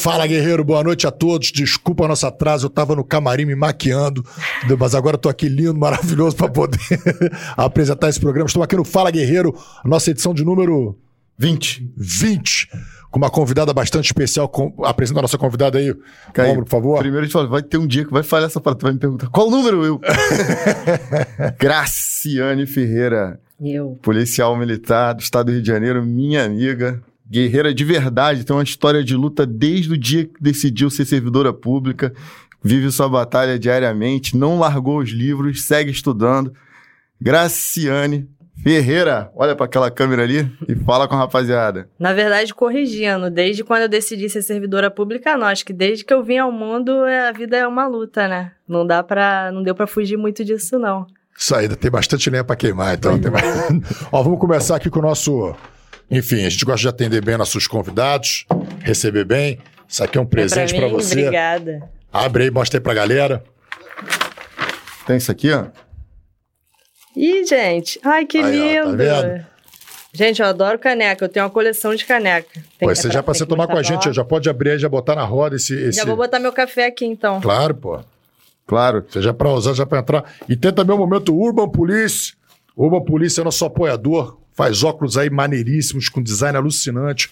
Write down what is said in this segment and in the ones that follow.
Fala, guerreiro, boa noite a todos. Desculpa o nosso atraso, eu tava no camarim me maquiando, mas agora eu tô aqui lindo, maravilhoso para poder apresentar esse programa. Estou aqui no Fala Guerreiro, nossa edição de número 20. 20 com uma convidada bastante especial. Com... Apresenta a nossa convidada aí, Caio, por favor. Primeiro a gente fala, vai ter um dia que vai falhar essa parada, vai me perguntar qual o número eu? Graciane Ferreira. Eu. Policial militar do estado do Rio de Janeiro, minha amiga, guerreira de verdade, tem uma história de luta desde o dia que decidiu ser servidora pública, vive sua batalha diariamente, não largou os livros, segue estudando. Graciane Ferreira, olha para aquela câmera ali e fala com a rapaziada. Na verdade, corrigindo, desde quando eu decidi ser servidora pública, não, acho que desde que eu vim ao mundo, é, a vida é uma luta, né? Não dá para, não deu para fugir muito disso não. Isso aí, tem bastante lenha para queimar, então. Tem... Ó, vamos começar aqui com o nosso enfim, a gente gosta de atender bem nossos convidados, receber bem. Isso aqui é um presente é para você. Obrigada. Abre aí, mostra aí pra galera. Tem isso aqui, ó. Ih, gente. Ai, que aí, lindo. Ó, tá vendo? Gente, eu adoro caneca. Eu tenho uma coleção de caneca. Tem pô, você já pra você tomar com a gente, já pode abrir e já botar na roda esse, esse... Já vou botar meu café aqui, então. Claro, pô. Claro. Seja pra usar, já pra entrar. E tem também o momento Urban Police. Urban Police é nosso apoiador faz óculos aí maneiríssimos, com design alucinante.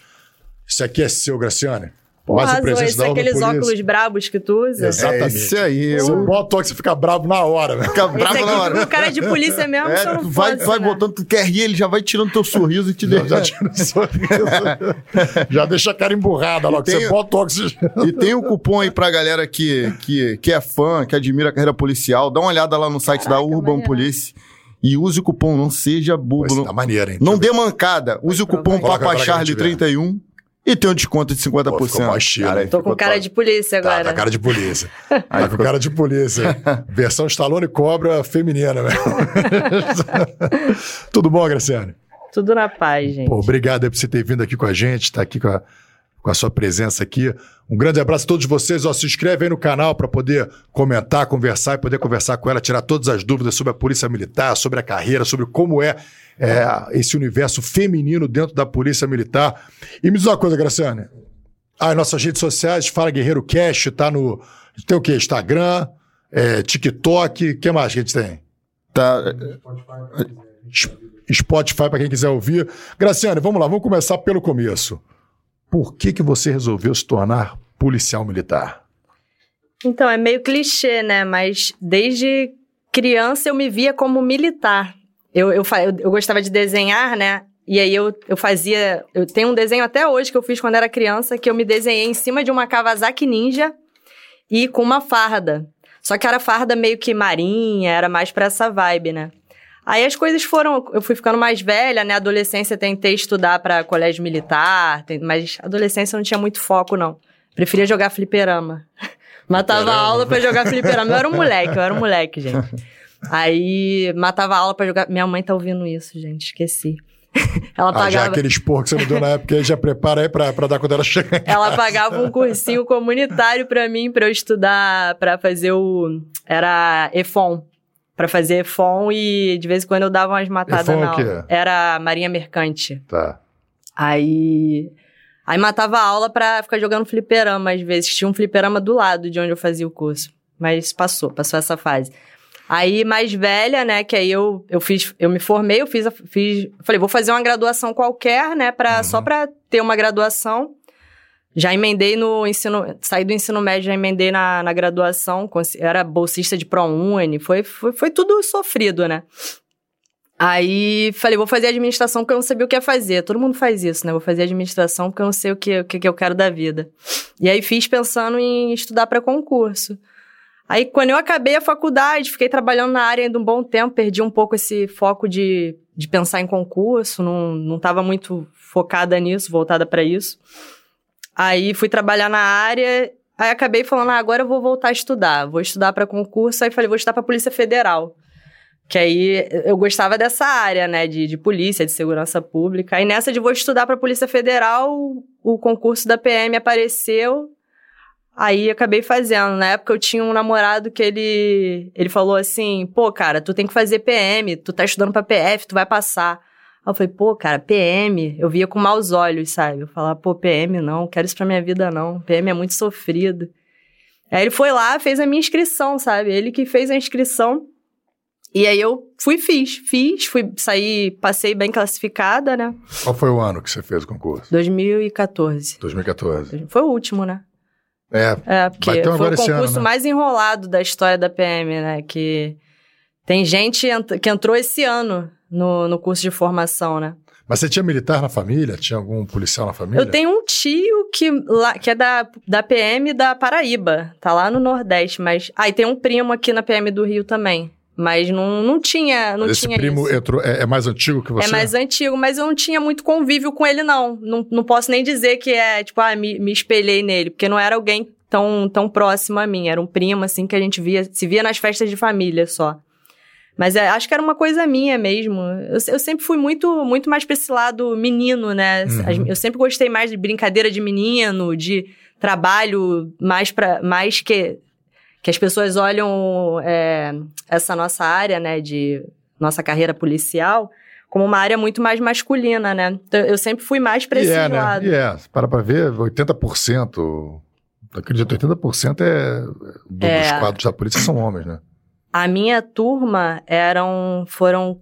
Isso aqui é seu, Graciane? Mais o presente é aqueles óculos brabos que tu usa? Exatamente. É esse aí. Você uh. bota o você fica bravo na hora, né? Fica bravo esse na hora. O cara é de polícia mesmo, é, não vai, fosse, vai né? botando, tu quer rir, ele já vai tirando teu sorriso e te deixa. Já, tira o sorriso. já deixa a cara emburrada logo, tem, você bota o oxigênio. E tem o um cupom aí pra galera que, que, que é fã, que admira a carreira policial. Dá uma olhada lá no site Caraca, da Urban Police. E use o cupom, não seja bobo. Não, tá maneiro, hein? Não dê mancada. Use o cupom PapaCharlie31 e tem um desconto de 50%. Pô, ficou mais cara, Tô com cara top. de polícia tá, agora. Tá, tá cara de polícia. Aí tá com cara de polícia. Versão Stallone Cobra feminina, velho. Tudo bom, Graciane? Tudo na paz, gente. Pô, obrigado por você ter vindo aqui com a gente, tá aqui com a com a sua presença aqui. Um grande abraço a todos vocês. Ó, se inscreve aí no canal para poder comentar, conversar e poder conversar com ela, tirar todas as dúvidas sobre a Polícia Militar, sobre a carreira, sobre como é, é esse universo feminino dentro da Polícia Militar. E me diz uma coisa, Graciane. Ah, nossas redes sociais, Fala Guerreiro Cash, tá no. Tem o quê? Instagram, é, TikTok, o que mais que a gente tem? Tá. Spotify para quem quiser ouvir. Graciane, vamos lá, vamos começar pelo começo por que, que você resolveu se tornar policial militar? Então, é meio clichê, né? Mas desde criança eu me via como militar. Eu, eu, eu, gostava de desenhar, né? E aí eu, eu fazia. Eu tenho um desenho até hoje que eu fiz quando era criança, que eu me desenhei em cima de uma Kawasaki Ninja e com uma farda. Só que era farda meio que marinha, era mais pra essa vibe, né? Aí as coisas foram. Eu fui ficando mais velha, né? Adolescência tentei estudar para colégio militar, mas adolescência não tinha muito foco, não. Preferia jogar fliperama. Matava aula para jogar fliperama. Eu era um moleque, eu era um moleque, gente. Aí matava aula para jogar. Minha mãe tá ouvindo isso, gente, esqueci. ela pagava. Ah, já aquele esporro que você me deu na época, aí já prepara aí pra, pra dar quando ela chegar. Ela pagava um cursinho comunitário pra mim, pra eu estudar, pra fazer o. Era EFON para fazer FON e de vez em quando eu dava umas matadas na aula. Era Marinha Mercante. Tá. Aí. Aí matava a aula pra ficar jogando fliperama às vezes. Tinha um fliperama do lado de onde eu fazia o curso. Mas passou, passou essa fase. Aí, mais velha, né, que aí eu, eu fiz, eu me formei, eu fiz, fiz, falei, vou fazer uma graduação qualquer, né, pra, uhum. só pra ter uma graduação. Já emendei no ensino, saí do ensino médio, já emendei na, na graduação, era bolsista de ProUni, foi, foi, foi tudo sofrido, né? Aí falei, vou fazer administração porque eu não sabia o que ia fazer. Todo mundo faz isso, né? Vou fazer administração porque eu não sei o que, o que, eu quero da vida. E aí fiz pensando em estudar para concurso. Aí quando eu acabei a faculdade, fiquei trabalhando na área ainda um bom tempo, perdi um pouco esse foco de, de pensar em concurso, não, não tava muito focada nisso, voltada para isso. Aí fui trabalhar na área, aí acabei falando, ah, agora eu vou voltar a estudar, vou estudar para concurso, aí falei, vou estudar para Polícia Federal. Que aí eu gostava dessa área, né, de, de polícia, de segurança pública. Aí nessa de vou estudar para Polícia Federal, o concurso da PM apareceu, Aí acabei fazendo. Na época eu tinha um namorado que ele ele falou assim: "Pô, cara, tu tem que fazer PM, tu tá estudando para PF, tu vai passar". Aí eu falei, pô, cara, PM, eu via com maus olhos, sabe? Eu falava, pô, PM não, quero isso pra minha vida não, PM é muito sofrido. Aí ele foi lá, fez a minha inscrição, sabe? Ele que fez a inscrição. E aí eu fui fiz, fiz, fui sair, passei bem classificada, né? Qual foi o ano que você fez o concurso? 2014. 2014. Foi o último, né? É, É, porque foi o concurso ano, né? mais enrolado da história da PM, né? Que tem gente ent- que entrou esse ano no, no curso de formação, né? mas você tinha militar na família? Tinha algum policial na família? Eu tenho um tio que, lá, que é da, da PM da Paraíba, tá lá no Nordeste, mas... Ah, e tem um primo aqui na PM do Rio também, mas não, não tinha, não Esse tinha primo isso. entrou, é, é mais antigo que você? É mais antigo, mas eu não tinha muito convívio com ele, não. Não, não posso nem dizer que é, tipo, ah, me, me espelhei nele, porque não era alguém tão, tão próximo a mim. Era um primo, assim, que a gente via, se via nas festas de família só. Mas é, acho que era uma coisa minha mesmo. Eu, eu sempre fui muito, muito mais pra esse lado menino, né? Uhum. Eu sempre gostei mais de brincadeira de menino, de trabalho mais para mais que que as pessoas olham é, essa nossa área, né, de nossa carreira policial, como uma área muito mais masculina, né? Então, eu sempre fui mais pra E esse é, né? lado. E é, para pra ver, 80%, acredito, 80% é, do, É. dos quadros da polícia são homens, né? A minha turma eram foram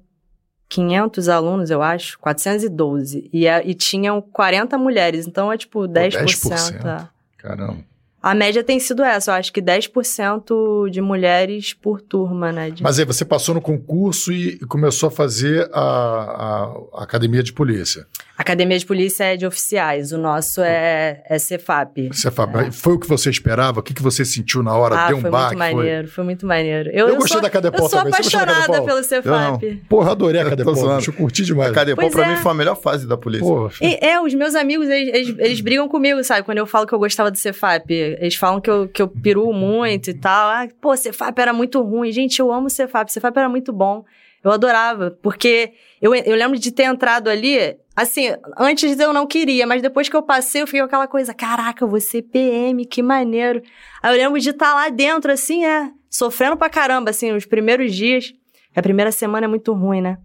500 alunos, eu acho, 412. E, é- e tinham 40 mulheres, então é tipo 10%. 10%. é. Caramba. A média tem sido essa, eu acho que 10% de mulheres por turma, né? de- Mas aí você passou no concurso e começou a fazer a, a- a academia de polícia. Academia de Polícia é de oficiais, o nosso é, é Cefap. Você fala, Foi o que você esperava? O que, que você sentiu na hora? É. Ah, Deu um foi baque? muito Foi? maneiro, foi muito maneiro. Eu, Eu, gostei sou, da Cadepol eu sou também. Apaixonada pelo Cefap. Porra, adorei a Eu Cadepol. eu curtir demais. A Cadepol, pra é. mim, foi a melhor fase da polícia. E, é, os meus amigos, eles, eles, eles brigam comigo, sabe? Quando eu falo que eu gostava do Cefap. Eles falam que eu, que eu peruo muito e tal. Ah, pô, Cefap era muito ruim. Gente, eu amo Cefap. Cefap era muito bom. Eu adorava. Porque eu, eu lembro de ter entrado ali... Assim, antes eu não queria, mas depois que eu passei, eu fiquei com aquela coisa, caraca, eu vou ser PM, que maneiro. Aí eu lembro de estar lá dentro, assim, é, sofrendo pra caramba, assim, nos primeiros dias. A primeira semana é muito ruim, né?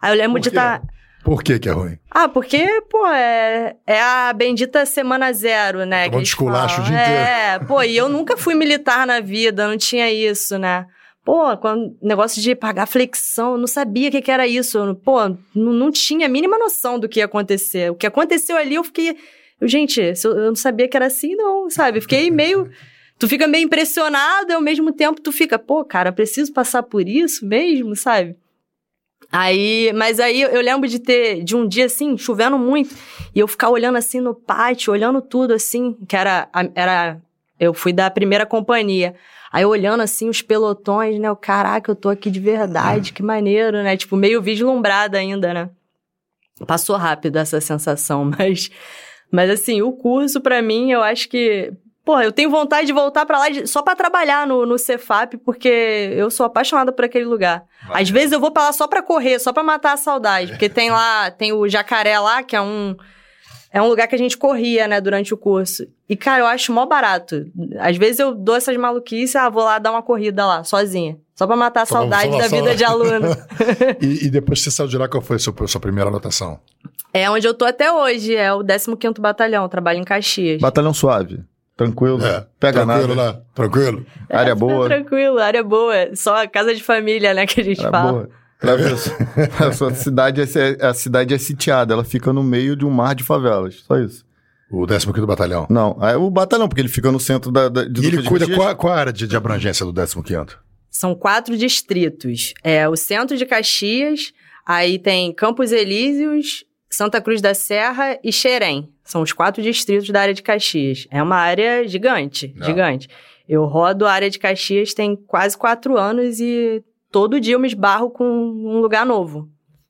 Aí eu lembro de estar... Por que que é ruim? Ah, porque, pô, é, é a bendita semana zero, né? Tomando esculacho o dia É, pô, e eu nunca fui militar na vida, não tinha isso, né? Pô, quando negócio de pagar flexão, eu não sabia o que, que era isso. Pô, não, não tinha a mínima noção do que ia acontecer. O que aconteceu ali, eu fiquei. Eu, gente, eu, eu não sabia que era assim, não, sabe? Fiquei meio. Tu fica meio impressionado e ao mesmo tempo tu fica, pô, cara, preciso passar por isso mesmo, sabe? Aí, mas aí eu lembro de ter, de um dia assim, chovendo muito, e eu ficar olhando assim no pátio, olhando tudo assim, que era, era, eu fui da primeira companhia. Aí olhando assim os pelotões, né, o caraca, eu tô aqui de verdade, que maneiro, né, tipo meio vislumbrada ainda, né. Passou rápido essa sensação, mas, mas assim, o curso pra mim, eu acho que, porra, eu tenho vontade de voltar pra lá de- só pra trabalhar no, no Cefap, porque eu sou apaixonada por aquele lugar. Às vezes eu vou pra lá só pra correr, só pra matar a saudade. Porque tem lá, tem o jacaré lá, que é um. É um lugar que a gente corria, né, durante o curso. E, cara, eu acho mó barato. Às vezes eu dou essas maluquices, ah, vou lá dar uma corrida lá, sozinha. Só pra matar a Só saudade só- da só- vida de aluno. E, e depois que você saiu de lá, qual foi a sua, a sua primeira anotação? é onde eu tô até hoje, é o 15º Batalhão, trabalho em Caxias. Batalhão suave. Tranquilo. É, Pega tranquilo nada. lá, tranquilo. Área É, super boa. tranquilo, área boa. Só casa de família, né, que a gente Área fala. boa. Pra ver, a sua cidade é, a cidade é sitiada, ela fica no meio de um mar de favelas. Só isso. O 15º Batalhão. Não, é o batalhão, porque ele fica no centro da, da, de E ele cuida, qual, qual a área de, de abrangência do 15º? São quatro distritos. É o centro de Caxias, aí tem Campos Elíseos, Santa Cruz da Serra e Xerém. São os quatro distritos da área de Caxias. É uma área gigante, Não. gigante. Eu rodo a área de Caxias tem quase quatro anos e todo dia eu me esbarro com um lugar novo.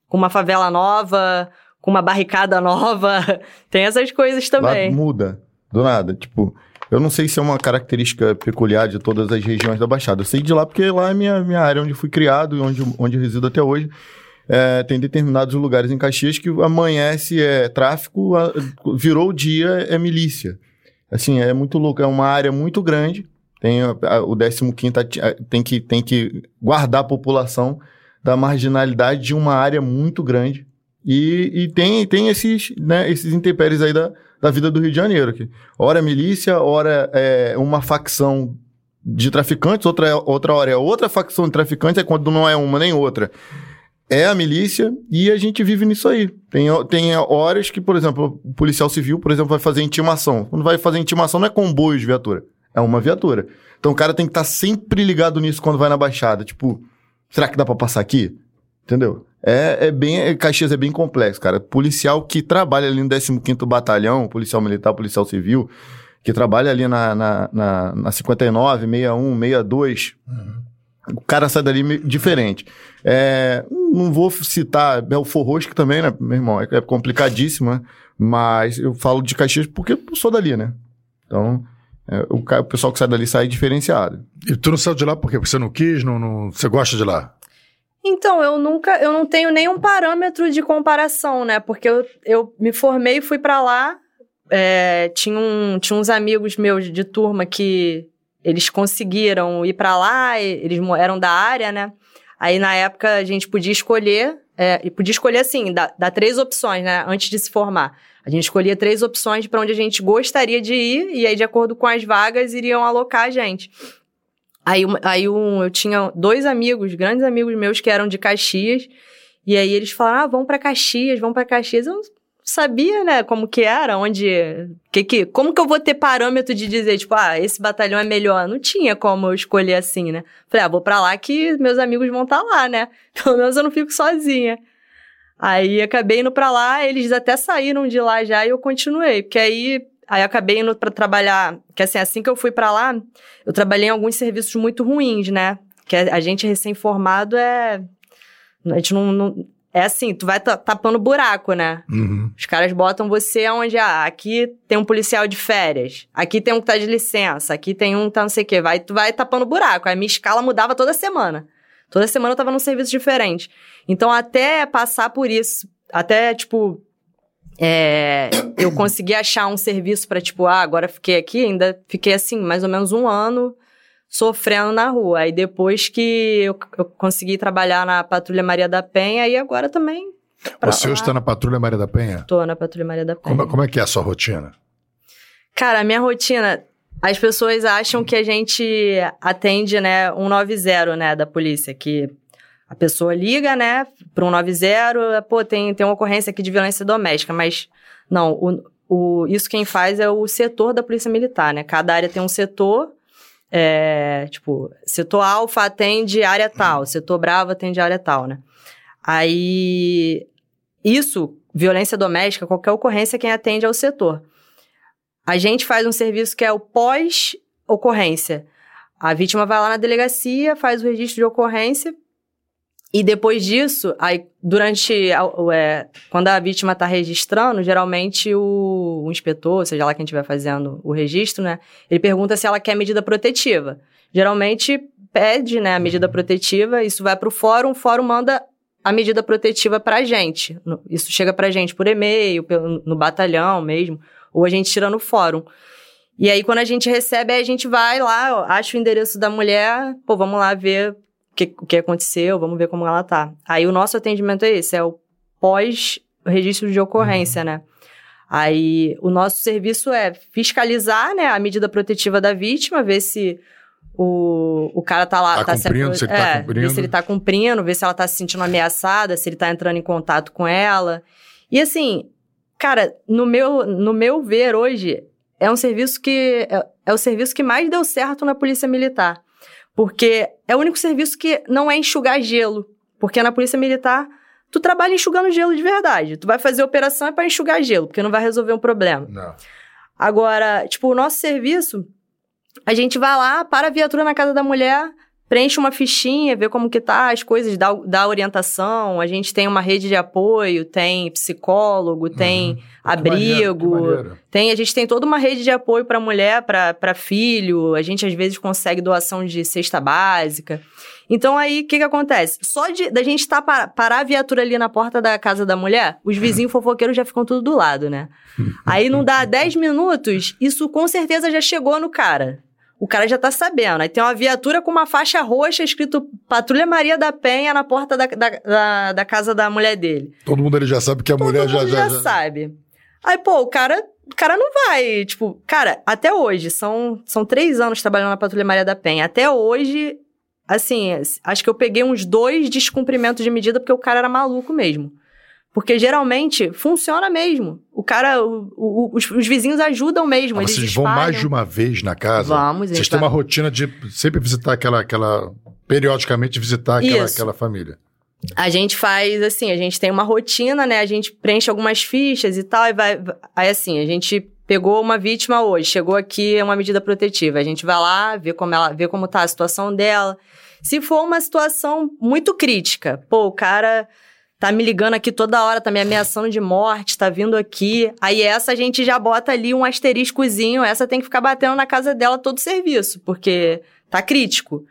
Com uma favela nova, com uma barricada nova. Tem essas coisas Lá também. muda, do nada. Tipo, eu não sei se é uma característica peculiar de todas as regiões da Baixada. Eu sei de lá porque lá é minha, minha área onde fui criado e onde, onde eu resido até hoje. É, tem determinados lugares em Caxias que amanhece é tráfico, a- virou o dia é milícia. Assim, é muito louco. É uma área muito grande. Tem a- a- o 15º ati- a- tem que, tem que guardar a população da marginalidade de uma área muito grande. E, e tem, tem esses, né, esses intempéries aí da, da vida do Rio de Janeiro. Aqui. Ora é milícia, ora é uma facção de traficantes, outra, outra hora é outra facção de traficantes, é quando não é uma nem outra. É a milícia e a gente vive nisso aí. Tem, tem horas que, por exemplo, o policial civil, por exemplo, vai fazer intimação. Quando vai fazer intimação, não é comboio de viatura, é uma viatura. Então o cara tem que estar tá sempre ligado nisso quando vai na baixada. Tipo, será que dá para passar aqui? Entendeu? É, é bem. É, Caxias é bem complexo, cara. Policial que trabalha ali no 15 Batalhão, policial militar, policial civil, que trabalha ali na, na, na, na 59, 61, 62. Uhum. O cara sai dali diferente. É, não vou citar Belfor Roxo, que também, né, meu irmão? É, é complicadíssimo, né? Mas eu falo de Caxias porque eu sou dali, né? Então, é, o, o, pessoal que sai dali sai diferenciado. E tu não saiu de lá por quê? Porque você não quis? Não, não, você gosta de lá? Então, eu nunca, eu não tenho nenhum parâmetro de comparação, né? Porque eu, eu me formei e fui para lá. É, tinha, um, tinha uns amigos meus de turma que eles conseguiram ir para lá, eles eram da área, né? Aí na época a gente podia escolher, é, e podia escolher assim, dar, dar três opções, né? Antes de se formar. A gente escolhia três opções para onde a gente gostaria de ir, e aí, de acordo com as vagas, iriam alocar a gente. Aí, aí um, eu tinha dois amigos, grandes amigos meus, que eram de Caxias. E aí eles falaram: ah, vamos para Caxias, vamos para Caxias. Eu sabia, né, como que era, onde. Que, que, como que eu vou ter parâmetro de dizer, tipo, ah, esse batalhão é melhor? Não tinha como eu escolher assim, né? Falei, ah, vou pra lá que meus amigos vão estar tá lá, né? Pelo menos eu não fico sozinha. Aí acabei indo pra lá, eles até saíram de lá já e eu continuei. Porque aí Aí acabei indo para trabalhar, que assim, assim que eu fui para lá, eu trabalhei em alguns serviços muito ruins, né? Que a gente recém-formado é. A gente não, não. É assim, tu vai tapando buraco, né? Uhum. Os caras botam você onde, ah, aqui tem um policial de férias, aqui tem um que tá de licença, aqui tem um que tá não sei o quê. Vai, tu vai tapando buraco. Aí a minha escala mudava toda semana. Toda semana eu tava num serviço diferente. Então, até passar por isso, até, tipo, é, eu consegui achar um serviço para tipo, ah, agora fiquei aqui, ainda fiquei assim, mais ou menos um ano sofrendo na rua. Aí depois que eu, eu consegui trabalhar na Patrulha Maria da Penha, e agora também. Você hoje está na Patrulha Maria da Penha? Tô na Patrulha Maria da Penha. Como, como é que é a sua rotina? Cara, a minha rotina, as pessoas acham que a gente atende, né, 190, né, da polícia, que a pessoa liga, né, para um 90, pô, tem, tem uma ocorrência aqui de violência doméstica, mas não, o, o, isso quem faz é o setor da Polícia Militar, né? Cada área tem um setor, é, tipo, setor alfa atende área tal, setor bravo atende área tal, né? Aí, isso, violência doméstica, qualquer ocorrência, quem atende é o setor. A gente faz um serviço que é o pós-ocorrência. A vítima vai lá na delegacia, faz o registro de ocorrência, e depois disso, aí, durante. É, quando a vítima está registrando, geralmente o, o, inspetor, seja lá quem estiver fazendo o registro, né? Ele pergunta se ela quer medida protetiva. Geralmente pede né, a medida uhum. protetiva, isso vai para o fórum, o fórum manda a medida protetiva para a gente. Isso chega para a gente por e-mail, no batalhão mesmo, ou a gente tira no fórum. E aí, quando a gente recebe, a gente vai lá, acha o endereço da mulher, pô, vamos lá ver o que, aconteceu, vamos ver como ela tá. Aí o nosso atendimento é esse, é o pós-registro de ocorrência, uhum. né? Aí o nosso serviço é fiscalizar, né, a medida protetiva da vítima, ver se o, o cara tá lá... Tá, tá cumprindo, se, ele tá é, tá cumprindo. Ver se ele tá cumprindo, ver se ela tá se sentindo ameaçada, se ele tá entrando em contato com ela. E assim, cara, no meu, no meu ver hoje, é um serviço que... É, é o serviço que mais deu certo na Polícia Militar. Porque é o único serviço que não é enxugar gelo. Porque na Polícia Militar, tu trabalha enxugando gelo de verdade. Tu vai fazer operação é para enxugar gelo, porque não vai resolver um problema. Não. Agora, tipo, o nosso serviço, a gente vai lá, para a viatura na casa da mulher, preenche uma fichinha, vê como que tá as coisas, dá, dá orientação. A gente tem uma rede de apoio, tem psicólogo, tem uhum. abrigo, maneiro, tem a gente tem toda uma rede de apoio para mulher, para filho. A gente às vezes consegue doação de cesta básica. Então aí o que que acontece? Só de da gente tá parar a viatura ali na porta da casa da mulher, os vizinhos fofoqueiros já ficam tudo do lado, né? aí não dá 10 minutos, isso com certeza já chegou no cara o cara já tá sabendo. Aí tem uma viatura com uma faixa roxa escrito Patrulha Maria da Penha na porta da, da, da, da casa da mulher dele. Todo mundo ele já sabe que a Todo mulher já, mundo já, já, já- sabe. Aí, pô, o cara, o cara não vai, tipo, cara, até hoje, são, são três anos trabalhando na Patrulha Maria da Penha. Até hoje, assim, acho que eu peguei uns dois descumprimentos de medida porque o cara era maluco mesmo. Porque geralmente funciona mesmo. O cara, o- o- os, os vizinhos ajudam mesmo. Ah, eles vocês vão mais de espalham. uma vez na casa? Vamos, Vocês têm uma rotina de sempre visitar aquela, aquela periodicamente visitar aquela, Isso. aquela família. A gente faz assim, a gente tem uma rotina, né? A gente preenche algumas fichas e tal, e vai. Aí assim, a gente pegou uma vítima hoje, chegou aqui, é uma medida protetiva. A gente vai lá, vê como ela, vê como tá a situação dela. Se for uma situação muito crítica, pô, o cara tá me ligando aqui toda hora, tá me ameaçando de morte, tá vindo aqui. Aí essa a gente já bota ali um asteriscozinho, essa tem que ficar batendo na casa dela todo o serviço, porque tá crítico.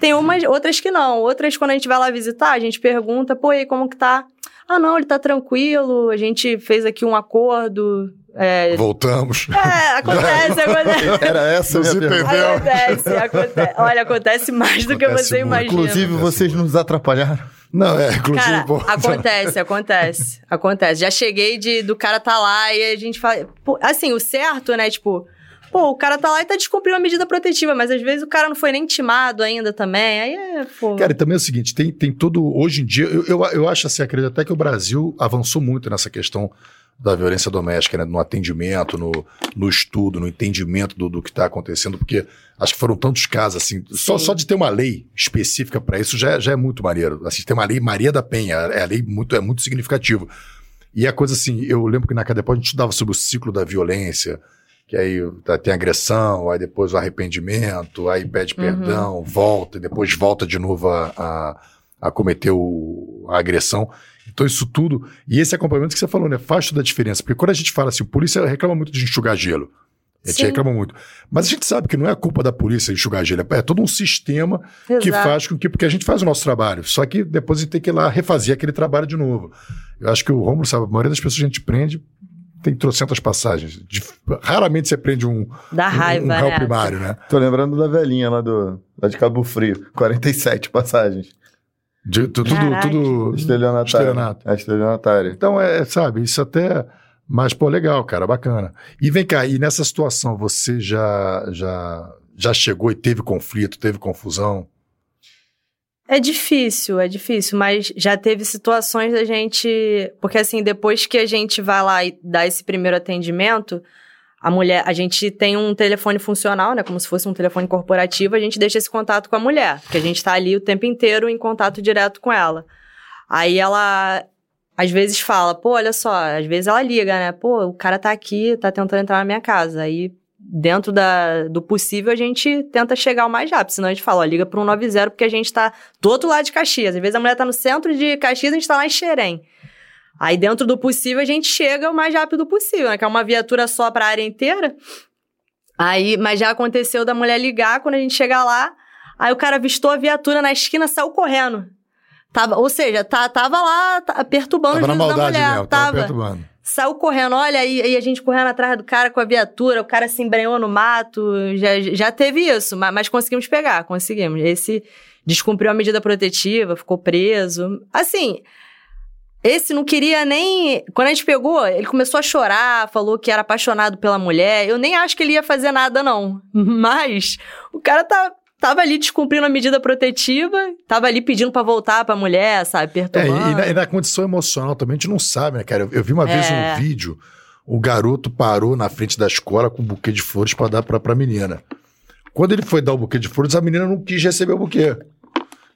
Tem umas, outras que não. Outras, quando a gente vai lá visitar, a gente pergunta, pô, e como que tá? Ah, não, ele tá tranquilo, a gente fez aqui um acordo. É, Voltamos. é acontece, acontece. Era essa a minha Você pergunta. entendeu? Acontece, acontece. Olha, acontece mais do que Acontece você muito. imagina. Inclusive, vocês nos atrapalharam. Não, é, inclusive, Cara, pô, acontece, acontece, acontece. Já cheguei de do cara tá lá e a gente fala. pô, assim, o certo, né? Tipo, pô, o cara tá lá e tá descumprindo a medida protetiva, mas às vezes o cara não foi nem intimado ainda também. Aí é, pô. Cara, e também é o seguinte, tem, tem todo. Hoje em dia, eu, eu, eu acho assim, acredito até que o Brasil avançou muito nessa questão da violência doméstica, né? No atendimento, no, no estudo, no entendimento do, do que está acontecendo, porque acho que foram tantos casos, assim. Só, Sim. só de ter uma lei específica para isso já, é- já é muito maneiro. Assim, tem uma lei Maria da Penha, é a lei muito, é muito significativo. E a coisa assim, eu lembro que na Cadepo a gente estudava sobre o ciclo da violência, que aí tá- tem agressão, aí depois o arrependimento, aí pede Uhum. perdão, volta, e depois volta de novo a, a, a cometer o- a agressão. Então, isso tudo. E esse acompanhamento que você falou, né? Faz toda a diferença. Porque quando a gente fala assim, polícia reclama muito de enxugar gelo. A gente Sim. reclama muito. Mas a gente sabe que não é a culpa da polícia enxugar gelo. É todo um sistema que Exato. faz com que. Porque a gente faz o nosso trabalho. Só que depois a gente tem que ir lá refazer aquele trabalho de novo. Eu acho que o Romulo sabe, a maioria das pessoas que a gente prende tem trocentas passagens. De- raramente você prende um, Dá um- raiva, um réu né? primário, né? Tô lembrando da velhinha lá, do, lá de Cabo Frio. 47 passagens. De- tu- tudo, Caraca. tudo Estelionatária. estelionato. É, estelionatária. Então, é, sabe, isso até. Mas, pô, legal, cara, bacana. E vem cá, e nessa situação, você já, já, já chegou e teve conflito, teve confusão? É difícil, é difícil, mas já teve situações da gente. Porque assim, depois que a gente vai lá e dá esse primeiro atendimento, a mulher, a gente tem um telefone funcional, né? Como se fosse um telefone corporativo, a gente deixa esse contato com a mulher, porque a gente tá ali o tempo inteiro em contato direto com ela. Aí ela às vezes fala, pô, olha só, às vezes ela liga, né? Pô, o cara tá aqui, tá tentando entrar na minha casa. Aí, dentro da, do possível, a gente tenta chegar o mais rápido. Senão a gente fala, ó, liga pro 190 porque a gente tá do outro lado de Caxias. Às vezes a mulher tá no centro de Caxias, a gente tá lá em Xerém. Aí, dentro do possível, a gente chega o mais rápido possível, né? Que é uma viatura só pra área inteira. Aí, mas já aconteceu da mulher ligar quando a gente chegar lá. Aí o cara avistou a viatura na esquina, saiu correndo. Tava, ou seja, tá, tava lá tá, perturbando Tava os na juízes da maldade mulher. mesmo, tava tava. perturbando. Saiu correndo, olha, aí, aí a gente correndo atrás do cara com a viatura, o cara se embrenhou no mato, já, já teve isso, mas, mas conseguimos pegar, conseguimos. Esse descumpriu a medida protetiva, ficou preso. Assim, esse não queria nem. Quando a gente pegou, ele começou a chorar, falou que era apaixonado pela mulher. Eu nem acho que ele ia fazer nada, não. Mas o cara tá, tava ali descumprindo a medida protetiva, tava ali pedindo pra voltar pra mulher, sabe? É, Perturbando. e, e na, e na condição emocional também, a gente não sabe, né, cara? Eu, eu vi uma vez É. um vídeo, o garoto parou na frente da escola com um buquê de flores pra dar pra, pra menina. Quando ele foi dar o buquê de flores, a menina não quis receber o buquê.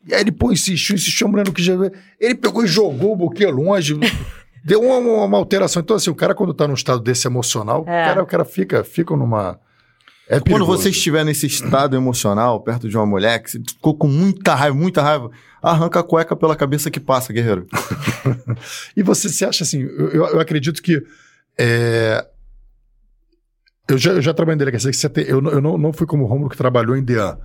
E aí ele, pô, insistiu, insistiu, a quis receber. Ele pegou e jogou o buquê longe. Deu uma, uma- uma alteração. Então, assim, o cara, quando tá num estado desse emocional, É. o, cara, o cara fica, fica numa. É Quando você estiver nesse estado emocional, perto de uma mulher, que você ficou com muita raiva, muita raiva, arranca a cueca pela cabeça que passa, guerreiro. E você se acha assim, eu, eu- acredito que. é, eu, já, eu já trabalhei em delegacia, que você tem- eu, não- eu não, não fui como o Romulo que trabalhou em DEAN.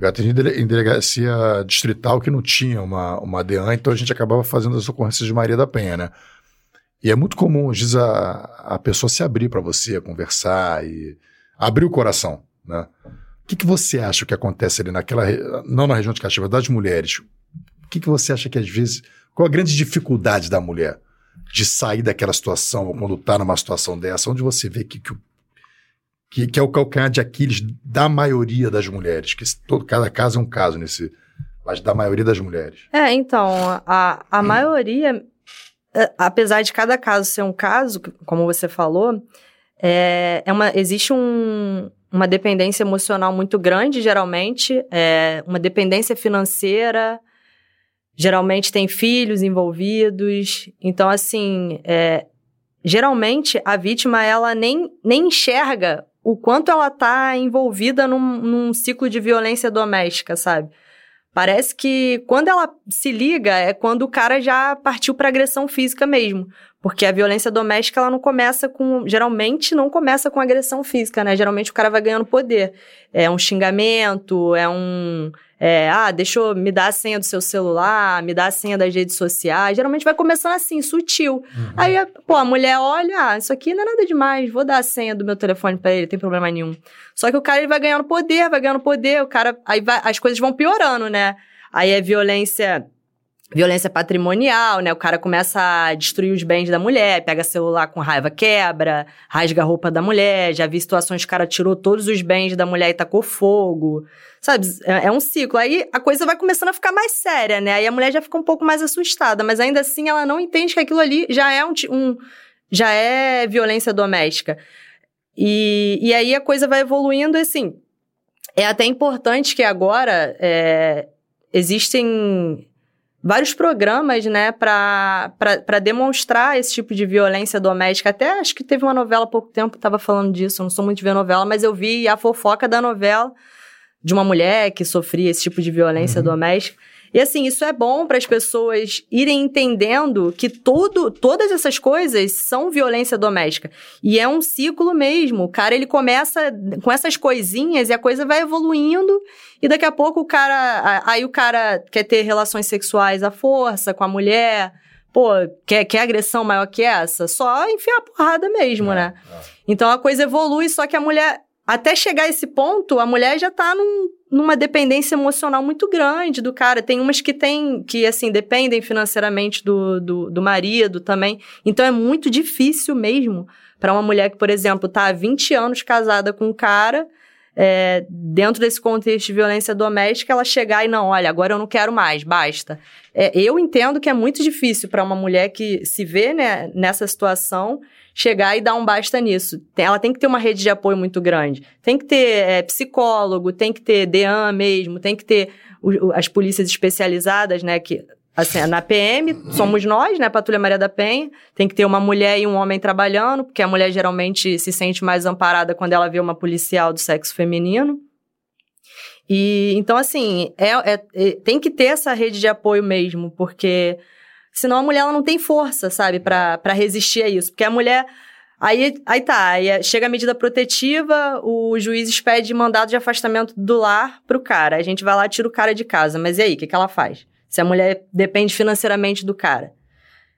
Eu atendi em dele- em delegacia distrital que não tinha uma, uma DEAN, então a gente acabava fazendo as ocorrências de Maria da Penha, né? E é muito comum, às vezes, a, a pessoa se abrir para você, conversar e abrir o coração, né? que, que você acha que acontece ali naquela. Não na região de Caxias, das mulheres. O que, que você acha que às vezes. Qual a grande dificuldade da mulher de sair daquela situação, ou quando está numa situação dessa? Onde você vê que, que, que, que é o calcanhar de Aquiles da maioria das mulheres? Que todo, cada caso é um caso nesse. Mas da maioria das mulheres. É, então, a, a maioria, é, apesar de cada caso ser um caso, como você falou, é, é uma, existe um, uma dependência emocional muito grande, geralmente, é, uma dependência financeira, geralmente tem filhos envolvidos. Então, assim, é, geralmente a vítima ela nem, nem enxerga o quanto ela está envolvida num, num ciclo de violência doméstica, sabe? Parece que quando ela se liga é quando o cara já partiu para agressão física mesmo. Porque a violência doméstica, ela não começa com. Geralmente não começa com agressão física, né? Geralmente o cara vai ganhando poder. É um xingamento, é um. É, ah, deixa eu me dar a senha do seu celular, me dá a senha das redes sociais. Geralmente vai começando assim, sutil. Uhum. Aí, pô, a mulher olha, ah, isso aqui não é nada demais, vou dar a senha do meu telefone para ele, não tem problema nenhum. Só que o cara ele vai ganhando poder, vai ganhando poder, o cara. Aí vai, as coisas vão piorando, né? Aí é violência violência patrimonial, né? O cara começa a destruir os bens da mulher, pega celular com raiva, quebra, rasga a roupa da mulher. Já vi situações que o cara tirou todos os bens da mulher e tacou fogo. Sabe? É, é, um ciclo. Aí a coisa vai começando a ficar mais séria, né? Aí a mulher já fica um pouco mais assustada, mas ainda assim ela não entende que aquilo ali já é um, um já é violência doméstica. E, e aí a coisa vai evoluindo assim. É até importante que agora é, existem vários programas, né, para demonstrar esse tipo de violência doméstica. Até acho que teve uma novela há pouco tempo que estava falando disso. Eu não sou muito de ver novela, mas eu vi a fofoca da novela de uma mulher que sofria esse tipo de violência uhum. doméstica. E assim, isso é bom para as pessoas irem entendendo que tudo, todas essas coisas são violência doméstica. E é um ciclo mesmo. O cara, ele começa com essas coisinhas e a coisa vai evoluindo. E daqui a pouco o cara. Aí o cara quer ter relações sexuais à força com a mulher. Pô, quer, quer agressão maior que essa? Só enfiar a porrada mesmo, é, né? É. Então a coisa evolui, só que a mulher até chegar a esse ponto, a mulher já tá num, numa dependência emocional muito grande do cara. Tem umas que tem, que assim, dependem financeiramente do, do, do marido também. Então é muito difícil mesmo para uma mulher que, por exemplo, tá há 20 anos casada com um cara, é, dentro desse contexto de violência doméstica, ela chegar e não, olha, agora eu não quero mais, basta. É, eu entendo que é muito difícil para uma mulher que se vê né, nessa situação chegar e dar um basta nisso. Ela tem que ter uma rede de apoio muito grande. Tem que ter é, psicólogo, tem que ter DEAN mesmo, tem que ter o, as polícias especializadas, né? Que, assim, na PM somos nós, né? Patrulha Maria da Penha. Tem que ter uma mulher e um homem trabalhando, porque a mulher geralmente se sente mais amparada quando ela vê uma policial do sexo feminino. E então, assim, é, é, é tem que ter essa rede de apoio mesmo, porque Senão a mulher ela não tem força, sabe, para resistir a isso. Porque a mulher. Aí, aí tá, aí é, chega a medida protetiva, o juiz pede mandado de afastamento do lar pro cara. A gente vai lá e tira o cara de casa. Mas e aí, o que, que ela faz? Se a mulher depende financeiramente do cara.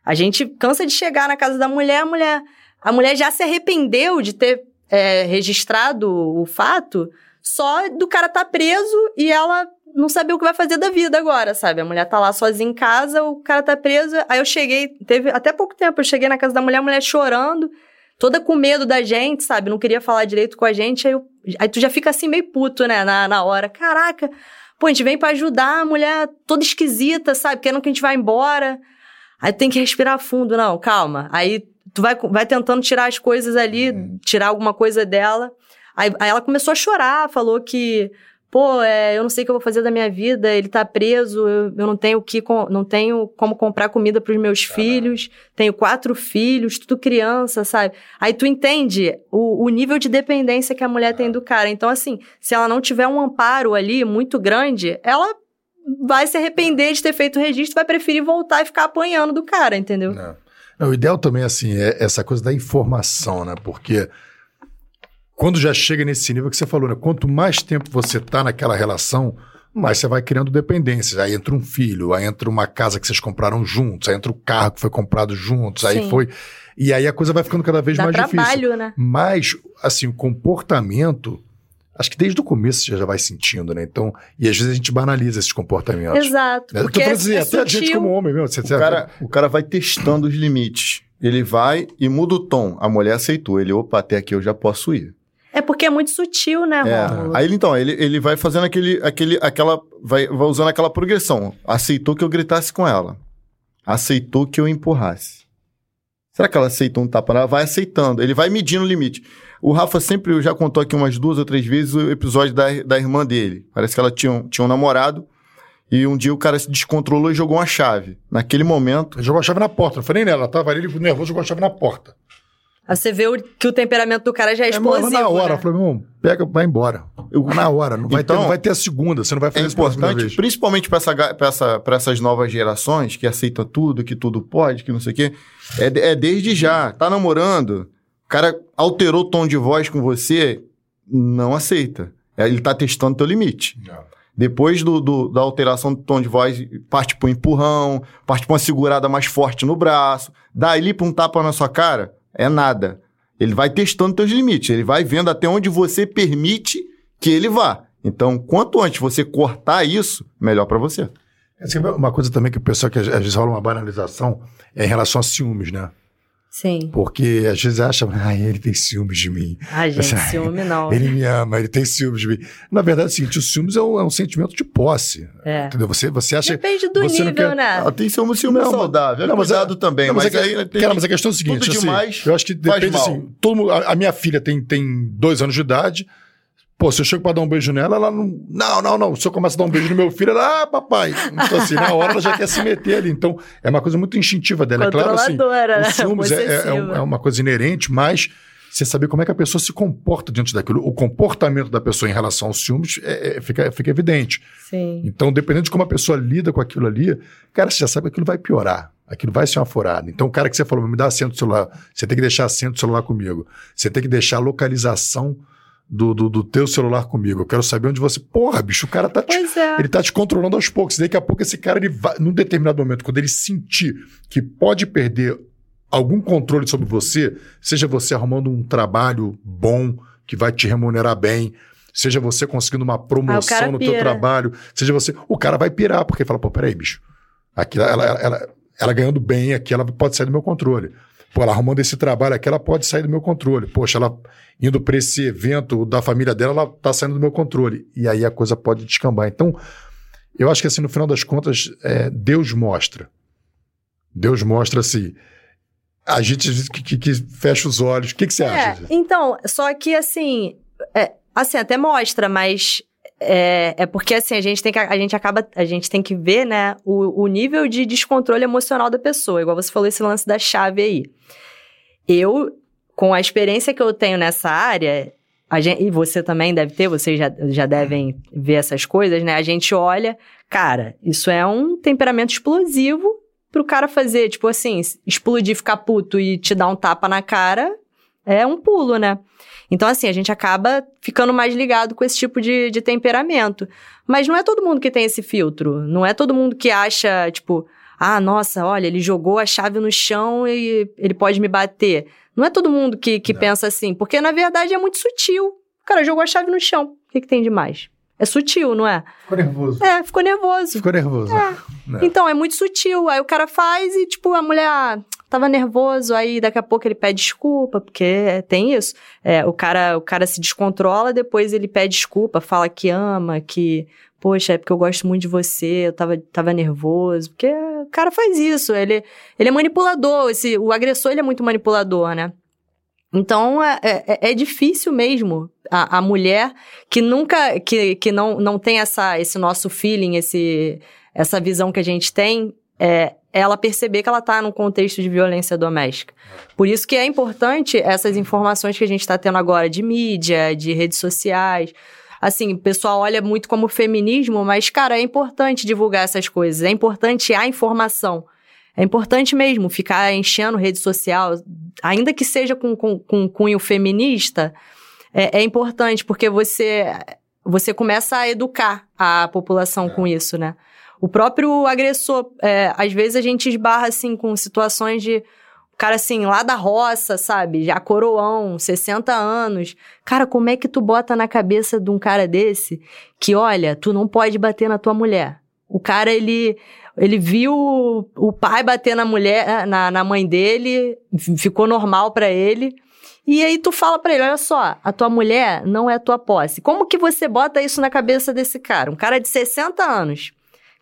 A gente cansa de chegar na casa da mulher, a mulher, a mulher já se arrependeu de ter é, registrado o fato só do cara estar tá preso e ela não saber o que vai fazer da vida agora, sabe? A mulher tá lá sozinha em casa, o cara tá preso. Aí eu cheguei, teve até pouco tempo, eu cheguei na casa da mulher, a mulher chorando, toda com medo da gente, sabe? Não queria falar direito com a gente. Aí, eu, aí tu já fica assim meio puto, né, na, na hora. Caraca, pô, a gente vem para ajudar a mulher toda esquisita, sabe? Querendo que a gente vá embora. Aí tem que respirar fundo, não, calma. Aí tu vai, vai tentando tirar as coisas ali, uhum. tirar alguma coisa dela. Aí, aí ela começou a chorar, falou que pô, é, eu não sei o que eu vou fazer da minha vida, ele tá preso, eu, eu não tenho que não tenho como comprar comida para os meus Caramba. filhos, tenho quatro filhos, tudo criança, sabe? Aí tu entende o, o nível de dependência que a mulher tem do cara. Então, assim, se ela não tiver um amparo ali muito grande, ela vai se arrepender de ter feito o registro, vai preferir voltar e ficar apanhando do cara, entendeu? Não. Não, o ideal também, assim, é essa coisa da informação, né? Porque quando já chega nesse nível que você falou, né? Quanto mais tempo você está naquela relação, mais você vai criando dependências. Aí entra um filho, aí entra uma casa que vocês compraram juntos, aí entra o carro que foi comprado juntos, Sim. aí foi. E aí a coisa vai ficando cada vez Dá mais trabalho, difícil. Né? Mas, assim, o comportamento acho que desde o começo você já vai sentindo, né? Então, e às vezes a gente banaliza esses comportamentos. Exato. Tô Porque é, assim, é até a gente sutil. como homem mesmo. Você, O cara, o cara vai testando os limites. Ele vai e muda o tom. A mulher aceitou. Ele, opa, até aqui eu já posso ir. É porque é muito sutil, né, É. Rômulo? Aí ele, então, ele, ele vai fazendo aquele, aquele, aquela, vai, vai usando aquela progressão. Aceitou que eu gritasse com ela. Aceitou que eu empurrasse. Será que ela aceitou um tapa? Ela vai aceitando. Ele vai medindo o limite. O Rafa sempre já contou aqui umas duas ou três vezes o episódio da, da irmã dele. Parece que ela tinha, um- tinha um namorado e um dia o cara se descontrolou e jogou uma chave. Naquele momento, Ele jogou a chave na porta, não foi nem nela, ela tava ali, ele nervoso, jogou a chave na porta. Aí você vê o- que o temperamento do cara já é É, mas explosivo, na hora, né? falei, meu irmão, pega, vai embora. Eu- na hora, não vai, ter, Então, não vai ter a segunda, você não vai é fazer isso pela segunda importante, vez. principalmente para essa, pra essa, pra essas novas gerações que aceitam tudo, que tudo pode, que não sei o quê. É, é desde já. Tá namorando, o cara alterou o tom de voz com você, não aceita. É, Ele tá testando teu limite. Depois do, do- da alteração do tom de voz, parte para um empurrão, parte para uma segurada mais forte no braço, daí para um tapa na sua cara, é nada. Ele vai testando teus limites, ele vai vendo até onde você permite que ele vá. Então, quanto antes você cortar isso, melhor para você. É Uma coisa também que o pessoal, que às vezes rola uma banalização, é em relação a ciúmes, né? Sim. Porque às vezes acha, ah, ele tem ciúmes de mim. Ai, gente, Ai, ciúme não. Ele me ama, ele tem ciúmes de mim. Na verdade, é o seguinte, o ciúmes é um, é um sentimento de posse. É. Entendeu? Você, você acha. Depende do nível, quer- né? Ah, tem ciúme, ciúme é Não, saudável, é não, mas cuidado é- também. Não, mas, mas, é- aí tem cara, mas a questão é o seguinte: assim, demais eu acho que depende assim. Todo mundo, a, a minha filha tem, tem dois anos de idade. Pô, se eu chego pra dar um beijo nela, ela não. Não, não, não. Se eu começo a dar um beijo no meu filho, ela, ah, papai. Então, assim, na hora ela já quer se meter ali. Então, é uma coisa muito instintiva dela. É claro, assim. Controladora, O né? ciúmes é, é- é é uma coisa inerente, mas você saber como é que a pessoa se comporta diante daquilo. O comportamento da pessoa em relação aos ciúmes é- é- fica, fica evidente. Sim. Então, dependendo de como a pessoa lida com aquilo ali, cara, você já sabe que aquilo vai piorar. Aquilo vai ser uma furada. Então, o cara que você falou, me dá assento do celular, você tem que deixar assento do celular comigo. Você tem que deixar a localização do, do, do teu celular comigo. Eu quero saber onde você. Porra, bicho, o cara tá te, Pois é. ele tá te controlando aos poucos. Daqui a pouco esse cara, ele vai, num determinado momento, quando ele sentir que pode perder algum controle sobre você, seja você arrumando um trabalho bom, que vai te remunerar bem, seja você conseguindo uma promoção cara no teu trabalho, seja você. O cara vai pirar, porque ele fala, pô, peraí, bicho. Aqui, ela, ela, ela, ela ganhando bem aqui, ela pode sair do meu controle. Pô, ela arrumando esse trabalho aqui, ela pode sair do meu controle. Poxa, ela indo para esse evento da família dela, ela tá saindo do meu controle. E aí a coisa pode descambar. Então, eu acho que assim, no final das contas, é, Deus mostra. Deus mostra assim. A gente que, que- que fecha os olhos. O que, que você É, acha? então, só que assim, é, assim, até mostra, mas é, é porque assim, a gente tem que, a gente acaba, a gente tem que ver, né, o, o nível de descontrole emocional da pessoa, igual você falou esse lance da chave aí. Eu, com a experiência que eu tenho nessa área, a gente, e você também deve ter, vocês já, já devem ver essas coisas, né? A gente olha, cara, isso é um temperamento explosivo pro cara fazer, tipo assim, explodir, ficar puto e te dar um tapa na cara, é um pulo, né? Então, assim, a gente acaba ficando mais ligado com esse tipo de, de temperamento. Mas não é todo mundo que tem esse filtro. Não é todo mundo que acha, tipo, ah, nossa, olha, ele jogou a chave no chão e ele pode me bater. Não é todo mundo que, que Não. pensa assim, porque na verdade é muito sutil. O cara jogou a chave no chão. O que, que tem de mais? É sutil, não é? Ficou nervoso. É, ficou nervoso. Ficou nervoso. É. Então, é muito sutil. Aí o cara faz e, tipo, a mulher ah, tava nervoso, aí daqui a pouco ele pede desculpa, porque tem isso. É, o, cara, o cara se descontrola, depois ele pede desculpa, fala que ama, que, poxa, é porque eu gosto muito de você, eu tava, tava nervoso. Porque o cara faz isso, ele, ele é manipulador, esse, o agressor ele é muito manipulador, né? Então, é, é, é difícil mesmo a, a mulher que nunca, que, que não, não tem essa, esse nosso feeling, esse, essa visão que a gente tem, é ela perceber que ela está num contexto de violência doméstica. Por isso que é importante essas informações que a gente está tendo agora de mídia, de redes sociais. Assim, o pessoal olha muito como feminismo, mas, cara, é importante divulgar essas coisas, é importante a informação. É importante mesmo ficar enchendo rede social, ainda que seja com, com, com cunho feminista, é, é importante, porque você, você começa a educar a população com isso, né? O próprio agressor, é, às vezes a gente esbarra assim com situações de cara assim, lá da roça, sabe? Já coroão, 60 anos. Cara, como é que tu bota na cabeça de um cara desse que, olha, tu não pode bater na tua mulher? O cara, ele, ele viu o pai bater na mulher, na, na mãe dele, ficou normal para ele. E aí tu fala para ele, olha só, a tua mulher não é tua posse. Como que você bota isso na cabeça desse cara? Um cara de 60 anos.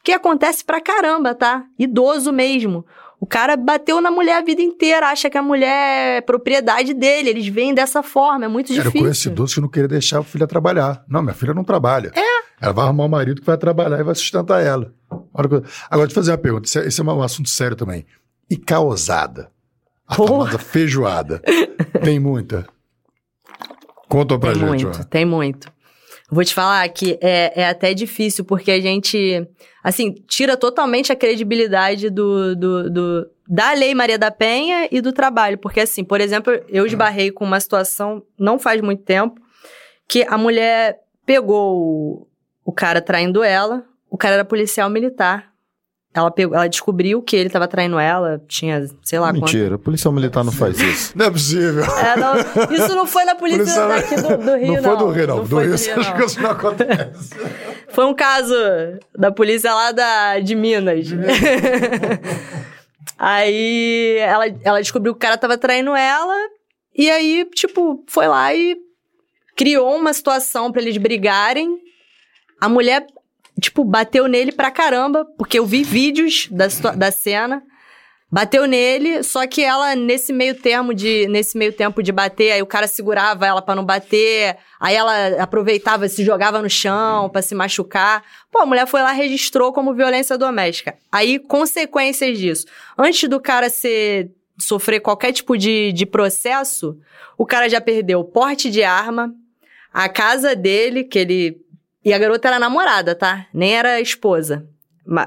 Que acontece pra caramba, tá? Idoso mesmo. O cara bateu na mulher a vida inteira, acha que a mulher é propriedade dele. Eles veem dessa forma, é muito difícil. Era conhecido idoso que não queria deixar a filha trabalhar. Não, minha filha não trabalha. É. Ela vai arrumar um marido que vai trabalhar e vai sustentar ela. Agora, deixa eu fazer uma pergunta. Esse é, é um assunto sério também. E causada? A famosa feijoada. tem muita? Conta pra tem gente. Muito, tem muito. Vou te falar que é, é até difícil, porque a gente, assim, tira totalmente a credibilidade do, do, do, da Lei Maria da Penha e do trabalho. Porque, assim, por exemplo, eu esbarrei com uma situação não faz muito tempo, que a mulher pegou o, o cara traindo ela, o cara era policial militar. Ela, pegou, ela descobriu que ele estava traindo ela, tinha, sei lá Mentira, a polícia militar não faz isso. Não é possível. É, não, isso não foi na polícia, polícia daqui do, do, Rio, não. Não foi do Rio, não. não do Rio, Rio acho que isso não acontece. Foi um caso da polícia lá da, de Minas. De Minas. aí ela, ela descobriu que o cara estava traindo ela, e aí, tipo, foi lá e criou uma situação para eles brigarem. A mulher tipo, bateu nele pra caramba, porque eu vi vídeos da, da cena. Bateu nele, só que ela, nesse meio termo de. Nesse meio tempo de bater, aí o cara segurava ela para não bater, aí ela aproveitava, se jogava no chão para se machucar. Pô, a mulher foi lá registrou como violência doméstica. Aí, consequências disso. Antes do cara ser sofrer qualquer tipo de, de processo, o cara já perdeu o porte de arma, a casa dele, que ele e a garota era namorada, tá? Nem era esposa.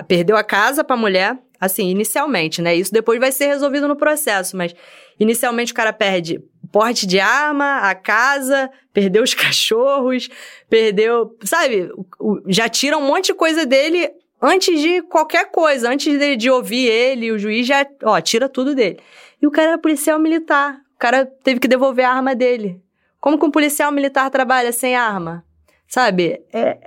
Perdeu a casa pra mulher, assim, inicialmente, né? Isso depois vai ser resolvido no processo, mas inicialmente o cara perde porte de arma, a casa, perdeu os cachorros, perdeu, sabe? Já tira um monte de coisa dele antes de qualquer coisa, antes de, de ouvir ele, o juiz já, ó, tira tudo dele. E o cara era policial militar. O cara teve que devolver a arma dele. Como que um policial militar trabalha sem arma? Sabe? É,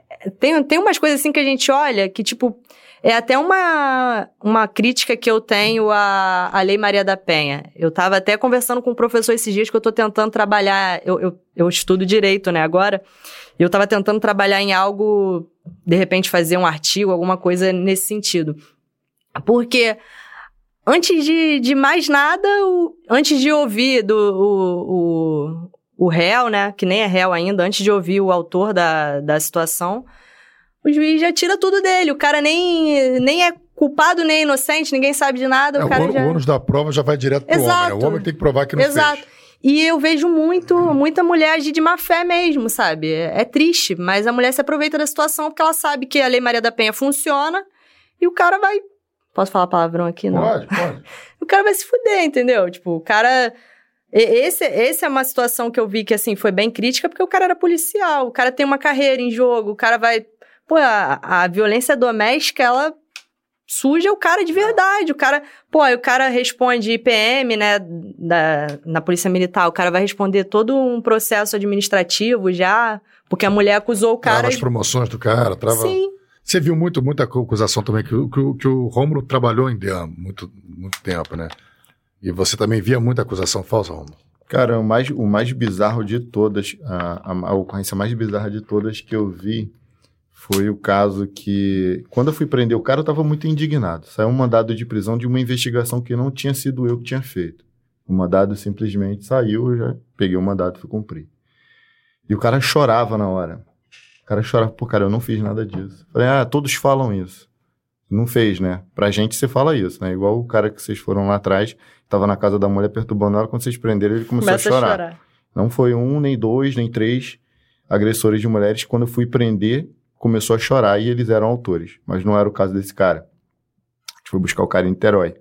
tem, tem umas coisas assim que a gente olha que, tipo, é até uma, uma crítica que eu tenho à, à Lei Maria da Penha. Eu estava até conversando com um professor esses dias que eu estou tentando trabalhar. Eu, eu, eu, estudo direito, né, agora. E eu estava tentando trabalhar em algo, de repente, fazer um artigo, alguma coisa nesse sentido. Porque. Antes de, de mais nada, o, antes de ouvir do, o, o réu, né, que nem é réu ainda, antes de ouvir o autor da, da situação, o juiz já tira tudo dele. O cara nem, nem é culpado nem inocente, ninguém sabe de nada. É, o, cara o, já... o ônus da prova já vai direto pro Exato. homem. Né? O homem tem que provar que não Exato. fez. E eu vejo muito, muita mulher agir de má fé mesmo, sabe? É, é triste, mas a mulher se aproveita da situação porque ela sabe que a Lei Maria da Penha funciona e o cara vai. Posso falar palavrão aqui? Não. Pode, pode. o cara vai se fuder, entendeu? Tipo, o cara esse, esse é uma situação que eu vi que, assim, foi bem crítica, porque o cara era policial, o cara tem uma carreira em jogo, o cara vai... Pô, a, a violência doméstica, ela suja o cara de verdade. O cara, pô, aí o cara responde IPM, né, da, na Polícia Militar, o cara vai responder todo um processo administrativo já, porque a mulher acusou o cara. Trava as promoções do cara, trava. Sim. Você viu muito, muita acusação também, que, que, que o Rômulo trabalhou em DEAM muito, muito tempo, né? E você também via muita acusação falsa, Romulo? Cara, o mais, o mais bizarro de todas, a, a, a, ocorrência mais bizarra de todas que eu vi foi o caso que, quando eu fui prender o cara, eu estava muito indignado. Saiu um mandado de prisão de uma investigação que não tinha sido eu que tinha feito. O mandado simplesmente saiu, eu já peguei o mandado e fui cumprir. E o cara chorava na hora. O cara chorava, pô, cara, eu não fiz nada disso. Falei, ah, todos falam isso. Não fez, né? Pra gente você fala isso, né? Igual o cara que vocês foram lá atrás, tava na casa da mulher perturbando ela, quando vocês prenderam, ele começou Começa a chorar. a chorar. Não foi um, nem dois, nem três agressores de mulheres. Quando eu fui prender, começou a chorar e eles eram autores. Mas não era o caso desse cara. A gente foi buscar o cara em Niterói.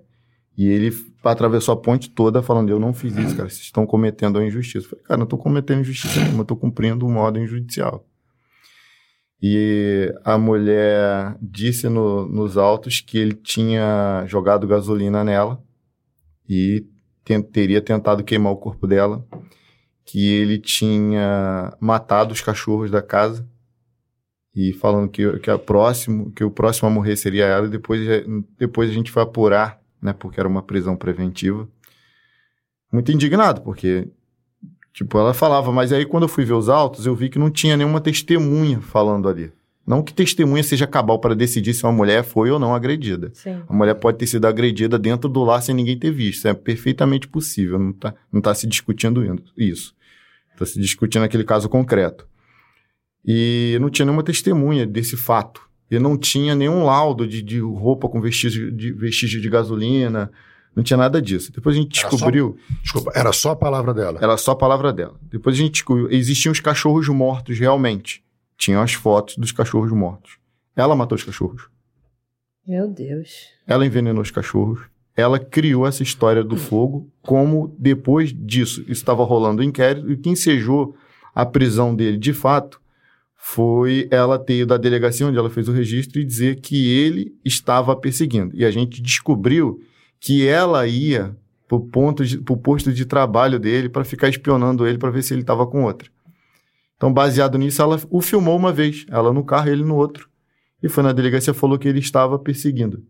E ele atravessou a ponte toda falando: Eu não fiz isso, cara. Vocês estão cometendo a injustiça. Eu falei, cara, não estou cometendo injustiça nenhuma, eu estou cumprindo uma ordem judicial. E a mulher disse no, nos autos que ele tinha jogado gasolina nela e teria tentado queimar o corpo dela, que ele tinha matado os cachorros da casa e falando que, que, a próximo, que o próximo a morrer seria ela e depois, depois a gente vai apurar, né, porque era uma prisão preventiva. Muito indignado, porque tipo, ela falava, mas aí quando eu fui ver os autos, eu vi que não tinha nenhuma testemunha falando ali. Não que testemunha seja cabal para decidir se uma mulher foi ou não agredida. Sim. A mulher pode ter sido agredida dentro do lar sem ninguém ter visto. Isso é perfeitamente possível. Não está não tá se discutindo isso. Está se discutindo aquele caso concreto. E não tinha nenhuma testemunha desse fato. E não tinha nenhum laudo de, de roupa com vestígio de, vestígio de gasolina. Não tinha nada disso. Depois a gente Era descobriu. Só, desculpa, era só a palavra dela. Era só a palavra dela. Depois a gente descobriu. Existiam os cachorros mortos realmente. Tinham as fotos dos cachorros mortos. Ela matou os cachorros. Meu Deus. Ela envenenou os cachorros. Ela criou essa história do fogo, como depois disso, isso estava rolando o inquérito, e o que ensejou a prisão dele de fato foi ela ter ido à delegacia onde ela fez o registro e dizer que ele estava perseguindo. E a gente descobriu que ela ia para o posto de trabalho dele para ficar espionando ele para ver se ele estava com outra. Então, baseado nisso, ela o filmou uma vez, ela no carro, ele no outro. E foi na delegacia falou que ele estava perseguindo.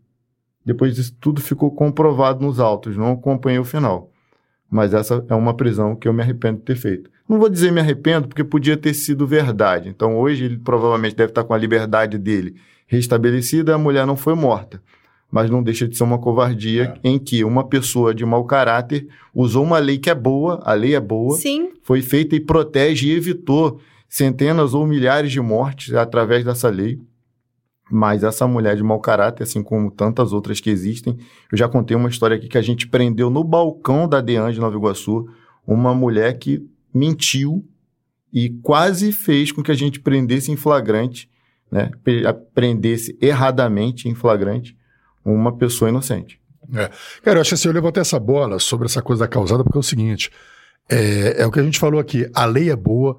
Depois disso, tudo ficou comprovado nos autos, não acompanhei o final. Mas essa é uma prisão que eu me arrependo de ter feito. Não vou dizer me arrependo, porque podia ter sido verdade. Então, hoje, ele provavelmente deve estar com a liberdade dele restabelecida a mulher não foi morta. Mas não deixa de ser uma covardia é. em que uma pessoa de mau caráter usou uma lei que é boa, a lei é boa, Sim. foi feita e protege e evitou centenas ou milhares de mortes através dessa lei. Mas essa mulher de mau caráter, assim como tantas outras que existem, eu já contei uma história aqui que a gente prendeu no balcão da DEAN de Nova Iguaçu uma mulher que mentiu e quase fez com que a gente prendesse em flagrante, né? Prendesse erradamente em flagrante uma pessoa inocente. É. Cara, eu acho assim, eu levantei essa bola sobre essa coisa da causada porque é o seguinte, é, é o que a gente falou aqui, a lei é boa,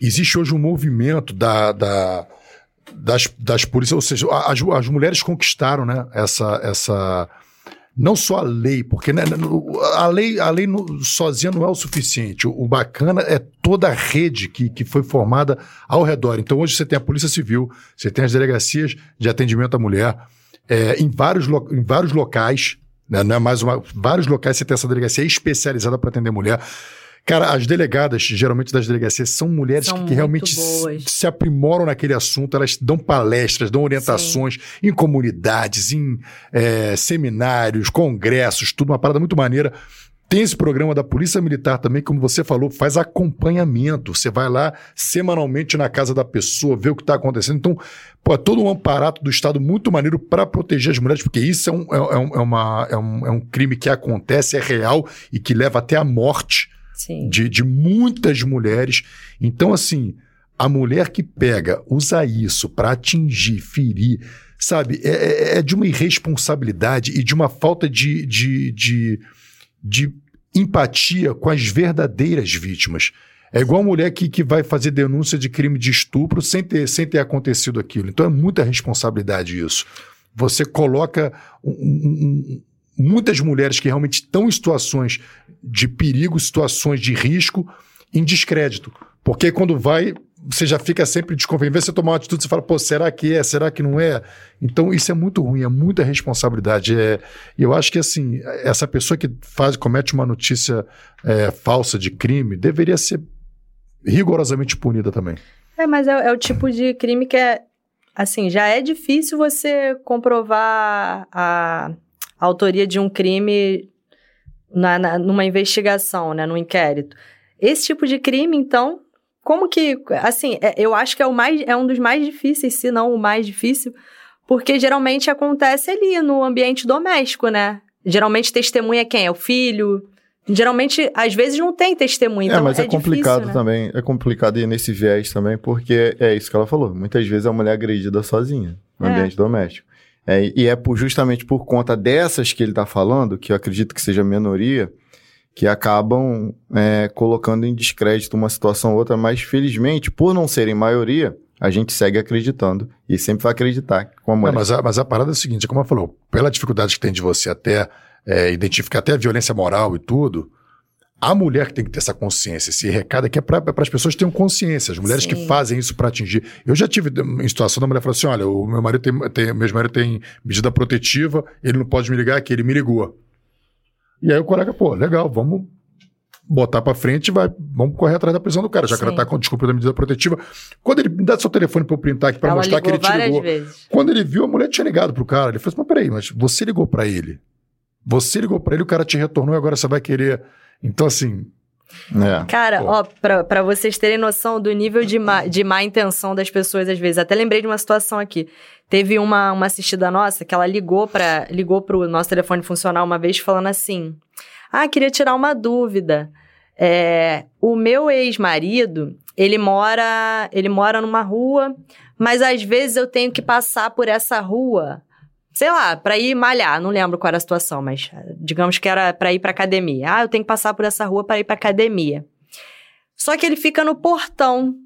existe hoje um movimento da, da das, das polícias, ou seja, as, as mulheres conquistaram, né, essa, essa, não só a lei, porque né, a lei, a lei sozinha não é o suficiente. O, o, bacana é toda a rede que, que foi formada ao redor. Então hoje você tem a Polícia Civil, você tem as delegacias de atendimento à mulher, é, em, vários em vários locais, né, não é mais uma, vários locais você tem essa delegacia especializada para atender mulher. Cara, as delegadas, geralmente das delegacias, são mulheres São que, que realmente se, se aprimoram naquele assunto, elas dão palestras, dão orientações em comunidades, em é, seminários, congressos, tudo, uma parada muito maneira. Tem esse programa da Polícia Militar também, como você falou, faz acompanhamento. Você vai lá semanalmente na casa da pessoa, vê o que está acontecendo. Então, pô, é todo um aparato do Estado muito maneiro para proteger as mulheres, porque isso é um, é, é é uma, é, um, é um crime que acontece, é real e que leva até a morte de, de muitas mulheres. Então, assim, a mulher que pega, usa isso para atingir, ferir, sabe, é- é, é de uma irresponsabilidade e de uma falta de, de, de, de empatia com as verdadeiras vítimas. É igual a mulher que, que vai fazer denúncia de crime de estupro sem ter, sem ter acontecido aquilo. Então é muita responsabilidade isso. Você coloca um- um- muitas mulheres que realmente estão em situações de perigo, situações de risco, em descrédito. Porque quando vai, você já fica sempre desconfiado. Em vez de você tomar uma atitude, você fala, pô, será que é? Será que não é? Então, isso é muito ruim, é muita responsabilidade. É, e eu acho que, assim, essa pessoa que faz, comete uma notícia é, falsa de crime deveria ser rigorosamente punida também. É, mas é, é o tipo de crime que é. Assim, já é difícil você comprovar a, a autoria de um crime na, na- numa investigação, né? Num inquérito. Esse tipo de crime, então, como que. Assim, é- eu acho que é, o mais, é um dos mais difíceis, se não o mais difícil, porque geralmente acontece ali no ambiente doméstico, né? Geralmente testemunha quem? É o filho. Geralmente, às vezes, não tem testemunha. é, Então mas é, difícil, complicado né? também. É complicado ir nesse viés também, porque é isso que ela falou. Muitas vezes a mulher é agredida sozinha no É. ambiente doméstico. É, e é por- justamente por conta dessas que ele está falando, que eu acredito que seja minoria, que acabam é, colocando em descrédito uma situação ou outra, mas felizmente, por não serem maioria, a gente segue acreditando e sempre vai acreditar com a Não, mulher. mas, a, mas a parada é a seguinte, como ela falou, pela dificuldade que tem de você até é, identificar até a violência moral e tudo. A mulher que tem que ter essa consciência, esse recado aqui é para as pessoas que tenham consciência, as mulheres Sim. que fazem isso para atingir. Eu já tive em situação da mulher falar assim: olha, o meu marido tem, tem, meu marido tem medida protetiva, ele não pode me ligar, que ele me ligou. E aí o colega, pô, legal, vamos botar para frente e vai, vamos correr atrás da prisão do cara, já que Sim. ela tá com desculpa da medida protetiva. Quando ele me dá seu telefone para eu printar aqui para mostrar que ele te ligou. vezes. Quando ele viu, a mulher tinha ligado pro cara. Ele falou assim: mas peraí, mas você ligou para ele. Você ligou para ele, o cara te retornou e agora você vai querer. Então, assim, É. Cara, Pô. ó, pra, pra vocês terem noção do nível de má, de má intenção das pessoas, às vezes. Até lembrei de uma situação aqui. Teve uma, uma assistida nossa que ela ligou para ligou pro nosso telefone funcionar uma vez falando assim: Ah, queria tirar uma dúvida. É, o meu ex-marido, ele mora, ele mora numa rua, mas às vezes eu tenho que passar por essa rua, sei lá, pra ir malhar, não lembro qual era a situação, mas eh, digamos que era pra ir pra academia. Ah, eu tenho que passar por essa rua para ir pra academia. Só que ele fica no portão.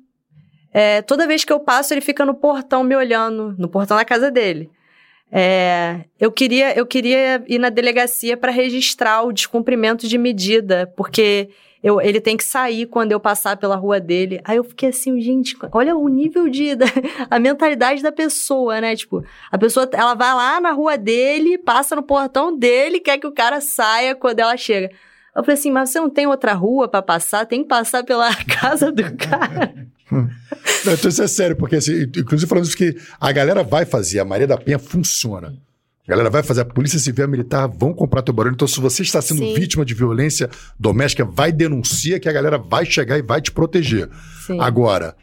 É, toda vez que eu passo, ele fica no portão me olhando, no portão da casa dele. É, eu queria, eu queria ir na delegacia para registrar o descumprimento de medida, porque eu- ele tem que sair quando eu passar pela rua dele. Aí eu fiquei assim, gente, olha o nível de. da- a mentalidade da pessoa, né? Tipo, a pessoa, ela vai lá na rua dele, passa no portão dele, quer que o cara saia quando ela chega. Eu falei assim, mas você não tem outra rua pra passar? Tem que passar pela casa do cara. Não, então isso é sério, porque assim, inclusive falando isso que a galera vai fazer, a Maria da Penha funciona. A galera vai fazer, a polícia civil e a militar vão comprar teu barulho. Então, se você está sendo Sim. vítima de violência doméstica, vai denunciar que a galera vai chegar e vai te proteger. Sim. Agora,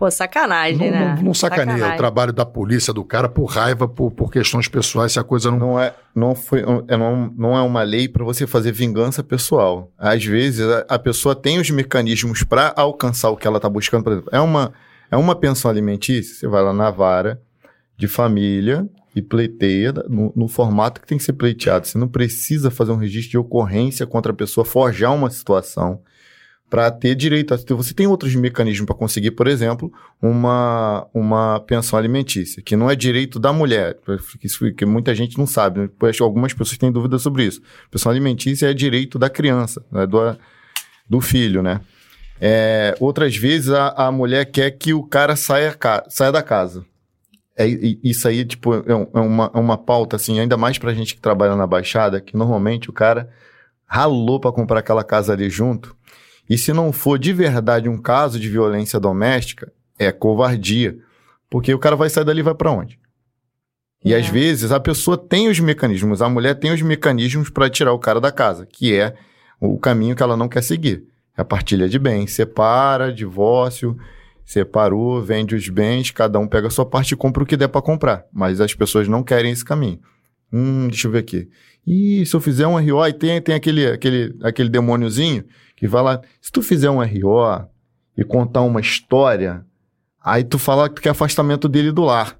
Pô, sacanagem, não, né? não, não sacaneia Sacanagem. o trabalho da polícia, do cara, por raiva, por, por questões pessoais, se a coisa não. Não é, não foi, é, não, não é uma lei para você fazer vingança pessoal. Às vezes a, a pessoa tem os mecanismos para alcançar o que ela está buscando. Por exemplo, é uma, é uma pensão alimentícia. Você vai lá na vara de família e pleiteia no, no formato que tem que ser pleiteado. Você não precisa fazer um registro de ocorrência contra a pessoa, forjar uma situação para ter direito. A, você tem outros mecanismos para conseguir, por exemplo, uma, uma pensão alimentícia, que não é direito da mulher, isso que muita gente não sabe, né? Algumas pessoas têm dúvida sobre isso. Pensão alimentícia é direito da criança, né? do, do filho, né? É, outras vezes a, a mulher quer que o cara saia, saia da casa. É, isso aí, tipo, é, é uma, é uma pauta, assim, ainda mais pra gente que trabalha na Baixada, que normalmente o cara ralou pra comprar aquela casa ali junto. E se não for de verdade um caso de violência doméstica, é covardia. Porque o cara vai sair dali e vai pra onde? E É. às vezes a pessoa tem os mecanismos, a mulher tem os mecanismos pra tirar o cara da casa, que é o caminho que ela não quer seguir. É a partilha de bens. Separa, divórcio, separou, vende os bens, cada um pega a sua parte e compra o que der pra comprar. Mas as pessoas não querem esse caminho. Hum, deixa eu ver aqui. Ih, se eu fizer um RO, e tem, tem aquele, aquele, aquele demôniozinho que vai lá. Se tu fizer um RO e contar uma história, aí tu fala que quer afastamento dele do lar.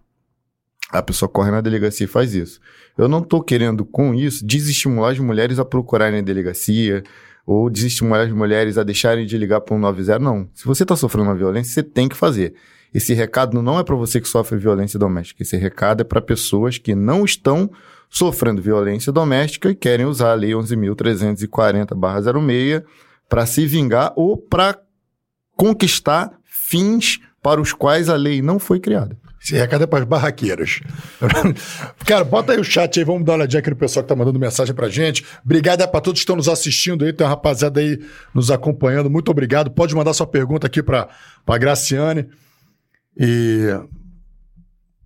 A pessoa corre na delegacia e faz isso. Eu não tô querendo, com isso, desestimular as mulheres a procurarem a delegacia ou desestimular as mulheres a deixarem de ligar para 190. Não. Se você tá sofrendo uma violência, você tem que fazer. Esse recado não é para você que sofre violência doméstica. Esse recado é para pessoas que não estão sofrendo violência doméstica e querem usar a Lei 11.340-06 para se vingar ou para conquistar fins para os quais a lei não foi criada. Esse recado é para as barraqueiras. Cara, bota aí o chat aí, vamos dar uma olhadinha aqui no pessoal que tá mandando mensagem pra gente. Obrigado para todos que estão nos assistindo aí, tem uma rapaziada aí nos acompanhando. Muito obrigado. Pode mandar sua pergunta aqui para a Graciane. E.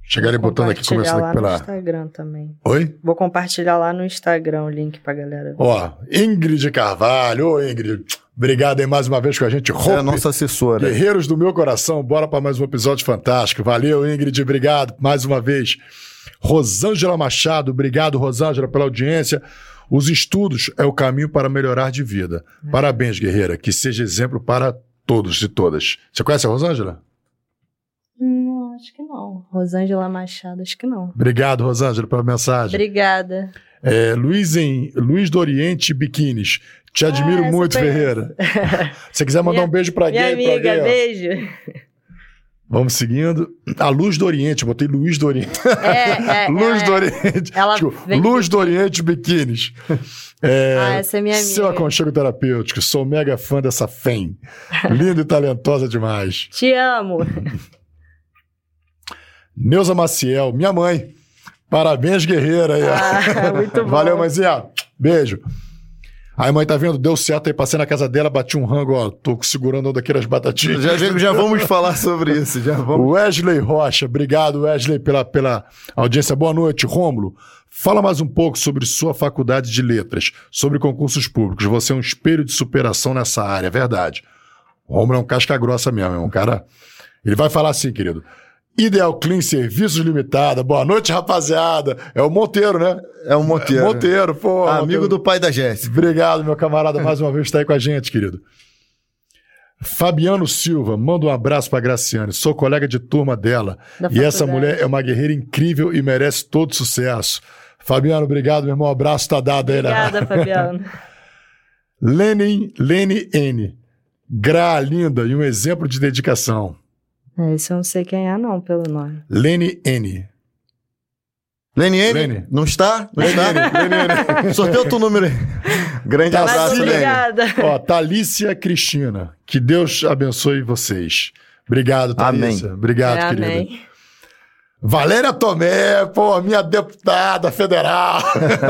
Chegar ele botando aqui, Compartilhar começando lá aqui no pela. Instagram também. Oi? Vou compartilhar lá no Instagram o link pra galera ver. Ó, Ingrid Carvalho. Ô, Ingrid. Obrigado aí mais uma vez com a gente. É a Hope, nossa assessora. Guerreiros do meu coração, bora para mais um episódio fantástico. Valeu, Ingrid, obrigado mais uma vez. Rosângela Machado, obrigado, Rosângela, pela audiência. Os estudos é o caminho para melhorar de vida. Parabéns, guerreira, que seja exemplo para todos e todas. Você conhece a Rosângela? Não, acho que não. Rosângela Machado, acho que não. Obrigado, Rosângela, pela mensagem. Obrigada. É, Luiz, em, Luiz do Oriente Biquínis. Te admiro Ah, muito. Ferreira. Se quiser mandar Minha- um beijo pra Minha gay, pra amiga, gay, ó. beijo. Vamos seguindo. A Luz do Oriente, botei Luiz do Oriente. É, é, Luz ela do é- Oriente. ela Tipo, Luz do Oriente Biquínis. É, Ah, essa é minha Seu amiga. aconchego terapêutico. Sou mega fã dessa FEM. Linda e talentosa demais. Te amo. Neuza Maciel, minha mãe. Parabéns, guerreira. Aí, ó. Ah, muito bom. Valeu, mãezinha. Beijo. Aí, mãe, tá vendo? Deu certo aí, passei na casa dela, bati um rango, ó. Tô segurando daquelas batatinhas. Já, já, já vamos falar sobre isso, já vamos. Wesley Rocha, obrigado, Wesley, pela, pela audiência. Boa noite, Rômulo. Fala mais um pouco sobre sua faculdade de letras, sobre concursos públicos. Você é um espelho de superação nessa área, é verdade. O Rômulo é um casca grossa mesmo, é um cara. Ele vai falar assim, querido. Ideal Clean Serviços Limitada. Boa noite, rapaziada. É o Monteiro, né? É o Monteiro. Monteiro, pô. Amigo Monteiro. do pai da Jéssica. Obrigado, meu camarada, mais uma vez está aí com a gente, querido. Fabiano Silva, manda um abraço pra Graciane. Sou colega de turma dela. Da e essa faculdade. mulher é uma guerreira incrível e merece todo sucesso. Fabiano, obrigado, meu irmão. Abraço tá dado aí, né? Obrigada, Fabiano. Lenin, Lene N. Gra linda e um exemplo de dedicação. É, Esse eu não sei quem é, não, pelo nome. Lene N. Leniene, Lene. não está? Não está? Sorteia o teu número aí. Grande Tá abraço, Lene. obrigada. Ó, Thalícia Cristina. Que Deus abençoe vocês. Obrigado, Thalícia. Obrigado, É, querida. amém. Valéria Tomé, pô, minha deputada federal.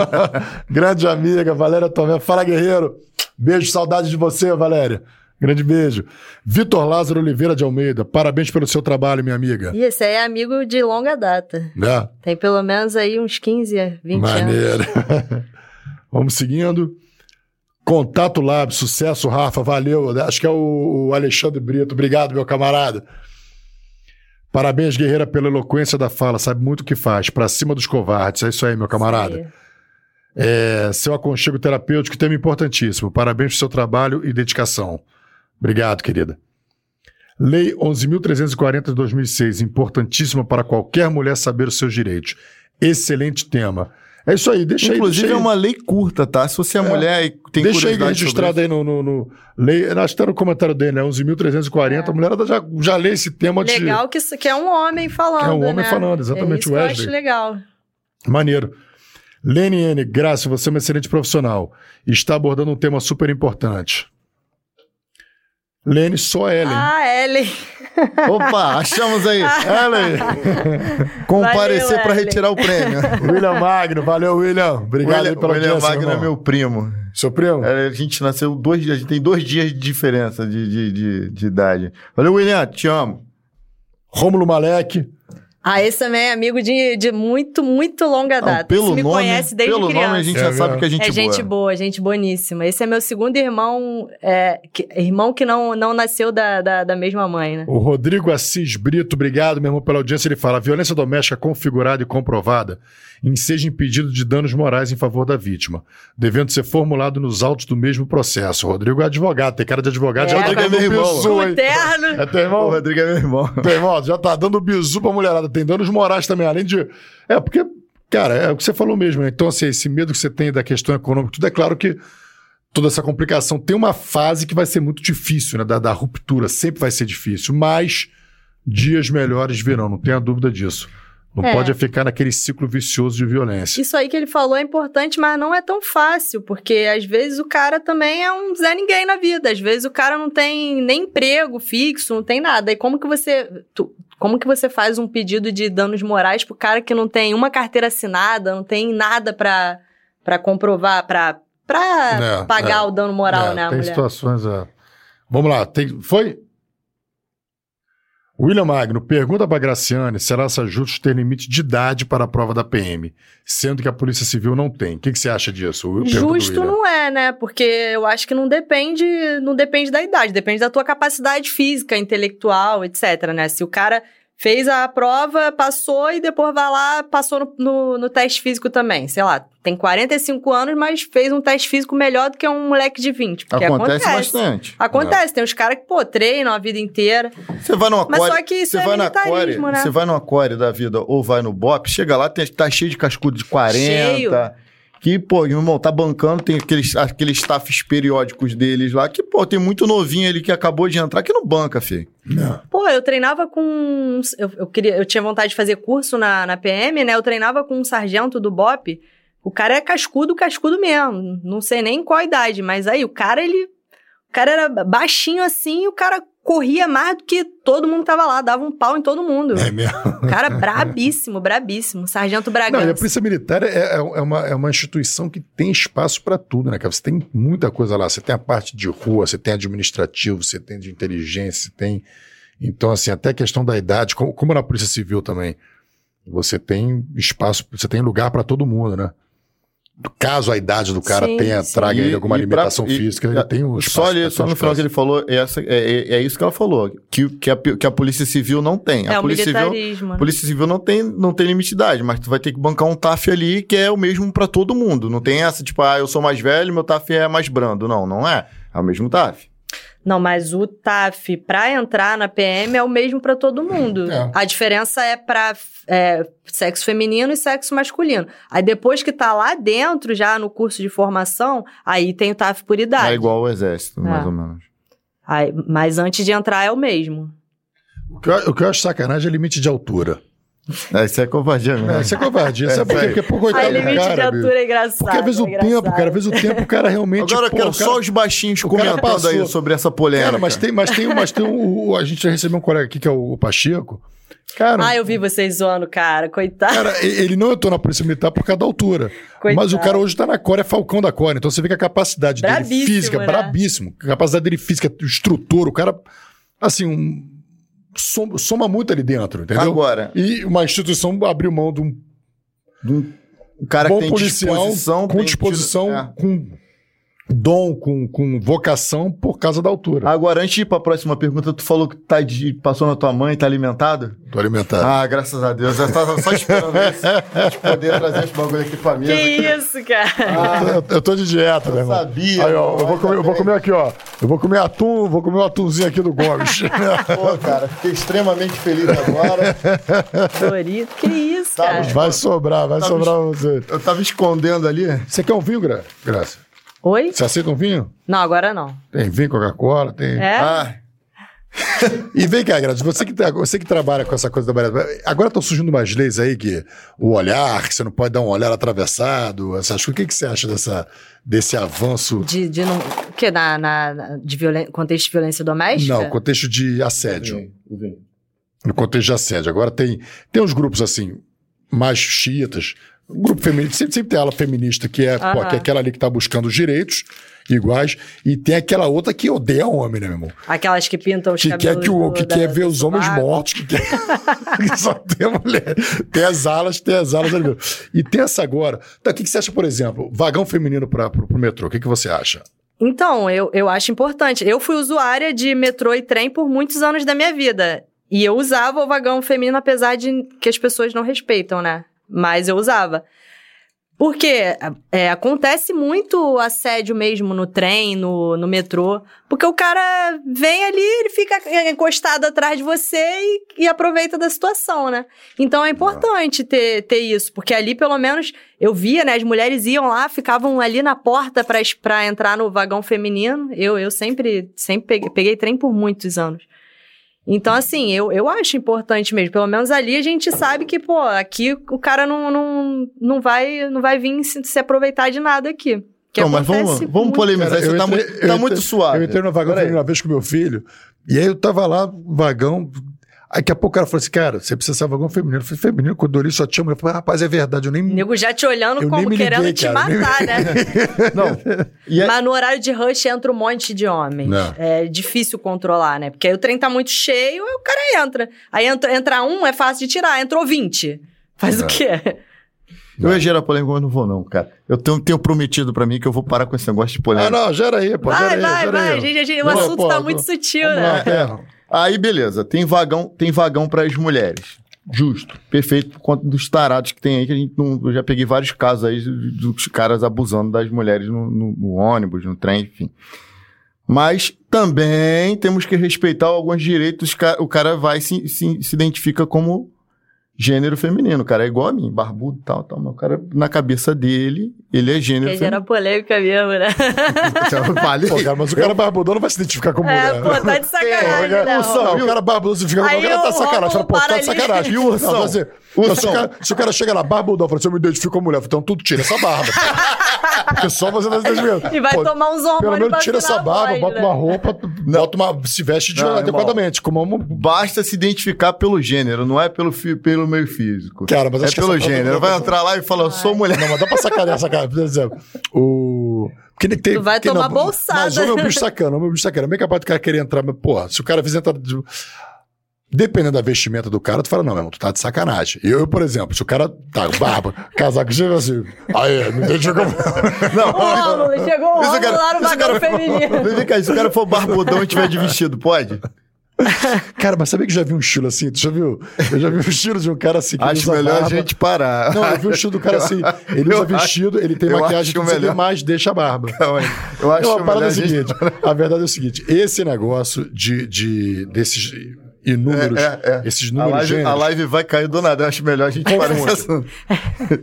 Grande amiga, Valéria Tomé. Fala, guerreiro. Beijo, saudade de você, Valéria. Grande beijo. Vitor Lázaro Oliveira de Almeida, parabéns pelo seu trabalho, minha amiga. E esse aí é amigo de longa data. Né? Tem pelo menos aí uns 15, 20 anos. Maneiro. Vamos seguindo. Contato Lab, sucesso, Rafa, valeu. Acho que é o, Alexandre Brito. Obrigado, meu camarada. Parabéns, guerreira, pela eloquência da fala. Sabe muito o que faz. Pra cima dos covardes. É isso aí, meu camarada. É, seu aconchego terapêutico, tema importantíssimo. Parabéns pelo seu trabalho e dedicação. Obrigado, querida. Lei 11.340 de 2006, importantíssima para qualquer mulher saber os seus direitos. Excelente tema. É isso aí, deixa Inclusive aí. é deixa aí. uma lei curta, tá? Se você é, mulher e tem Deixa aí curiosidade registrado sobre aí no, no, no lei. Acho que tá no comentário dele, né? 11.340. A mulherada já, já lê esse tema de. Legal que, que é um homem falando. É um homem né? falando, exatamente, É isso que eu Wesley. acho legal. Maneiro. Lene N, Graça, você é uma excelente profissional. Está abordando um tema super importante. Lene, só Ellen. Ah, Ellen. Opa, achamos aí. Ellen. Comparecer para retirar o prêmio. William Magno, valeu, William. Obrigado William, aí pela William audiência, Wagner é irmão. meu primo. Seu primo? É, A gente nasceu dois dias, a gente tem dois dias de diferença de, de, de, de idade. Valeu, William, te amo. Rômulo Malek. Ah, esse também é amigo de, de muito, muito longa Não, data. pelo Esse me nome, conhece desde pelo criança. nome a gente É já sabe que a gente é gente boa. boa, gente boníssima. Esse é meu segundo irmão, é, que- irmão que não, não nasceu da, da, da mesma mãe, né? O Rodrigo Assis Brito, obrigado, meu irmão, pela audiência. Ele fala: violência doméstica configurada e comprovada enseja impedido de danos morais em favor da vítima, devendo ser formulado nos autos do mesmo processo. O Rodrigo é advogado, tem cara de advogado, É, já Rodrigo é meu irmão. terno. É teu O irmão? Rodrigo é meu irmão. Teu irmão, já tá dando bisu pra mulherada. Tem danos morais também, além de. É, porque, cara, é o que você falou mesmo, né? Então, assim, esse medo que você tem da questão econômica, tudo é claro que toda essa complicação tem uma fase que vai ser muito difícil, né? Da, da ruptura, sempre vai ser difícil, mas dias melhores virão, não tenha dúvida disso. Não É. pode ficar naquele ciclo vicioso de violência. Isso aí que ele falou é importante, mas não é tão fácil, porque às vezes o cara também é um Zé Ninguém na vida. Às vezes o cara não tem nem emprego fixo, não tem nada. E como que você. tu- como que você faz um pedido de danos morais pro cara que não tem uma carteira assinada, não tem nada pra, pra comprovar, pra, pra É, pagar é. o dano moral, É, né, tem mulher? situações. é. Vamos lá, tem... foi? William Magno pergunta para Graciane se ela acha justo ter limite de idade para a prova da PM, sendo que a Polícia Civil não tem. O que, que você acha disso? Justo não é, né? Porque eu acho que não depende, não depende da idade, depende da tua capacidade física, intelectual, etc, né? Se o cara fez a prova, passou e depois vai lá, passou no, no, no teste físico também. Sei lá, tem 45 anos, mas fez um teste físico melhor do que um moleque de 20. Porque Acontece, acontece. bastante. Acontece, tem uns caras que, pô, treinam a vida inteira. Você vai no Mas aquário. só que isso é vai na né? Você vai no aquário da vida ou vai no BOP, chega lá, tem, tá cheio de cascudo de 40. Cheio. Que, pô, meu irmão, tá bancando, tem aqueles, aqueles staffs periódicos deles lá, que, pô, tem muito novinho ali que acabou de entrar que não banca, filho. Não. Pô, eu treinava com. Eu, eu, queria, eu tinha vontade de fazer curso na, na PM, né? Eu treinava com um sargento do BOP. O cara é cascudo, cascudo mesmo. Não sei nem qual a idade, mas aí o cara, ele. O cara era baixinho assim e o cara corria mais do que todo mundo que tava lá, dava um pau em todo mundo. É mesmo. O cara brabíssimo, brabíssimo. Sargento Não, e a Bragança. Polícia Militar é, é- é uma, é uma instituição que tem espaço para tudo, né, cara? Você tem muita coisa lá. Você tem a parte de rua, você tem administrativo, você tem de inteligência, você tem. Então, assim, até a questão da idade, como, como na Polícia Civil também, você tem espaço, você tem lugar para todo mundo, né? Caso a idade do cara Sim, tenha, sim. traga E- ele alguma e pra- limitação e- física, ele tem um espaço. Só ali, só no final que ele falou, essa, é, é, é isso que ela falou, que, que, a, que a Polícia Civil não tem. É a o Polícia Civil, né? Polícia Civil não tem, não tem limite de idade, mas tu vai ter que bancar um TAF ali que é o mesmo pra todo mundo. Não tem essa, tipo, ah, eu sou mais velho, meu TAF é mais brando. Não, não é. É o mesmo TAF. Não, mas o TAF pra entrar na PM é o mesmo pra todo mundo. É. A diferença é pra é, sexo feminino e sexo masculino. Aí depois que tá lá dentro, já no curso de formação, aí tem o TAF por idade. É igual ao exército, mais É. ou menos. Aí- mas antes de entrar é o mesmo. O que, eu, o que eu acho sacanagem é limite de altura. É, isso é covardia mesmo. É, isso é covardia. Sabe por quê? Porque, pô, coitado Aí do limite de cara, bicho. altura é engraçado. Porque às vezes o é tempo, engraçado. cara, às vezes o tempo o cara realmente. Agora eu pô, quero o cara- só os baixinhos o comentando aí sobre essa polêmica. Cara, mas tem, mas tem, mas tem o, o- A gente já recebeu um colega aqui que é o, o Pacheco. Cara, Ah, eu vi vocês zoando, cara. Coitado. cara, ele não entrou na Polícia Militar por causa da altura. Coitado. Mas o cara hoje tá na Core, é Falcão da Core. Então você vê que a capacidade dele Brabíssimo, física, né? brabíssimo. A capacidade dele física, estrutura, o cara, assim, um, soma, soma muito ali dentro, entendeu? Agora, E uma instituição abriu mão de um de um cara bom que tem policial, disposição. com disposição, é. com dom, com, com vocação por causa da altura. Agora, antes de ir pra próxima pergunta, tu falou que tá de, passou na tua mãe, tá alimentado? Tô alimentado. Ah, graças a Deus. Eu tava só esperando isso. A gente poder trazer esse bagulho aqui pra mesa. Que isso, cara? Ah, Eu, eu tô de dieta, eu irmão. sabia. Aí, ó, eu vou, comer, eu vou comer aqui, ó. Eu vou comer atum, vou comer um atumzinho aqui do Gomes. Pô, cara, fiquei extremamente feliz agora. Dorito. Que isso, cara? vai sobrar, vai Tá sobrar pra você. Eu tava escondendo ali. Você quer um vinho, Gra Graça? Oi? Você aceita um vinho? Não, agora não. Tem vinho, Coca-Cola, tem. É? Ah, E vem cá, Graça, você que, tá- você que trabalha com essa coisa da Maria. Agora estão surgindo umas leis aí que o olhar, que você não pode dar um olhar atravessado, essas coisas. O que, que você acha dessa, desse avanço? De, de não. O quê? Na, na, na- de violen... contexto de violência doméstica? Não, contexto de assédio. no contexto de assédio. Agora tem, tem uns grupos assim, mais chiitas, um grupo feminista, sempre, sempre tem ala feminista que é, pô, que é aquela ali que tá buscando os direitos iguais, e tem aquela outra que odeia homem, né, meu irmão? Aquelas que pintam os Que quer, cabelos que, o, que da- quer ver os homens sovaco. mortos, que quer. que só tem mulher. Tem as alas, tem as alas ali. E tem essa agora. Tá, o que, que você acha, por exemplo, vagão feminino para pro, pro metrô? O que, que você acha? Então, eu, eu acho importante. Eu fui usuária de metrô e trem por muitos anos da minha vida. E eu usava o vagão feminino, apesar de que as pessoas não respeitam, né? Mas eu usava. Porque é, acontece muito assédio mesmo no trem, no, no metrô. Porque o cara vem ali, ele fica encostado atrás de você e, e aproveita da situação, né? Então é importante ter, ter isso. Porque ali, pelo menos, eu via, né? As mulheres iam lá, ficavam ali na porta pra entrar no vagão feminino. Eu, eu sempre, sempre peguei, peguei trem por muitos anos. Então, assim, eu, eu acho importante mesmo. Pelo menos ali a gente sabe que, pô, aqui o cara não, não, não, vai, não vai vir se, se aproveitar de nada aqui. Que Então, mas vamos, vamos polemizar. Cara, Isso tá, entrei- muito, tá entrei- muito suave. Eu entrei no vagão uma vez com meu filho, e aí eu tava lá, vagão. Aí daqui a pouco o cara falou assim: cara, você precisa ser vagão feminino. Eu falei, feminino, quando eu li só tinha mulher. Eu falei, rapaz, é verdade, eu nem. O nego já te olhando Eu como nem me querendo liguei, te cara, nem- matar, né? Não. E é- Mas no horário de rush entra um monte de homens. Não. É difícil controlar, né? Porque aí o trem tá muito cheio, aí o cara entra. Aí entra, entra um, é fácil de tirar. Entrou 20. Faz Não. o quê? eu ia gerar polêmica, mas não vou, não, cara. Eu tenho, tenho prometido pra mim que eu vou parar com esse negócio de Ah, polêmica. não, gera aí, pô. Vai, gera aí, vai, gera vai. aí. Gente, gente- o Não, assunto pô, tá vamos- muito sutil, né? lá, Terra. Aí, beleza. Tem vagão, tem vagão para as mulheres. Justo. Perfeito por conta dos tarados que tem aí, que a gente não. Eu já peguei vários casos aí dos caras abusando das mulheres no, no- no ônibus, no trem, enfim. Mas também temos que respeitar alguns direitos. O cara vai se, se, se identifica como gênero feminino. O cara é igual a mim, barbudo e tal, tal. Mas o cara, na cabeça dele, ele é gênero Porque gera feminino. polêmica mesmo, né? Então, falei. Pô, cara, mas o cara barbudão não vai se identificar com mulher. É, pô, tá de sacanagem, É, não. Não, o cara barbudo se fica com mulher, tá de sacanagem. Fala, pô, tá de sacanagem. E o Ursão? Não, assim, Ursão? se, o cara, se o cara chega lá, barbudão, fala assim, eu me identifico com mulher. Então tudo tira essa barba. Porque só você tá se identificando. E vai Pô, tomar uns hormônios Pelo menos tira essa barba, voz, bota né? uma roupa, bota uma, se veste de Não, adequadamente. Como uma, Basta se identificar pelo gênero, não é pelo, fi- pelo meio físico. Cara, mas é pelo gênero. Vai entrar lá e falar, eu sou mulher. Não, mas dá pra sacanear essa cara. Por exemplo, o. Porque tem, tem, Tu vai tomar não, bolsada. Mas homem é um bicho sacana, homem é um bicho sacana. É bem capaz do cara querer entrar, mas, porra, se o cara fizer entrar. de- Dependendo da vestimenta do cara, tu fala, não, meu irmão, tu tá de sacanagem. Eu, eu, por exemplo, se o cara tá barba, casaco, chega assim, aí, me identifica como. Não, O Rômulo, chegou o Rômulo lá no isso, vagão feminino. Vem cá, se o cara for barbudão e tiver de vestido, pode? Cara, mas sabia que eu já vi um estilo assim? Tu já viu? Eu já vi um estilo de um cara assim que Acho melhor a barba. gente parar. Não, eu vi o estilo do cara assim. Ele Eu usa vestido, ele tem maquiagem, aqui, melhor. mas deixa a barba. Calma aí. Eu acho Não, a parada é melhor a a seguinte: a verdade é o seguinte: esse negócio de, de desses inúmeros, É, é, é. esses A números live, gêneros. a live vai cair do nada. Eu acho melhor a gente parar assunto.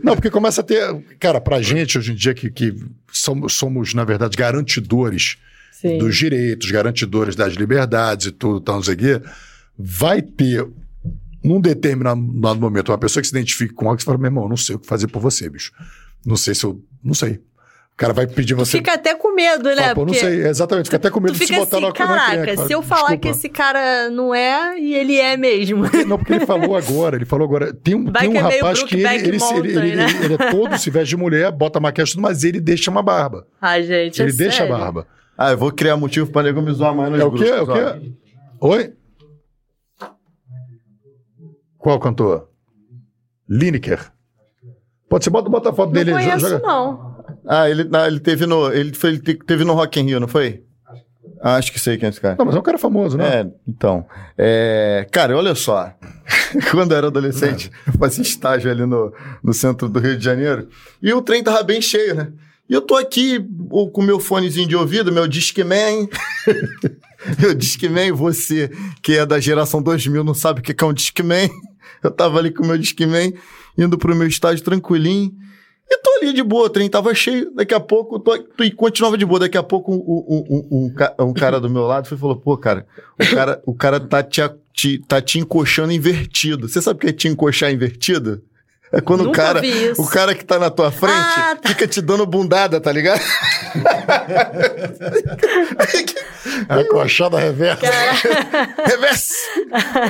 Não, porque começa a ter. Cara, pra gente hoje em dia que, que somos, somos, na verdade, garantidores Sim. dos direitos, garantidores das liberdades e tudo, tal, não sei o quê, vai ter, num determinado momento, uma pessoa que se identifique com algo que fala, meu irmão, eu não sei o que fazer por você, bicho. Não sei se eu. Não sei. O cara vai pedir você. Fica até com medo, né? Fala, pô, não Porque sei, exatamente, fica até com medo de se botar assim, na caraca, encrenca. se eu falar Desculpa. que esse cara não é, e ele é mesmo. Não, porque ele falou agora, ele falou agora. Tem um, tem um é rapaz que ele, ele, ele, né? ele- é todo, se veste de mulher, bota maquiagem tudo, mas ele deixa uma barba. Ah, gente, é ele deixa sério. a barba. Ah, eu vou criar motivo pra nego me zoar amanhã nos É o quê? É o ó. quê? Oi? Qual cantor? Lineker. Pode ser, bota, bota a foto Não dele. conheço, joga- não. Ah, ele, ah, ele teve no. Ele, foi, ele te- teve no Rock in Rio, não foi? Ah, acho que sei quem é esse cara. Não, mas é um cara famoso, né? É, então. É, cara, olha só. Quando eu era adolescente, eu fazia estágio ali no, no centro do Rio de Janeiro. E o trem tava bem cheio, né? E eu tô aqui o- com meu fonezinho de ouvido, meu Discman. meu Discman, você que é da geração 2000 não sabe o que é um Discman. Eu tava ali com o meu Discman, indo pro meu estágio tranquilinho. E tô ali de boa, o trem tava cheio. Daqui a pouco, tô, tô- e continuava de boa. Daqui a pouco, um, um- um- um ca- cara do meu lado foi falou: pô, cara, o cara, o cara tá, te, te- tá te encoxando invertido. Você sabe o que é te encoxar invertido? É quando o Nunca cara, vi isso. o cara que tá na tua frente Ah, tá. fica te dando bundada, tá ligado? É a coxada reversa. Reverse!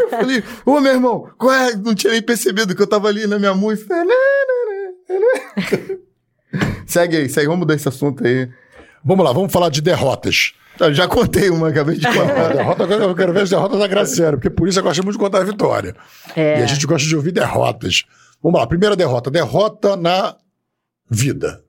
Eu falei, ô meu irmão, qual é? Não tinha nem percebido que eu tava ali na minha música. segue aí, segue, vamos mudar esse assunto aí. Vamos lá, vamos falar de derrotas. Eu já contei uma, acabei de A contar. derrota, eu quero ver as derrotas da Graciela, porque por isso eu gosto muito de contar a vitória. É. E a gente gosta de ouvir derrotas. Vamos lá, primeira derrota. Derrota na vida.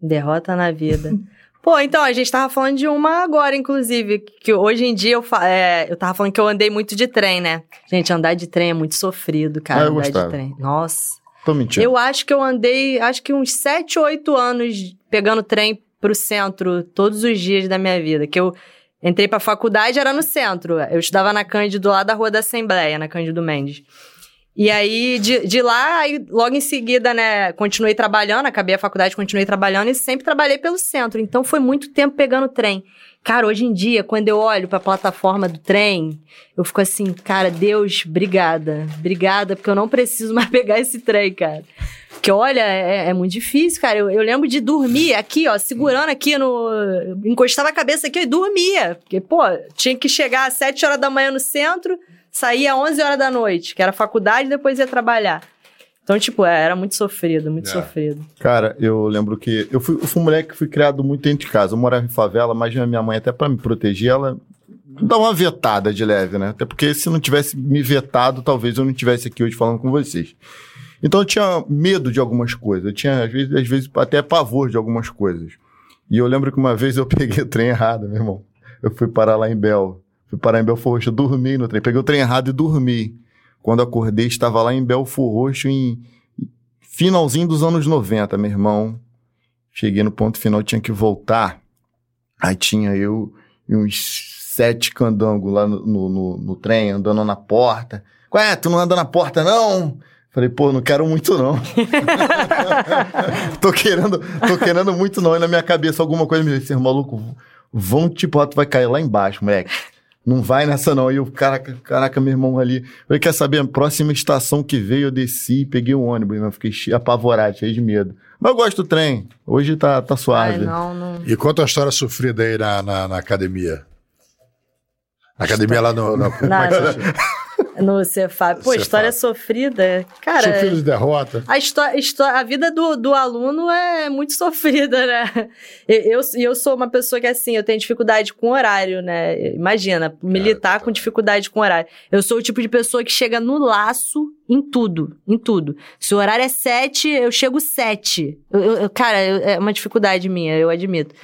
Derrota na vida. Pô, então, a gente tava falando de uma agora, inclusive, que hoje em dia eu, fa- é, eu tava falando que eu andei muito de trem, né? Gente, andar de trem é muito sofrido, cara, Ah, eu andar gostava. de trem. Nossa. Tô mentindo. Eu acho que eu andei, acho que uns 7, 8 anos pegando trem pro centro todos os dias da minha vida. Que eu entrei pra faculdade, era no centro. Eu estudava na Cândido, lá da Rua da Assembleia, na Cândido Mendes. E aí, de, de lá, aí, logo em seguida, né, continuei trabalhando, acabei a faculdade, continuei trabalhando e sempre trabalhei pelo centro. Então, foi muito tempo pegando trem. Cara, hoje em dia, quando eu olho pra plataforma do trem, eu fico assim, cara, Deus, obrigada. Obrigada, porque eu não preciso mais pegar esse trem, cara. Porque, olha, é, é muito difícil, cara. Eu, eu lembro de dormir aqui, ó, segurando aqui no. Encostava a cabeça aqui e dormia. Porque, pô, tinha que chegar às 7 horas da manhã no centro, às 11 horas da noite, que era faculdade, depois ia trabalhar. Então, tipo, é, era muito sofrido, muito É. sofrido. Cara, eu lembro que. Eu fui, eu fui um moleque que fui criado muito dentro de casa. Eu morava em favela, mas minha mãe, até pra me proteger, ela dá uma vetada de leve, né? Até porque se não tivesse me vetado, talvez eu não estivesse aqui hoje falando com vocês. Então eu tinha medo de algumas coisas. Eu tinha, às vezes, às vezes até pavor de algumas coisas. E eu lembro que uma vez eu peguei o trem errado, meu irmão. Eu fui parar lá em Bel. Fui parar em Belfor Roxo, dormi no trem. Peguei o trem errado e dormi. Quando acordei, estava lá em Belfor Roxo em finalzinho dos anos 90, meu irmão. Cheguei no ponto final, tinha que voltar. Aí tinha eu e uns sete candangos lá no, no, no, no trem, andando na porta. Ué, tu não anda na porta, não? Falei, pô, não quero muito, não. tô querendo, tô querendo muito, não. E na minha cabeça alguma coisa me disse, maluco, vão tipo, tu vai cair lá embaixo, moleque. Não vai nessa, não. E eu, caraca, caraca, meu irmão ali. Falei, quer saber? A próxima estação que veio, eu desci, peguei o um ônibus, eu fiquei apavorado, cheio de medo. Mas eu gosto do trem. Hoje tá, tá suave. Ai, não, não... E conta a história sofrida aí na, na, na academia. Na academia lá no. no... no Cefap. Pô, Cefap. história sofrida. Cara. Filho de derrota. A, história, a vida do, do aluno é muito sofrida, né? Eu, eu, eu sou uma pessoa que, assim, eu tenho dificuldade com horário, né? Imagina, militar com dificuldade com horário. Eu sou o tipo de pessoa que chega no laço em tudo, em tudo. Se o horário é sete, eu chego sete. Eu, eu, cara, é uma dificuldade minha, eu admito.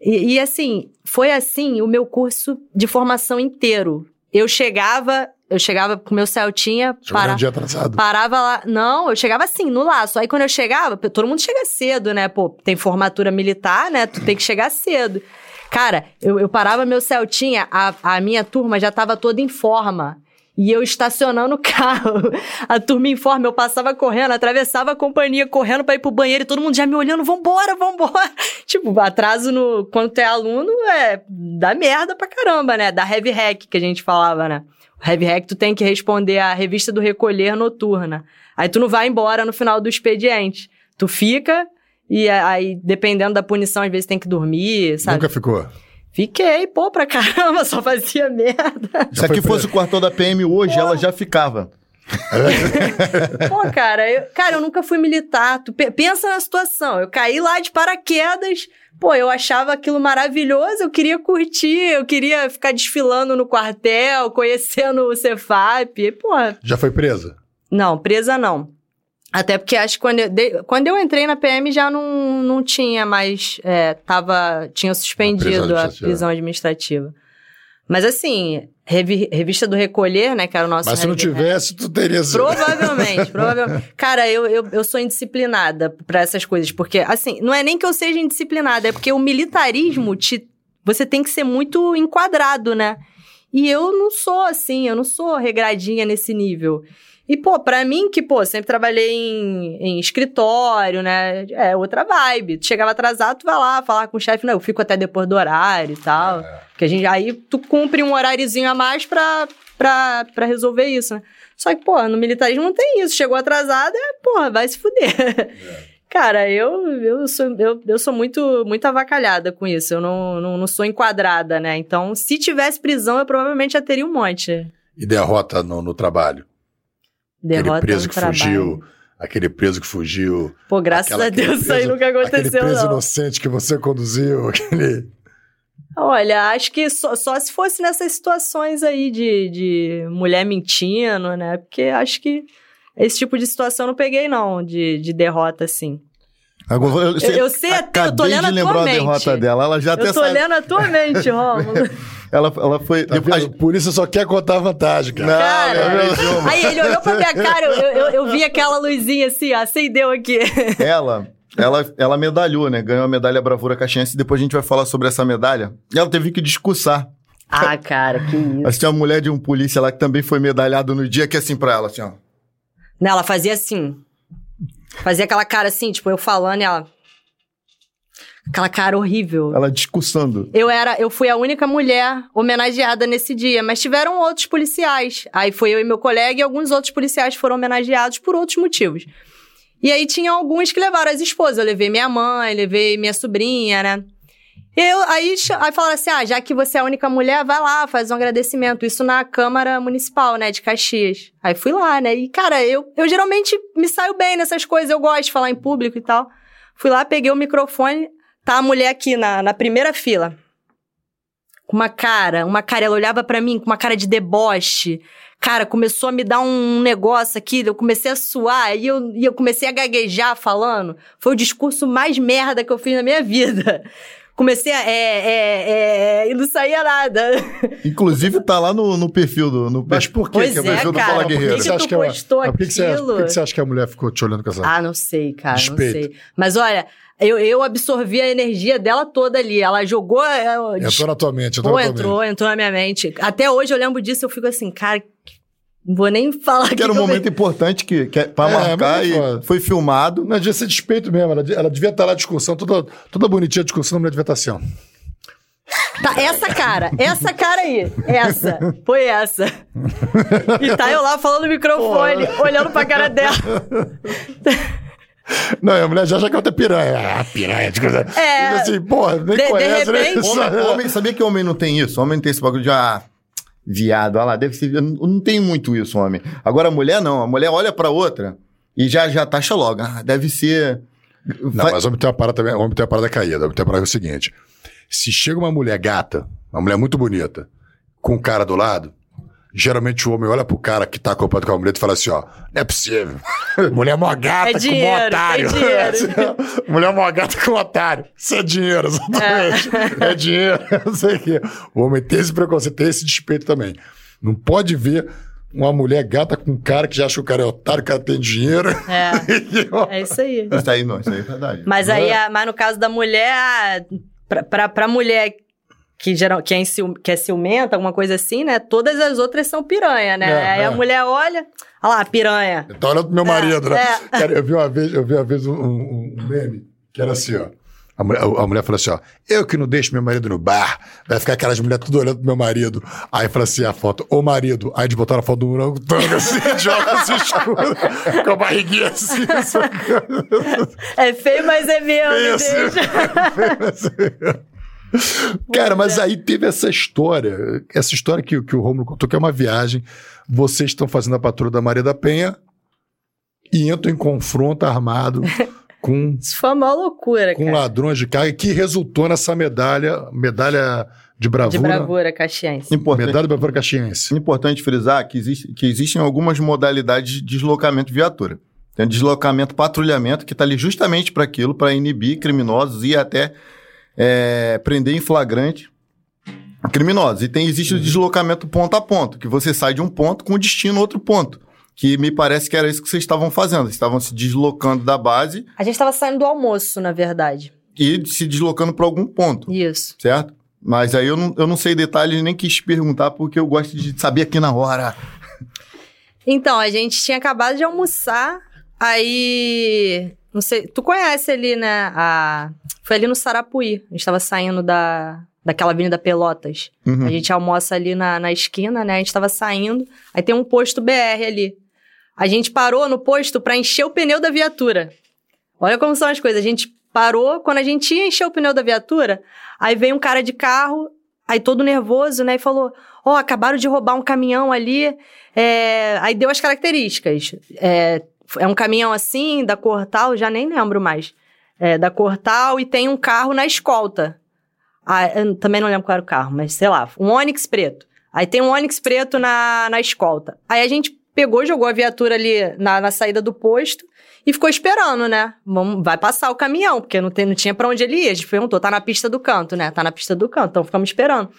E, e, assim, foi assim o meu curso de formação inteiro. Eu chegava, eu chegava com meu Celtinha, para, um dia atrasado. parava lá. Não, eu chegava assim, no laço. Aí quando eu chegava, todo mundo chega cedo, né? Pô, tem formatura militar, né? Tu tem que chegar cedo. Cara, eu, eu parava meu Celtinha, a, a minha turma já tava toda em forma. E eu estacionando o carro. A turma em forma, eu passava correndo, atravessava a companhia correndo para ir pro banheiro e todo mundo já me olhando, vambora, vambora. Tipo, atraso no quando tu é aluno é dá merda pra caramba, né? Da heavy hack que a gente falava, né? O heavy hack tu tem que responder a revista do recolher noturna. Aí tu não vai embora no final do expediente. Tu fica e aí dependendo da punição às vezes tem que dormir, sabe? Nunca ficou. Fiquei, pô, pra caramba, só fazia merda. Se aqui fosse o quartel da PM hoje, pô. ela já ficava. pô, cara, eu, cara, eu nunca fui militar. Tu pensa na situação. Eu caí lá de paraquedas. Pô, eu achava aquilo maravilhoso, eu queria curtir, eu queria ficar desfilando no quartel, conhecendo o Cefap. Pô. Já foi presa? Não, presa não. Até porque acho que quando eu, de, quando eu entrei na PM já não, não tinha mais. É, tava, tinha suspendido a prisão administrativa. Mas assim, revi, revista do Recolher, né, que era o nosso. Mas se não tivesse, tu teria sido. Provavelmente, provavelmente. Cara, eu, eu, eu sou indisciplinada para essas coisas, porque, assim, não é nem que eu seja indisciplinada, é porque o militarismo te. Você tem que ser muito enquadrado, né? E eu não sou assim, eu não sou regradinha nesse nível. E, pô, pra mim, que, pô, sempre trabalhei em, em escritório, né? É outra vibe. Tu chegava atrasado, tu vai lá falar com o chefe, não, eu fico até depois do horário e tal. É. Porque a gente, aí tu cumpre um horáriozinho a mais pra, pra, pra resolver isso, né? Só que, pô, no militarismo não tem isso. Chegou atrasado, é, porra, vai se fuder. É. Cara, eu, eu, sou, eu, eu sou muito, muito avacalhada com isso. Eu não, não, não sou enquadrada, né? Então, se tivesse prisão, eu provavelmente já teria um monte. E derrota no, no trabalho? Derrota aquele preso que trabalho. fugiu, aquele preso que fugiu. Pô, graças aquela, a Deus isso aí nunca aconteceu, aquele preso não. inocente que você conduziu, aquele... Olha, acho que só, só se fosse nessas situações aí de, de mulher mentindo, né? Porque acho que esse tipo de situação eu não peguei, não, de, de derrota, assim. Agora, eu, sei, eu, sei até, eu tô lembrar a, tua a derrota dela. Ela já eu tô sabe. lendo a tua mente, Rômulo. Ela, ela foi. Tá depois... A polícia só quer contar vantagem, cara. Não, cara, aí ele olhou pra minha cara, eu, eu, eu vi aquela luzinha assim, ó, acendeu aqui. Ela. Ela, ela medalhou, né? Ganhou a medalha Bravura Caxiense. Depois a gente vai falar sobre essa medalha. E ela teve que discursar. Ah, cara, que isso. Mas tinha uma mulher de um polícia lá que também foi medalhado no dia, que é assim pra ela, assim, ó. Não, ela fazia assim. Fazia aquela cara assim, tipo, eu falando e ela. Aquela cara horrível. Ela discussando. Eu era, eu fui a única mulher homenageada nesse dia, mas tiveram outros policiais. Aí foi eu e meu colega e alguns outros policiais foram homenageados por outros motivos. E aí tinha alguns que levaram as esposas. Eu levei minha mãe, levei minha sobrinha, né? Eu, aí, aí falaram assim: ah, já que você é a única mulher, vai lá, faz um agradecimento. Isso na Câmara Municipal, né, de Caxias. Aí fui lá, né? E, cara, eu, eu geralmente me saio bem nessas coisas, eu gosto de falar em público e tal. Fui lá, peguei o microfone, Tá a mulher aqui na, na primeira fila. Com uma cara, uma cara, ela olhava para mim com uma cara de deboche. Cara, começou a me dar um negócio aqui, eu comecei a suar e eu, e eu comecei a gaguejar falando. Foi o discurso mais merda que eu fiz na minha vida. Comecei a. É, é, é, e não saía nada. Inclusive, tá lá no, no perfil do. No, Mas por que, pois que é, perfil do Fala Guerreiro? Por que, que, que tu postou é, por que, que, você, por que, você acha que a mulher ficou te olhando com essa. Ah, não sei, cara, não sei. Mas olha, Eu, eu absorvi a energia dela toda ali. Ela jogou. ela- Entrou na tua mente, entrou Pô, na tua entrou, mente. entrou na minha mente. Até hoje eu lembro disso, eu fico assim, cara, não vou nem falar Que era um que eu momento importante que, que é pra É, marcar mas e foda. foi filmado. Não devia ser despeito mesmo. Ela, ela devia estar lá, discussão, toda, toda bonitinha a discussão, a mulher devia estar assim, ó. Tá, essa cara, essa cara aí, essa, foi essa. E tá eu lá falando no microfone, olhando pra cara dela. Não, a mulher já acha que é outra piranha. Ah, piranha. Tipo, É. assim, porra, nem De- de conhece, né? repente- Homem, homem- sabia que homem não tem isso? Homem não tem esse bagulho de, ah, viado, olha lá, deve ser. Não, não tenho muito isso, homem. Agora a mulher não, a mulher olha pra outra e já, já taxa logo. Ah, deve ser. Não, Vai- mas homem tem uma parada também, homem tem uma parada caída. Homem tem uma parada é o seguinte: se chega uma mulher gata, uma mulher muito bonita, com um cara do lado, geralmente o homem olha pro cara que tá acompanhado com a mulher e fala assim: ó, não é possível. Mulher mó gata É com dinheiro, um otário. é dinheiro. Assim, mulher mó gata com um otário. Isso é dinheiro, exatamente. É, dinheiro, não sei o quê. O homem tem esse preconceito, tem esse despeito também. Não pode ver uma mulher gata com um cara que já acha que o cara é otário, que o cara tem dinheiro. É, é isso aí. Isso aí não, isso aí é verdade. Mas aí, a- mas no caso da mulher, a- pra, pra, pra mulher que, geral, que, é ciu- que é ciumenta, alguma coisa assim, né? Todas as outras são piranha, né? É, aí é. a mulher olha, olha lá, piranha. Tá olhando pro meu marido, né? é. Cara, eu vi uma vez, eu vi uma vez um, um- um meme que era assim, ó. A mulher, a mulher falou assim, ó, eu que não deixo meu marido no bar, vai ficar aquelas mulheres tudo olhando pro meu marido. Aí fala assim, a foto, ô marido. Aí eles botaram a foto do orangotango assim, de óculos escuros, com a barriguinha assim, sacando. É feio, mas é meu, me Isso. deixa. Cara, mas aí teve essa história, essa história que, que o Romulo contou, que é uma viagem. Vocês estão fazendo a patrulha da Maria da Penha e entram em confronto armado com Isso foi uma loucura, com cara. ladrões de carga, que resultou nessa medalha, medalha de bravura. De bravura caxiense. Importante, Medalha de bravura caxiense. importante frisar que, existe, que existem algumas modalidades de deslocamento de viatura. Tem deslocamento patrulhamento, que está ali justamente para aquilo, para inibir criminosos e até é, prender em flagrante criminosos. E tem, existe o deslocamento ponto a ponto, que você sai de um ponto com destino a outro ponto. Que me parece que era isso que vocês estavam fazendo. Vocês estavam se deslocando da base A gente tava saindo do almoço, na verdade. e se deslocando para algum ponto, Isso. certo? Mas aí eu não, eu não sei detalhes, nem quis perguntar, porque eu gosto de saber aqui na hora. Então, a gente tinha acabado de almoçar, aí. Não sei, tu conhece ali, né? A... Foi ali no Sarapuí. A gente tava saindo da, daquela Avenida Pelotas. Uhum. A gente almoça ali na, na esquina, né? A gente tava saindo. Aí tem um posto BR ali. A gente parou no posto pra encher o pneu da viatura. Olha como são as coisas. A gente parou, quando a gente ia encher o pneu da viatura, aí veio um cara de carro, aí todo nervoso, né? E falou: Ó, acabaram de roubar um caminhão ali. é, Aí deu as características. É, é um caminhão assim, da cor tal, já nem lembro mais. É, da cor tal, e tem um carro na escolta. Ah, também não lembro qual era o carro, mas sei lá, um Onix preto. Aí tem um Onix preto na, na escolta. Aí a gente pegou, jogou a viatura ali na, na saída do posto e ficou esperando, né? Vamos, vai passar o caminhão, porque não, tem, não tinha pra onde ele ir. A gente perguntou, tá na pista do canto, né? Tá na pista do canto, então ficamos esperando.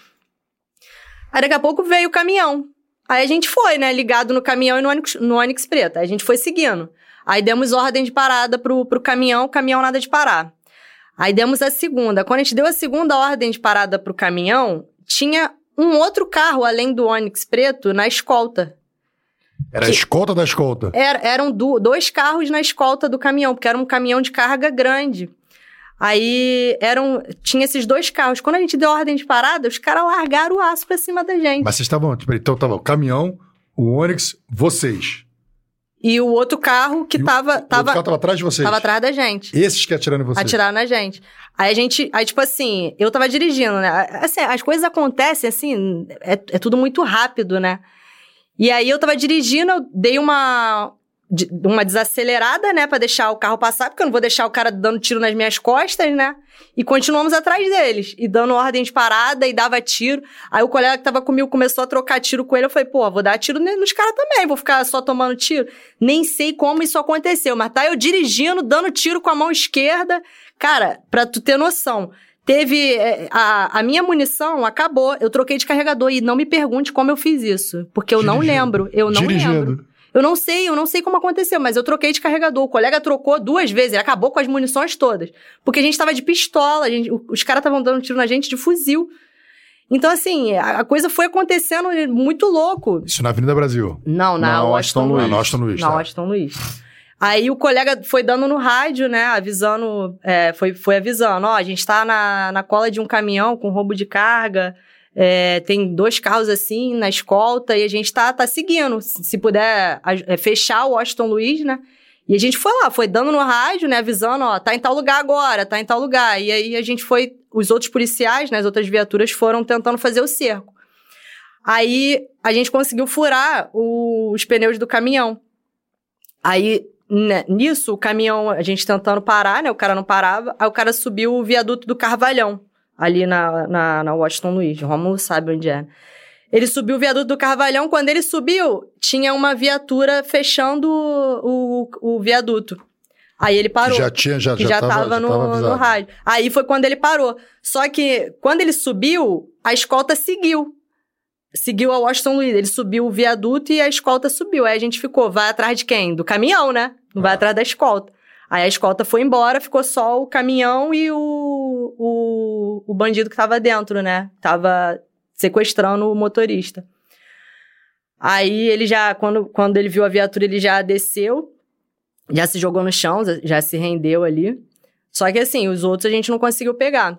Aí daqui a pouco veio o caminhão. Aí a gente foi, né? Ligado no caminhão e no Onix, no Onix preto. Aí a gente foi seguindo. Aí demos ordem de parada pro, pro caminhão, o caminhão nada de parar. Aí demos a segunda. Quando a gente deu a segunda ordem de parada pro caminhão, tinha um outro carro, além do Onix preto, na escolta. Era a escolta da escolta. Era- eram du- dois carros na escolta do caminhão, porque era um caminhão de carga grande. Aí eram. Tinha esses dois carros. Quando a gente deu ordem de parada, os caras largaram o aço pra cima da gente. Mas vocês estavam, tipo, então tava o caminhão, o Onix, vocês. E o outro carro que E o- tava, O carro tava atrás de vocês. tava atrás da gente. Esses que atiraram em vocês. Atiraram na gente. Aí a gente. Aí, tipo assim, eu tava dirigindo, né? Assim, as coisas acontecem, assim, é, é tudo muito rápido, né? E aí eu tava dirigindo, eu dei uma. De- Uma desacelerada, né, pra deixar o carro passar, porque eu não vou deixar o cara dando tiro nas minhas costas, né? E continuamos atrás deles, e dando ordem de parada, e dava tiro. Aí o colega que tava comigo começou a trocar tiro com ele, eu falei, pô, vou dar tiro nos caras também, vou ficar só tomando tiro. Nem sei como isso aconteceu, mas tá eu dirigindo, dando tiro com a mão esquerda. Cara, pra tu ter noção, teve. é, a, a minha munição acabou, eu troquei de carregador. E não me pergunte como eu fiz isso, porque eu não Dirigindo. lembro. Eu não Dirigindo. lembro. Eu não sei, eu não sei como aconteceu, mas eu troquei de carregador. O colega trocou duas vezes, ele acabou com as munições todas. Porque a gente tava de pistola, a gente, os caras estavam dando tiro na gente de fuzil. Então, assim, a, a coisa foi acontecendo muito louco. Isso na Avenida Brasil. Não, na Na Washington Washington Luiz. Na Washington Luiz. Na tá. Washington Luiz. Aí o colega foi dando no rádio, né, avisando, é, foi, foi avisando, ó, a gente tá na, na cola de um caminhão com roubo de carga, é, tem dois carros assim na escolta e a gente tá, tá seguindo. Se puder é, fechar o Washington Luiz, né? E a gente foi lá, foi dando no rádio, né, avisando, ó, tá em tal lugar agora, tá em tal lugar. E aí a gente foi, os outros policiais, né, as outras viaturas foram tentando fazer o cerco. Aí a gente conseguiu furar o- os pneus do caminhão. Aí, né, nisso, o caminhão, a gente tentando parar, né? O cara não parava. Aí o cara subiu o viaduto do Carvalhão, ali na, na, na Washington Luiz. O Romulo sabe onde é. Ele subiu o viaduto do Carvalhão. Quando ele subiu, tinha uma viatura fechando o, o viaduto. Aí ele parou. Que já tinha, já, que já, já, tava, tava, já no, tava no rádio. Aí foi quando ele parou. Só que, quando ele subiu, a escolta seguiu. Seguiu a Washington Luiz. Ele subiu o viaduto e a escolta subiu. Aí a gente ficou, vai atrás de quem? Do caminhão, né? Não vai Ah. atrás da escolta. Aí a escolta foi embora, ficou só o caminhão e o, o, o bandido que tava dentro, né? Tava sequestrando o motorista. Aí ele já, quando, quando ele viu a viatura, ele já desceu, já se jogou no chão, já se rendeu ali. Só que assim, os outros a gente não conseguiu pegar.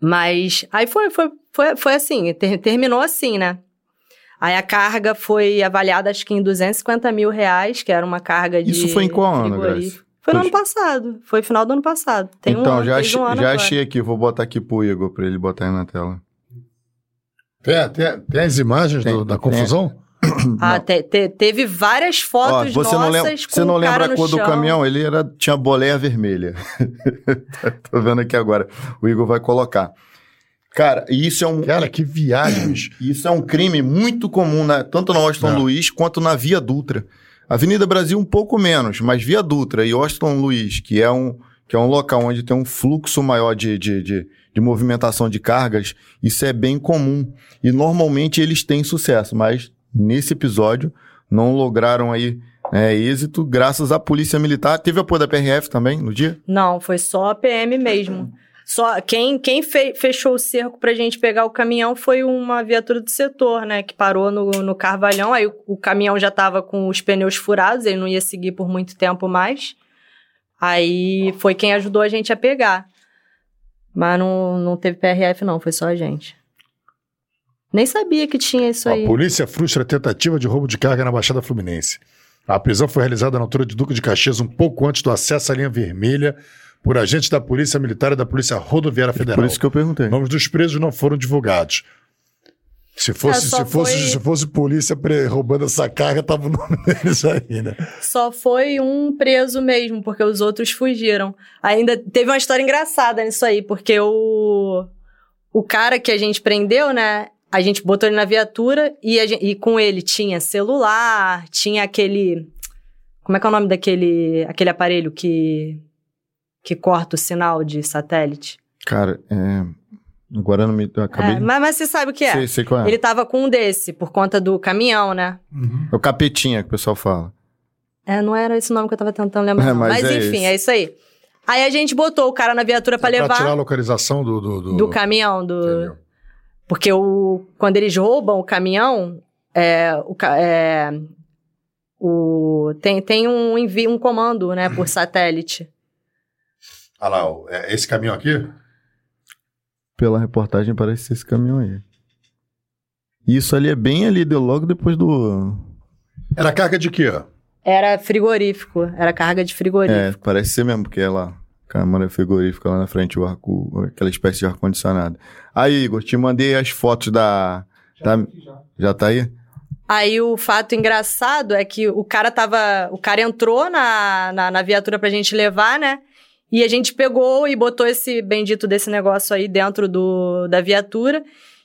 Mas aí foi, foi, foi, foi assim, ter- terminou assim, né? Aí a carga foi avaliada acho que em 250 mil reais, que era uma carga de. Isso foi em qual ano. Grace? Foi no ano passado. Foi final do ano passado. Tem um então, ano, já, achei, um ano já agora. achei aqui, vou botar aqui pro Igor pra ele botar aí na tela. Tem, tem, tem as imagens Tem, do- da tem. confusão? Ah, te- te- teve várias Ó, fotos você nossas não lembra, com você não lembra a cor do chão. caminhão? Ele era, tinha boleia vermelha. Tô vendo aqui agora. O Igor vai colocar. Cara, isso é um, Cara, que viagem, isso é um crime muito comum, né? tanto na Washington Não. Luiz quanto na Via Dutra. Avenida Brasil um pouco menos, mas Via Dutra e Washington Luiz, que é um, que é um local onde tem um fluxo maior de, de, de, de movimentação de cargas, isso é bem comum. E normalmente eles têm sucesso, mas nesse episódio não lograram aí é, êxito, graças à Polícia Militar. Teve apoio da PRF também no dia? Não, foi só a PM mesmo. Só quem, quem fe- fechou o cerco pra gente pegar o caminhão foi uma viatura do setor, né? Que parou no, no Carvalhão. Aí o, o caminhão já tava com os pneus furados, ele não ia seguir por muito tempo mais. Aí foi quem ajudou a gente a pegar. Mas não, não teve PRF, não, foi só a gente. Nem sabia que tinha isso aí. A polícia frustra a tentativa de roubo de carga na Baixada Fluminense. A prisão foi realizada na altura de Duque de Caxias um pouco antes do acesso à linha vermelha por agentes da Polícia Militar e da Polícia Rodoviária Federal. Por isso que eu perguntei. Nomes dos presos não foram divulgados. Se fosse, É, se fosse, foi- se fosse polícia roubando essa carga, tava o nome deles aí, né? Só foi um preso mesmo, porque os outros fugiram. Ainda teve uma história engraçada nisso aí, porque o, o cara que a gente prendeu, né? A gente botou ele na viatura e, a gen- e com ele tinha celular, tinha aquele. Como é que é o nome daquele aquele aparelho que, que corta o sinal de satélite? Cara, é... agora não me. Eu acabei. É, mas, mas você sabe o que é? Sei, sei qual é. Ele tava com um desse, por conta do caminhão, né? É o capetinha que o pessoal fala. É, não era esse nome que eu tava tentando lembrar. É, mas mas é enfim, esse. é isso aí. Aí a gente botou o cara na viatura pra É levar tirar a localização do... Do, do... do caminhão, do... Entendeu? Porque o, quando eles roubam o caminhão, é, o, é, o, tem, tem um, envio, um comando, né, por satélite. Ah lá, é esse caminhão aqui? Pela reportagem parece ser esse caminhão aí. Isso ali é bem ali, deu logo depois do. Era carga de quê? Era frigorífico, era carga de É, frigorífico. parece ser mesmo, porque é lá. Câmara frigorífica lá na frente, o ar, o- aquela espécie de ar-condicionado. Aí, Igor, te mandei as fotos da. da- já tá aí? Aí o fato engraçado é que o cara tava. O cara entrou na, na, na viatura pra gente levar, né? E a gente pegou e botou esse bendito desse negócio aí dentro do, da viatura.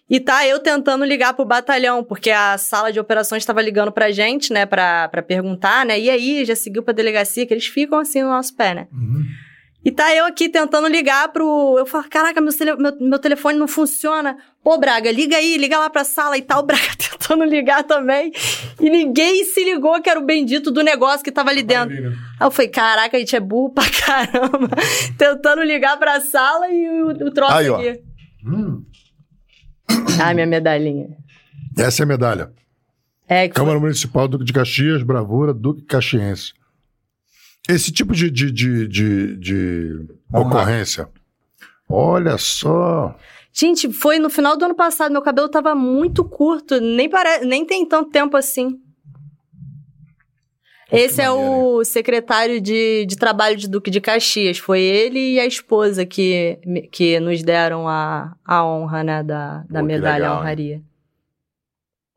E tá eu tentando ligar pro batalhão, porque a sala de operações estava ligando pra gente, né, pra, pra perguntar, né? E aí, já seguiu pra delegacia, que eles ficam assim no nosso pé, né? E tá eu aqui tentando ligar pro. Eu falo, caraca, meu, tele- meu, meu telefone não funciona. Pô, Braga, liga aí, liga lá pra sala e tal. O Braga tentando ligar também. E ninguém se ligou que era o bendito do negócio que tava ali dentro. Aí eu falei, caraca, a gente é burro pra caramba. tentando ligar pra sala e o, o troço Aí, ó. aqui. Hum, Ah, minha medalhinha. essa é a medalha. É, foi- Câmara Municipal Duque de Caxias, Bravura, Duque Caxiense. Esse tipo de, de, de, de, de ocorrência. Olha só. Gente, foi no final do ano passado, meu cabelo tava muito curto, nem, pare... nem tem tanto tempo assim. Esse é o secretário de, de trabalho de Duque de Caxias. Foi ele e a esposa que, que nos deram a, a honra, né, da, da Pô, medalha legal, à honraria.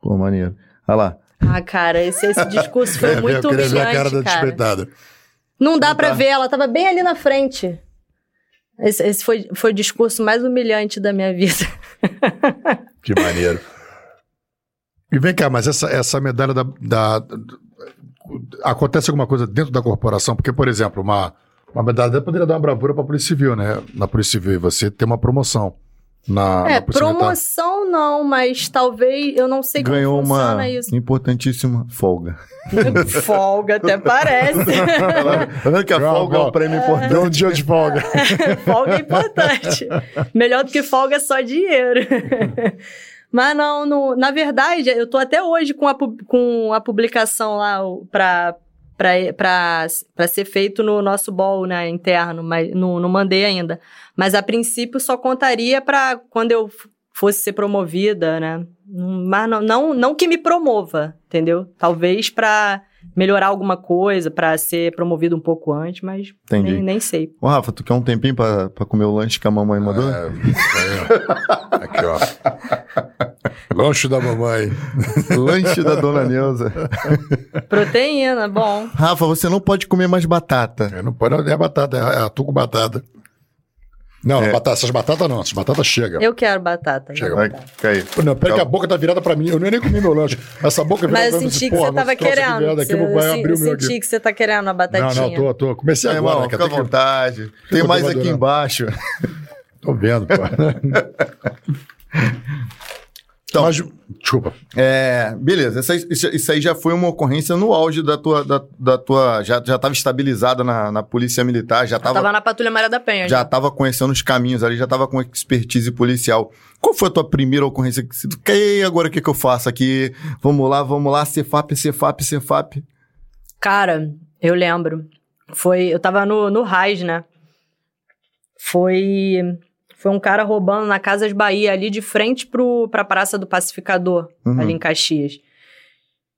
Pô, maneiro. Olha lá. Ah, cara, esse, esse discurso foi É, muito eu queria ver a humilhante, cara da cara. Não dá dá. ver, ela tava bem ali na frente. Esse, esse foi, foi o discurso mais humilhante da minha vida. Que maneiro. E vem cá, mas essa, essa medalha da, da- Acontece alguma coisa dentro da corporação? Porque, por exemplo, uma, uma medalha poderia dar uma bravura para a Polícia Civil, né? Na Polícia Civil, e você tem uma promoção. Na, É, na promoção não, mas talvez, eu não sei como Ganhou funciona uma isso. importantíssima folga. Folga até parece. Tá vendo que a folga é um prêmio Deu importante? um dia de folga. folga é importante. Melhor do que folga é só dinheiro. Mas não, no- na verdade, eu tô até hoje com a, com a publicação lá o- pra ser feito no nosso bol, né, interno, mas não, não mandei ainda. Mas a princípio só contaria pra quando eu fosse ser promovida, né? Hum, Mas não, não, não que me promova, entendeu? Talvez pra melhorar alguma coisa, pra ser promovido um pouco antes, mas Entendi. nem, nem sei. Ô, Rafa, tu quer um tempinho pra, pra comer o lanche que a mamãe mandou? É. Aqui, ó. Lanche da mamãe. Lanche da dona Neuza. Proteína, bom. Rafa, você não pode comer mais batata. É, não pode, não é batata, é atu com batata. Não, É. batata, essas batatas não, essas batatas chega. Eu quero batata. Chega. Vai, cai. Não, peraí que a boca tá virada pra mim. Eu nem nem comi meu lanche. Essa boca virada Mas eu senti que você tava querendo. aqui, eu eu, abrir eu o meu senti aqui. que você tá querendo a batatinha. Não, não, tô, tô. Comecei É, agora, irmão, fica à até que- vontade. Tem eu mais aqui embaixo. Tô vendo, pô. Então- Mas, desculpa. É, beleza. Essa- isso, isso aí já foi uma ocorrência no auge da tua. Da, da tua já estava estabilizada na, na Polícia Militar, já estava tava na Patrulha Maria da Penha. já tava conhecendo os caminhos ali, já estava com expertise policial. Qual foi a tua primeira ocorrência? que você- E agora o que, que eu faço aqui? Vamos lá, vamos lá, Cefap, Cefap, Cefap. Cara, eu lembro. Foi, eu tava no, no RAIS, né? Foi, foi um cara roubando na Casas Bahia, ali de frente pro, pra Praça do Pacificador, Uhum. ali em Caxias.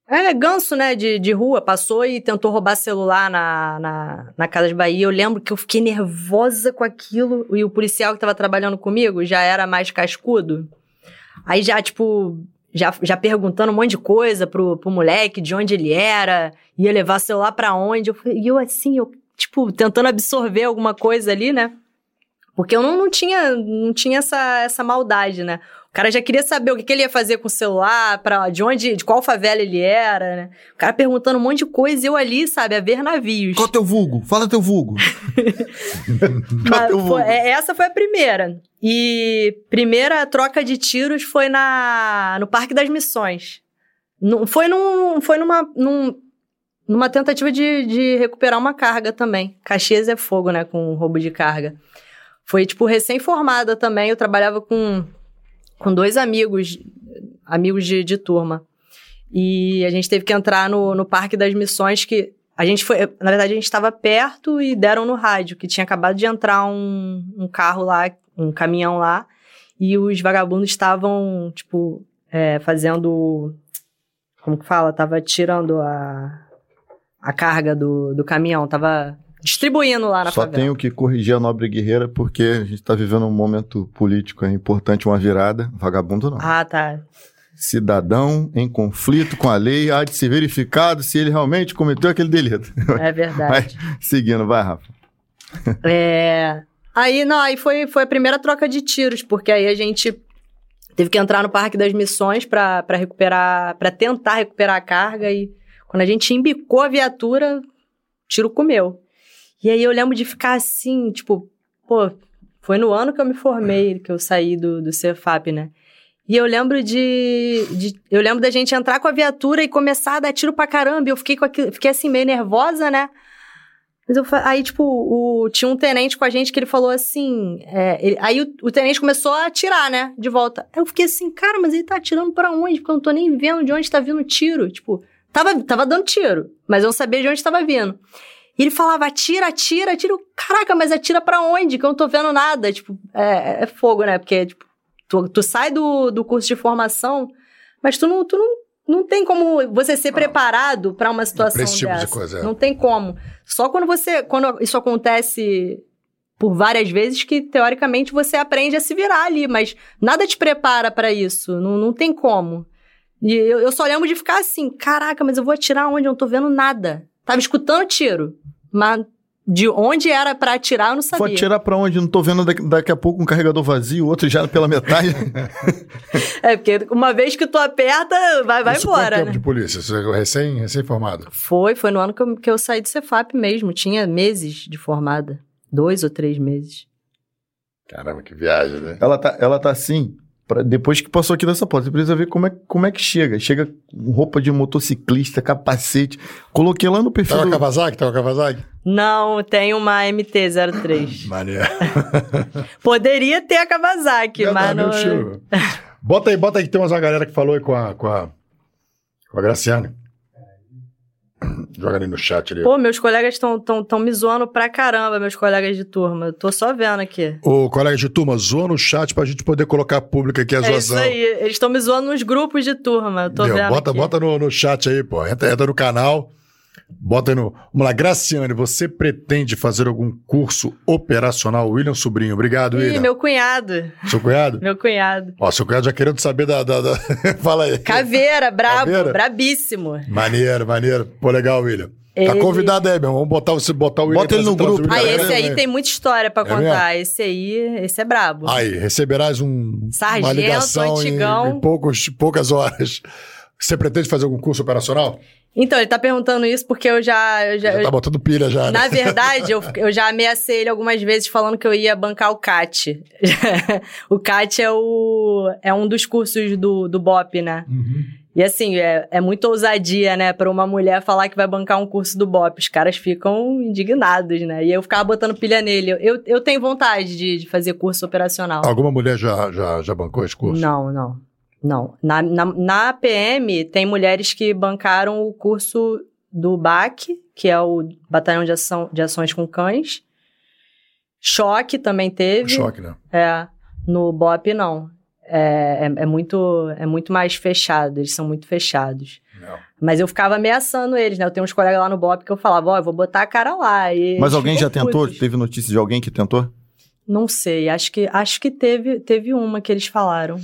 É, ganso, né, de, de rua, passou e tentou roubar celular na, na, na Casas Bahia. Eu lembro que eu fiquei nervosa com aquilo e o policial que tava trabalhando comigo já era mais cascudo. Aí já, tipo, já, já perguntando um monte de coisa pro, pro moleque, de onde ele era, ia levar celular pra onde. Eu, e eu assim, eu, tipo, tentando absorver alguma coisa ali, né? Porque eu não, não tinha, não tinha essa, essa maldade, né? O cara já queria saber o que, que ele ia fazer com o celular, pra, de onde, de qual favela ele era, né? O cara perguntando um monte de coisa e eu ali, sabe, a ver navios. Qual é teu vulgo? Fala teu vulgo. É Mas teu vulgo? é, essa foi a primeira. E primeira troca de tiros foi na no Parque das Missões. Não- foi num, foi numa, num- numa tentativa de, de recuperar uma carga também. Caxias é fogo, né, com roubo de carga. Foi, tipo, recém-formada também. Eu trabalhava com, com dois amigos, amigos de, de turma. E a gente teve que entrar no, no Parque das Missões, que a gente foi. Na verdade, a gente estava perto e deram no rádio, que tinha acabado de entrar um, um carro lá, um caminhão lá, e os vagabundos estavam, tipo, é, fazendo. Como que fala? Tava tirando a, a carga do, do caminhão, tava distribuindo lá na Só favela. tenho que corrigir a nobre guerreira, porque a gente tá vivendo um momento político é importante, uma virada. Vagabundo não. Ah, tá. Cidadão em conflito com a lei há de ser verificado se ele realmente cometeu aquele delito. É verdade. Seguindo, vai, Rafa. É. Aí, não, aí foi, foi a primeira troca de tiros, porque aí a gente teve que entrar no Parque das Missões pra recuperar, para tentar recuperar a carga e quando a gente embicou a viatura, o tiro comeu. E aí eu lembro de ficar assim, tipo, pô, foi no ano que eu me formei, que eu saí do, do Cefap, né? E eu lembro de, de, Eu lembro da gente entrar com a viatura e começar a dar tiro pra caramba. E eu fiquei, com aquilo, fiquei assim, meio nervosa, né? Mas eu, aí, tipo, o, tinha um tenente com a gente que ele falou assim. É, ele, aí o, o, tenente começou a atirar, né? De volta. Eu fiquei assim, cara, mas ele tá atirando pra onde? Porque eu não tô nem vendo de onde tá vindo o tiro. Tipo, tava, tava dando tiro, mas eu não sabia de onde tava vindo. E ele falava, atira, atira, atira. Caraca, mas atira pra onde? Que eu não tô vendo nada. Tipo, é, é fogo, né? Porque, tipo, tu, tu sai do, do curso de formação, mas tu não, tu não não tem como você ser preparado para uma situação esse tipo dessa. De coisa, é. Não tem como. Só quando você, quando isso acontece por várias vezes que teoricamente você aprende a se virar ali, mas nada te prepara para isso. Não, não tem como. E eu, eu só lembro de ficar assim, caraca, mas eu vou atirar onde? Eu não tô vendo nada. Tava escutando tiro, mas de onde era para atirar, eu não sabia. Vou atirar para onde? Não tô vendo daqui, daqui, a pouco um carregador vazio, outro já pela metade. é, porque uma vez que tu aperta, vai, vai Isso embora. tempo né? de polícia? Você é recém, recém-formado? Foi, foi no ano que eu, que eu saí do Cefap mesmo. Tinha meses de formada. Dois ou três meses. Caramba, que viagem, né? Ela tá, ela tá assim, Pra, depois que passou aqui dessa porta, você precisa ver como é, como é que chega. Chega com roupa de motociclista, capacete. Coloquei lá no perfil. Tá com a Kawasaki? Tá com a Kawasaki? Não, tem uma MT-03. Maneiro. Poderia ter a Kawasaki, mas não... Bota aí, bota aí que tem uma galera que falou aí com a, com a, com a Graciane. Joga ali no chat ali. Pô, meus colegas estão tão, tão me zoando pra caramba, meus colegas de turma. Tô só vendo aqui. Ô, colega de turma, zoa no chat pra gente poder colocar público aqui a é zoação. É isso aí, eles estão me zoando nos grupos de turma, eu tô vendo Bota, aqui. bota no, no chat aí, pô. Entra, entra no canal. Bota aí no. Vamos lá, Graciane, você pretende fazer algum curso operacional? William Sobrinho, obrigado, Ih, William. meu cunhado. Seu cunhado? Meu cunhado. Ó, seu cunhado já querendo saber da. da, da... Fala aí. Caveira, brabo, Caveira? brabíssimo. Maneiro, maneiro. Pô, legal, William. Tá Ele- convidado aí, meu. Vamos botar, você, botar o William Bota ele no grupo. Ah, esse aí tem muita história pra É contar. Esse aí, esse é brabo. Aí, receberás um, Sargento, uma ligação em, antigão. em poucos, poucas horas. Você pretende fazer algum curso operacional? Então, ele tá perguntando isso porque eu já. Eu já, Já tá botando pilha já, né? Na verdade, eu, eu já ameacei ele algumas vezes falando que eu ia bancar o CAT. o CAT é, o, é um dos cursos do, do BOP, né? Uhum. E assim, é, é muita ousadia, né, pra uma mulher falar que vai bancar um curso do BOP. Os caras ficam indignados, né? E eu ficava botando pilha nele. Eu, eu tenho vontade de, de fazer curso operacional. Alguma mulher já, já, já bancou esse curso? Não, não. Não. Na, na, na PM, tem mulheres que bancaram o curso do BAC, que é o Batalhão de, Ação, de Ações com Cães. Choque também teve. Choque, né? É. No BOP, não. É, é, é muito, é muito mais fechado, eles são muito fechados. Não. Mas eu ficava ameaçando eles, né? Eu tenho uns colegas lá no BOP que eu falava, ó, eu vou botar a cara lá. E Mas alguém já ficam tentou? putos. Teve notícia de alguém que tentou? Não sei, acho que, acho que teve, teve uma que eles falaram.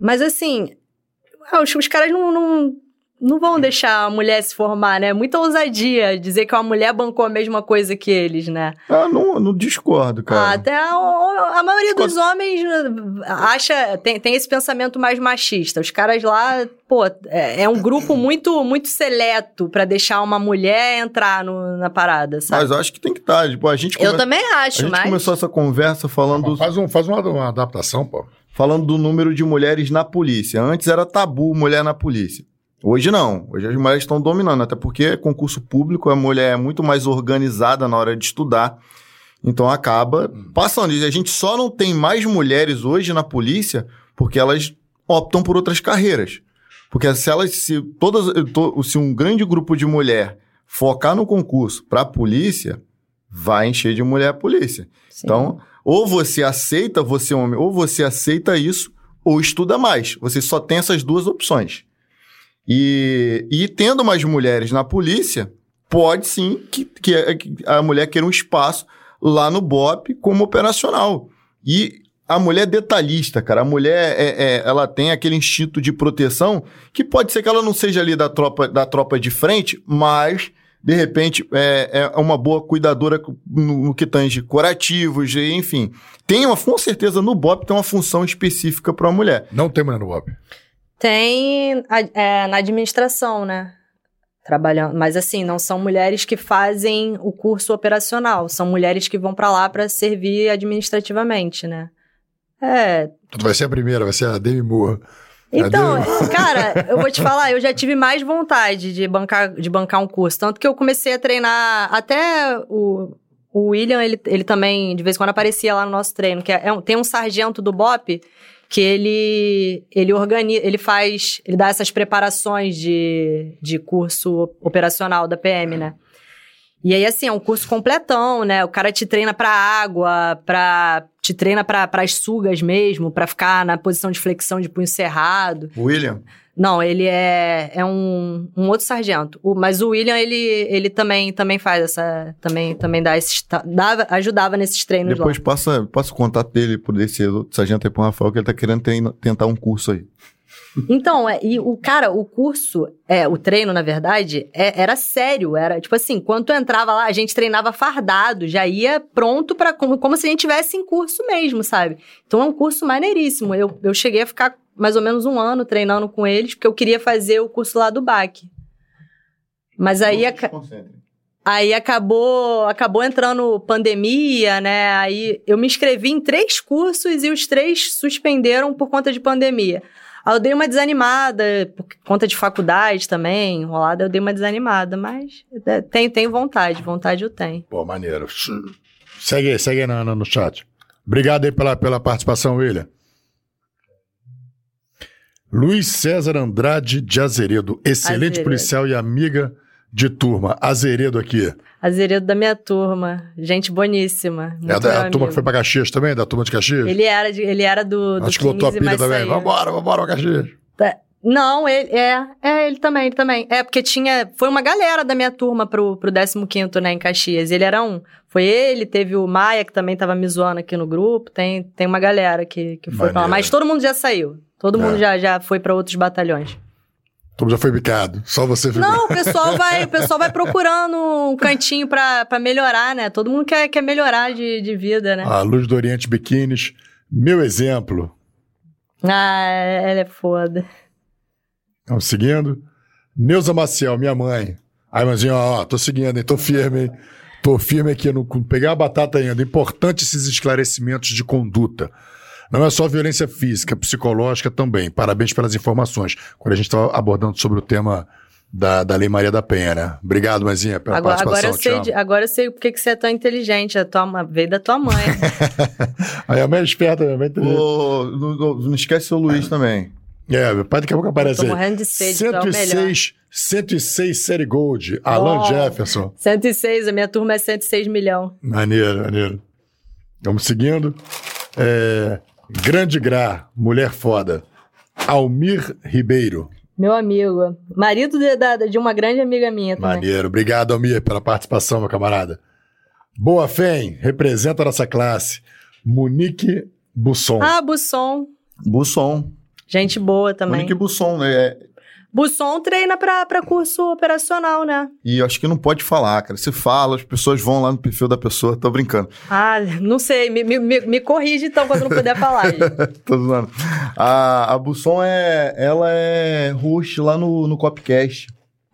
Mas assim, ah, os, os caras não, não, não vão deixar a mulher se formar, né? Muita ousadia dizer que uma mulher bancou a mesma coisa que eles, né? Ah, não, não discordo, Ah, cara. até a, a maioria dos homens acha, tem, tem esse pensamento mais machista. Os caras lá, pô, é, é um grupo muito, muito seleto pra deixar uma mulher entrar no- na parada, sabe? Mas eu acho que tem que estar. Tipo, a gente, Eu come- também a acho, gente mas. começou essa conversa falando, Faz, um, faz uma, uma adaptação, pô. Falando do número de mulheres na polícia. Antes era tabu mulher na polícia. Hoje não. Hoje as mulheres estão dominando, até porque é concurso público, a mulher é muito mais organizada na hora de estudar. Então acaba passando. E a gente só não tem mais mulheres hoje na polícia porque elas optam por outras carreiras. Porque se elas, se todas, to- se um grande grupo de mulher focar no concurso para a polícia, vai encher de mulher a polícia. Sim. Então, ou você aceita, você homem, ou você aceita isso, ou estuda mais. Você só tem essas duas opções. E, e tendo mais mulheres na polícia, pode sim que, que que a mulher queira um espaço lá no BOP como operacional. E a mulher é detalhista, cara. A mulher, é, é- ela tem aquele instinto de proteção que pode ser que ela não seja ali da tropa, da tropa de frente, mas, de repente, é, é uma boa cuidadora no, no que tange curativos, enfim. Tem uma, com certeza, no BOP tem uma função específica para a mulher. Não tem mulher no BOP. Tem é, na administração, né? trabalhando. Mas assim, não são mulheres que fazem o curso operacional, são mulheres que vão para lá para servir administrativamente, né? É. Tu vai ser a primeira, vai ser a Demi Moore. Então, cara, eu vou te falar, eu já tive mais vontade de bancar, de bancar um curso. Tanto que eu comecei a treinar até o, o William, ele, ele também, de vez em quando, aparecia lá no nosso treino, que é, é um, tem um sargento do BOP que ele ele organiza, ele faz, ele dá essas preparações de, de curso operacional da PM, né? E aí, assim, é um curso completão, né? O cara te treina pra água, pra, te treina para as sugas mesmo, para ficar na posição de flexão de punho cerrado. William? Não, ele é, é um, um outro sargento. O, mas o William, ele, ele também, também faz essa. Também, também dá esses, dava, ajudava nesses treinos Depois lá. passa, passa o contato dele por esse outro sargento aí pro Rafael, que ele tá querendo tentar um curso aí. Então, é, e o cara, o curso, é, o treino, na verdade, é, era sério. Era tipo assim, quando tu entrava lá, a gente treinava fardado, já ia pronto para como, como se a gente tivesse em curso mesmo, sabe? Então é um curso maneiríssimo. Eu, eu cheguei a ficar mais ou menos um ano treinando com eles, porque eu queria fazer o curso lá do BAC. Mas aí. Aí acabou, acabou entrando pandemia, né? Aí eu me inscrevi em três cursos e os três suspenderam por conta de pandemia. Aí eu dei uma desanimada, por conta de faculdade também, enrolada, eu dei uma desanimada, mas é, tenho, tenho vontade, vontade eu tenho. Pô, maneiro. Segue aí, segue aí no, no chat. Obrigado aí pela, pela participação, William. Luiz César Andrade de Azeredo, excelente Azeredo. policial e amiga de turma. Azeredo aqui. Azeredo da minha turma, gente boníssima. É da a turma que foi pra Caxias também, da turma de Caxias? Ele era, de, ele era do, do Acho que botou a pilha também. Saiu. Vambora, vambora Caxias. Tá. Não, ele é, é, ele também, ele também. É, porque tinha, foi uma galera da minha turma pro, pro 15º, né, em Caxias. Ele era um. Foi ele, teve o Maia, que também tava me zoando aqui no grupo, tem, tem uma galera que, que foi pra lá. Mas todo mundo já saiu. Todo é. mundo já, já foi para outros batalhões. Todo já foi picado, só você ficou. Não, o pessoal vai, o pessoal vai procurando um cantinho para melhorar, né? Todo mundo quer, quer melhorar de, de vida, né? A Luz do Oriente Biquínis, meu exemplo. Ah, ela é foda. Vamos seguindo. Neuza Maciel, minha mãe. Aí, mãezinha, ó, tô seguindo, hein? Tô firme, hein? Tô firme aqui, não pegar a batata ainda. Importante esses esclarecimentos de conduta. Não é só violência física, psicológica também. Parabéns pelas informações. Quando a gente estava abordando sobre o tema da, da Lei Maria da Penha, né? Obrigado, Mãezinha, pela agora, participação. Agora eu, sei, agora eu sei porque que você é tão inteligente. A tua, veio da tua mãe. Aí a mãe é esperta, minha mãe oh, não, não, não, esquece o Luiz também. É, meu pai daqui a pouco aparece aí. Tô morrendo de sede, 106, 106 série Gold, Alan oh, Jefferson. 106, a minha turma é 106 milhão. Maneiro, maneiro. Vamos seguindo. É, Grande Gra, mulher foda. Almir Ribeiro. Meu amigo. Marido de, de uma grande amiga minha também. Maneiro. Obrigado, Almir, pela participação, meu camarada. Boa Fém, representa a nossa classe. Monique Busson. Ah, Busson. Busson. Gente boa também. Monique Busson, né? Busson treina pra, pra curso operacional, né? E eu acho que não pode falar, cara. Se fala, as pessoas vão lá no perfil da pessoa. Tô brincando. Ah, não sei. Me, me, me corrige então quando não puder falar. Tô zoando. A, a Busson é. Ela é host lá no, no Copcast.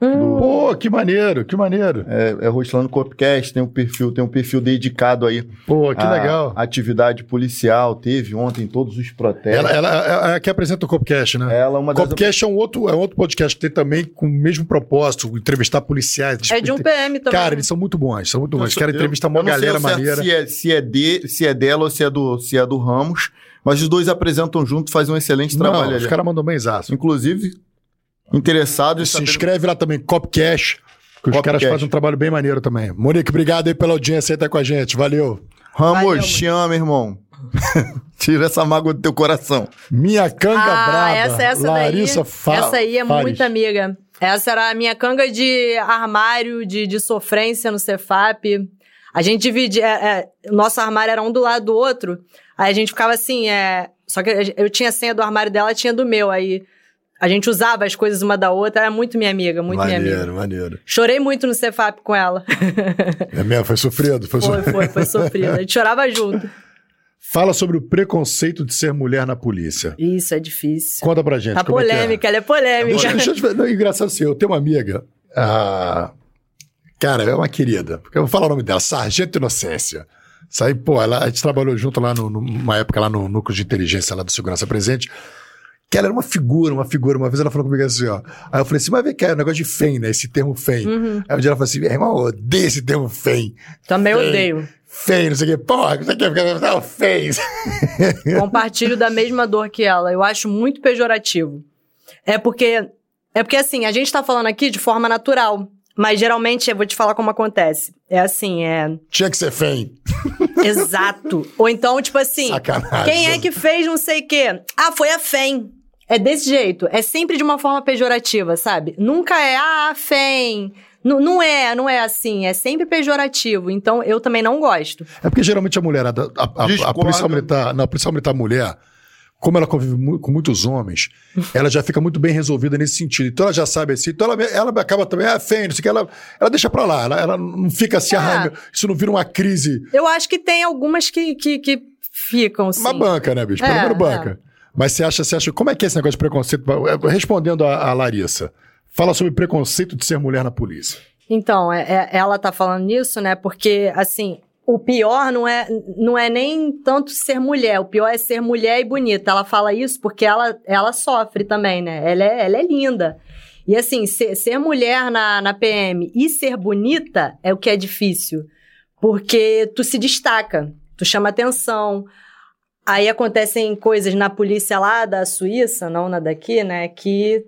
Hum. Pô, que maneiro, que maneiro. É, é host lá no Copcast, tem um perfil, tem um perfil dedicado aí. Pô, que a, legal. Atividade policial, teve ontem todos os protestos. Ela, ela, ela é que apresenta o Copcast, né? Ela é uma das... Copcast é um outro, é um outro podcast que tem também com o mesmo propósito, entrevistar policiais. É de um PM também. Cara, eles são muito bons, são muito bons. Os caras entrevistam uma galera maneira. Se é, se, é de, se é dela ou se é do, se é do Ramos, mas os dois apresentam junto, fazem um excelente Não, trabalho. Os caras mandam bem exato. Inclusive, interessados. Se inscreve lá também, Copcash, que os caras fazem um trabalho bem maneiro também. Monique, obrigado aí pela audiência aí tá com a gente. Valeu. Ramos, Valeu, te amo, irmão. Tira essa mágoa do teu coração. Minha canga ah, brava. Essa, essa Larissa daí, Fa Essa aí é muito amiga. Essa era a minha canga de armário, de, de sofrência no Cefap. A gente dividia. É, é, nosso armário era um do lado do outro. Aí a gente ficava assim, é. Só que eu tinha a senha do armário dela, tinha do meu. Aí a gente usava as coisas uma da outra, era muito minha amiga, muito maneiro, minha amiga. Maneiro, maneiro. Chorei muito no Cefap com ela. É mesmo? Foi sofrido? Foi, foi, foi, foi sofrido. A gente chorava junto. Fala sobre o preconceito de ser mulher na polícia. Isso, é difícil. Conta pra gente. Tá polêmica, é é? ela é polêmica. Deixa, deixa eu te ver. Não, engraçado assim, eu tenho uma amiga, Ah, cara, é uma querida. Eu vou falar o nome dela, Sargento Inocência. Isso aí, pô, ela, a gente trabalhou junto lá no- numa época lá no núcleo de inteligência lá do Segurança Presente. Que ela era uma figura, uma figura. Uma vez ela falou comigo assim, ó. Aí eu falei assim, mas vem cá, é um negócio de FEM, né? Esse termo FEM. Uhum. Aí um dia ela falou assim, meu irmão, eu odeio esse termo FEM. Também odeio. FEM, não sei o quê. Porra, não sei o quê, não, FEM. Compartilho da mesma dor que ela. Eu acho muito pejorativo. É porque. É porque, assim, a gente tá falando aqui de forma natural. Mas geralmente, eu vou te falar como acontece. É assim, é. Tinha que ser FEM. Exato. Ou então, tipo assim. Sacanagem. Quem é que fez não sei o quê? Ah, foi a FEM. É desse jeito. É sempre de uma forma pejorativa, sabe? Nunca é, ah, a FEM. N- não é, não é assim. É sempre pejorativo. Então, eu também não gosto. É porque geralmente a mulherada, a, a, a Discorda. policial militar, não, a policial militar mulher, como ela convive mu- com muitos homens, ela já fica muito bem resolvida nesse sentido. Então ela já sabe assim, então ela, ela acaba também, ah, feio, não sei o que, ela, ela deixa pra lá, ela, ela não fica assim, Ah. ah, isso não vira uma crise, Eu acho que tem algumas que, que, que ficam, sim. uma banca, né, bicho? Pelo É, menos banca. Mas você acha, você acha, como é que é esse negócio de preconceito? Respondendo a, a Larissa, fala sobre preconceito de ser mulher na polícia. Então, é- é- ela tá falando nisso, né? Porque, assim, o pior não é, não é nem tanto ser mulher, o pior é ser mulher e bonita. Ela fala isso porque ela, ela sofre também, né? Ela é, ela é linda. E, assim, ser, ser mulher na, na PM e ser bonita é o que é difícil. Porque tu se destaca, tu chama atenção. Aí acontecem coisas na polícia lá da Suíça, não na daqui, né? Que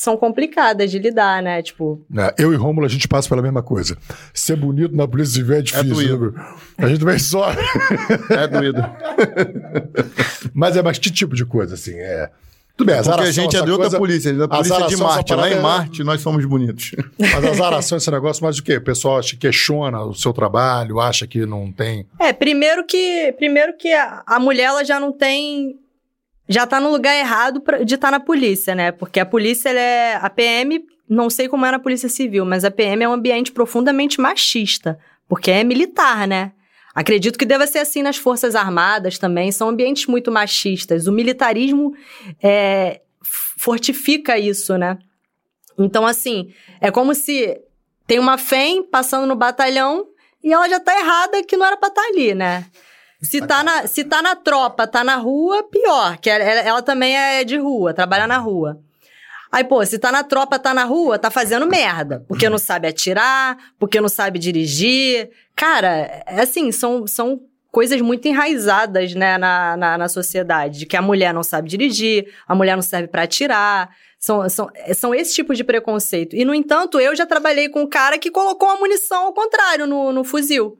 são complicadas de lidar, né? Tipo, né? Eu e Rômulo, a gente passa pela mesma coisa. Ser bonito na polícia civil é difícil. doído. meu? a gente também sofre. É doido. Mas é mais que tipo de coisa, assim? É. Tudo bem, Porque a azaração, gente é de outra coisa- polícia, da polícia de azaração, Marte. Lá em é- Marte, nós somos bonitos. Mas as arações, esse negócio, mas o quê? O pessoal acha, questiona o seu trabalho, acha que não tem. É, primeiro que, primeiro que a, a mulher ela já não tem já tá no lugar errado pra- de estar na polícia, né? Porque a polícia ela é a PM, não sei como é na Polícia Civil, mas a PM é um ambiente profundamente machista, porque é militar, né? Acredito que deva ser assim nas Forças Armadas também, são ambientes muito machistas. O militarismo é, fortifica isso, né? Então, assim, é como se tem uma FEM passando no batalhão e ela já tá errada que não era pra estar ali, né? Se tá, na, se tá na tropa, tá na rua, pior, que ela, ela- também é de rua, trabalha na rua. Aí, pô, se tá na tropa, tá na rua, tá fazendo merda. Porque não sabe atirar, porque não sabe dirigir. Cara, é assim, são, são coisas muito enraizadas, né, na, na, na sociedade. De que a mulher não sabe dirigir, a mulher não serve pra atirar. São, são, são esse tipo de preconceito. E, no entanto, eu já trabalhei com um cara que colocou a munição ao contrário no, no fuzil.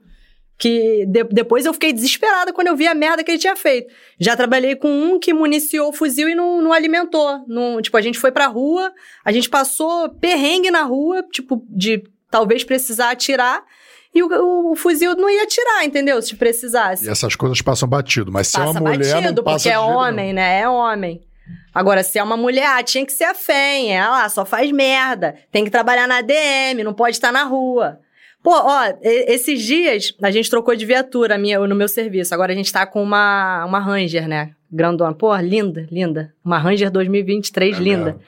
Que de- depois eu fiquei desesperada quando eu vi a merda que ele tinha feito. Já trabalhei com um que municiou o fuzil e não, não alimentou. Não, tipo, a gente foi pra rua, a gente passou perrengue na rua, tipo, de talvez precisar atirar, e o, o- o fuzil não ia atirar, entendeu? Se precisasse. E essas coisas passam batido. Mas se é Passa uma mulher, batido, não passa porque é homem, né? É homem. Agora, se é uma mulher, ah, tinha que ser a FEM, ela lá, só faz merda. Tem que trabalhar na DM, não pode estar na rua. Pô, ó, esses dias a gente trocou de viatura minha, no meu serviço. Agora a gente tá com uma, uma Ranger, né? Grandona. Pô, linda, linda. Uma Ranger 2023, É linda. mesmo.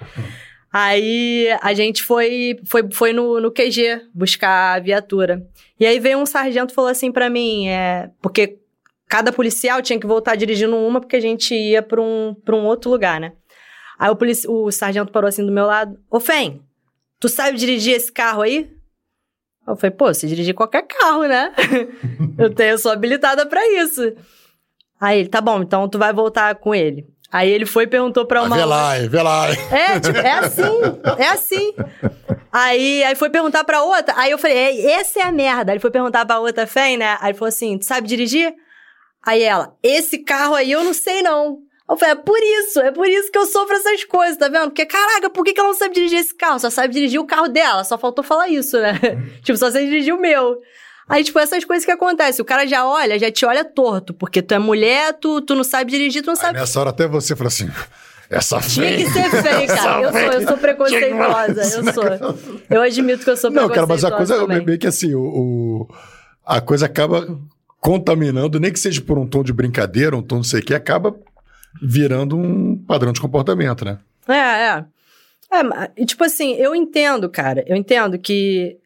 Aí a gente foi, foi, foi no, no QG buscar a viatura. E aí veio um sargento e falou assim pra mim, é, porque cada policial tinha que voltar dirigindo uma porque a gente ia pra um, pra um outro lugar, né? Aí o, polici- o sargento parou assim do meu lado, ô Fem, tu sabe dirigir esse carro aí? Eu falei, pô, se dirigir qualquer carro, né? eu, tenho, eu sou habilitada pra isso. Aí ele, tá bom, então tu vai voltar com ele. Aí ele foi e perguntou pra Ah, uma... Vê lá, hein, vê lá. É, tipo, é assim, é assim. Aí, aí foi perguntar pra outra, aí eu falei, é, essa é a merda. Aí ele foi perguntar pra outra fém, né? Aí ele falou assim, tu sabe dirigir? Aí ela, esse carro aí eu não sei não. Eu falei, é por isso, é por isso que eu sofro essas coisas, tá vendo? Porque, caraca, por que, que ela não sabe dirigir esse carro? Só sabe dirigir o carro dela, só faltou falar isso, né? tipo, só sabe dirigir o meu. Aí, tipo, essas coisas que acontecem. O cara já olha, já te olha torto, porque tu é mulher, tu, tu não sabe dirigir, tu não Aí sabe nessa hora até você falou assim: essa tinha que ser feio, cara. Eu sou, eu sou preconceituosa. Eu sou. Eu admito que eu sou Não, cara, preconceituosa. mas a coisa é também. meio que assim, o, o- a coisa acaba contaminando, nem que seja por um tom de brincadeira, um tom não sei o que, acaba virando um padrão de comportamento, né? É, é. É, tipo assim, eu entendo, cara. Eu entendo que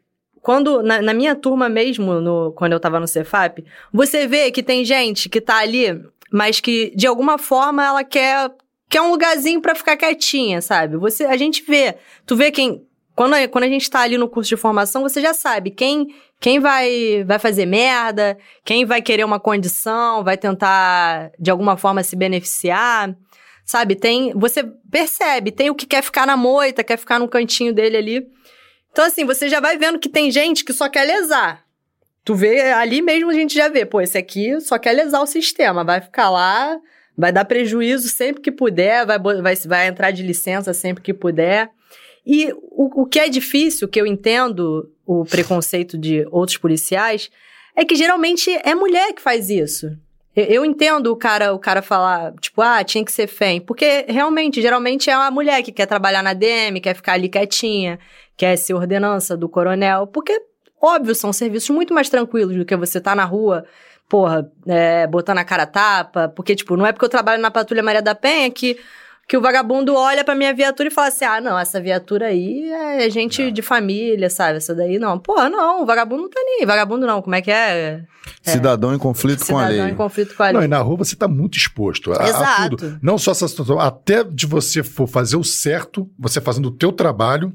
quando, na, na minha turma mesmo, no, quando eu tava no Cefap, você vê que tem gente que tá ali, mas que de alguma forma ela quer, quer um lugarzinho pra ficar quietinha, sabe? Você, a gente vê. Tu vê quem. Quando quando a gente tá ali no curso de formação, você já sabe quem, quem vai, vai fazer merda, quem vai querer uma condição, vai tentar de alguma forma se beneficiar. Sabe, tem. Você percebe, tem o que quer ficar na moita, quer ficar no cantinho dele ali. Então, assim, você já vai vendo que tem gente que só quer lesar. Tu vê, ali mesmo a gente já vê, pô, esse aqui só quer lesar o sistema, vai ficar lá, vai dar prejuízo sempre que puder, vai, vai, vai entrar de licença sempre que puder. E o, o que é difícil, que eu entendo o preconceito de outros policiais, é que geralmente é mulher que faz isso. Eu, entendo o cara, o cara falar, tipo, ah, tinha que ser FEM. Porque realmente, geralmente é a mulher que quer trabalhar na DM, quer ficar ali quietinha, quer ser ordenança do coronel. Porque, óbvio, são serviços muito mais tranquilos do que você tá na rua, porra, é, botando a cara tapa. Porque, tipo, não é porque eu trabalho na Patrulha Maria da Penha que que o vagabundo olha pra minha viatura e fala assim: ah, não, essa viatura aí é gente de família, sabe? Essa daí não. Porra, não, o vagabundo não tá nem. Vagabundo não, como é que é? Cidadão em conflito com a Cidadão lei. em conflito com a Não, lei. e na rua você tá muito exposto a, a Exato. tudo. Não só essa situação, até de você for fazer o certo, você fazendo o teu trabalho,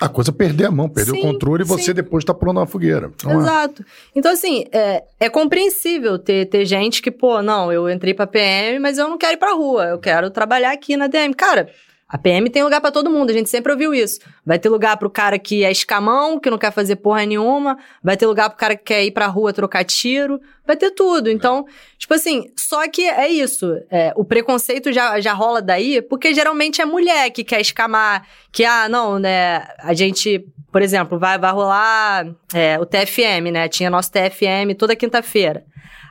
a coisa perder a mão, perder Sim, o controle e você sim. depois tá pulando uma fogueira. Então, é- Exato. Então, assim, é, é compreensível ter, ter gente que, pô, não, eu entrei pra PM, mas eu não quero ir pra rua, eu quero trabalhar aqui na DM. Cara, a PM tem lugar pra todo mundo, a gente sempre ouviu isso. Vai ter lugar pro cara que é escamão, que não quer fazer porra nenhuma, vai ter lugar pro cara que quer ir pra rua trocar tiro, vai ter tudo. Então, tipo assim, só que é isso. é, o preconceito já, já rola daí, porque geralmente é mulher que quer escamar, que, ah, não, né, a gente, por exemplo, vai, vai rolar é, o TFM, né? Tinha nosso TFM toda quinta-feira.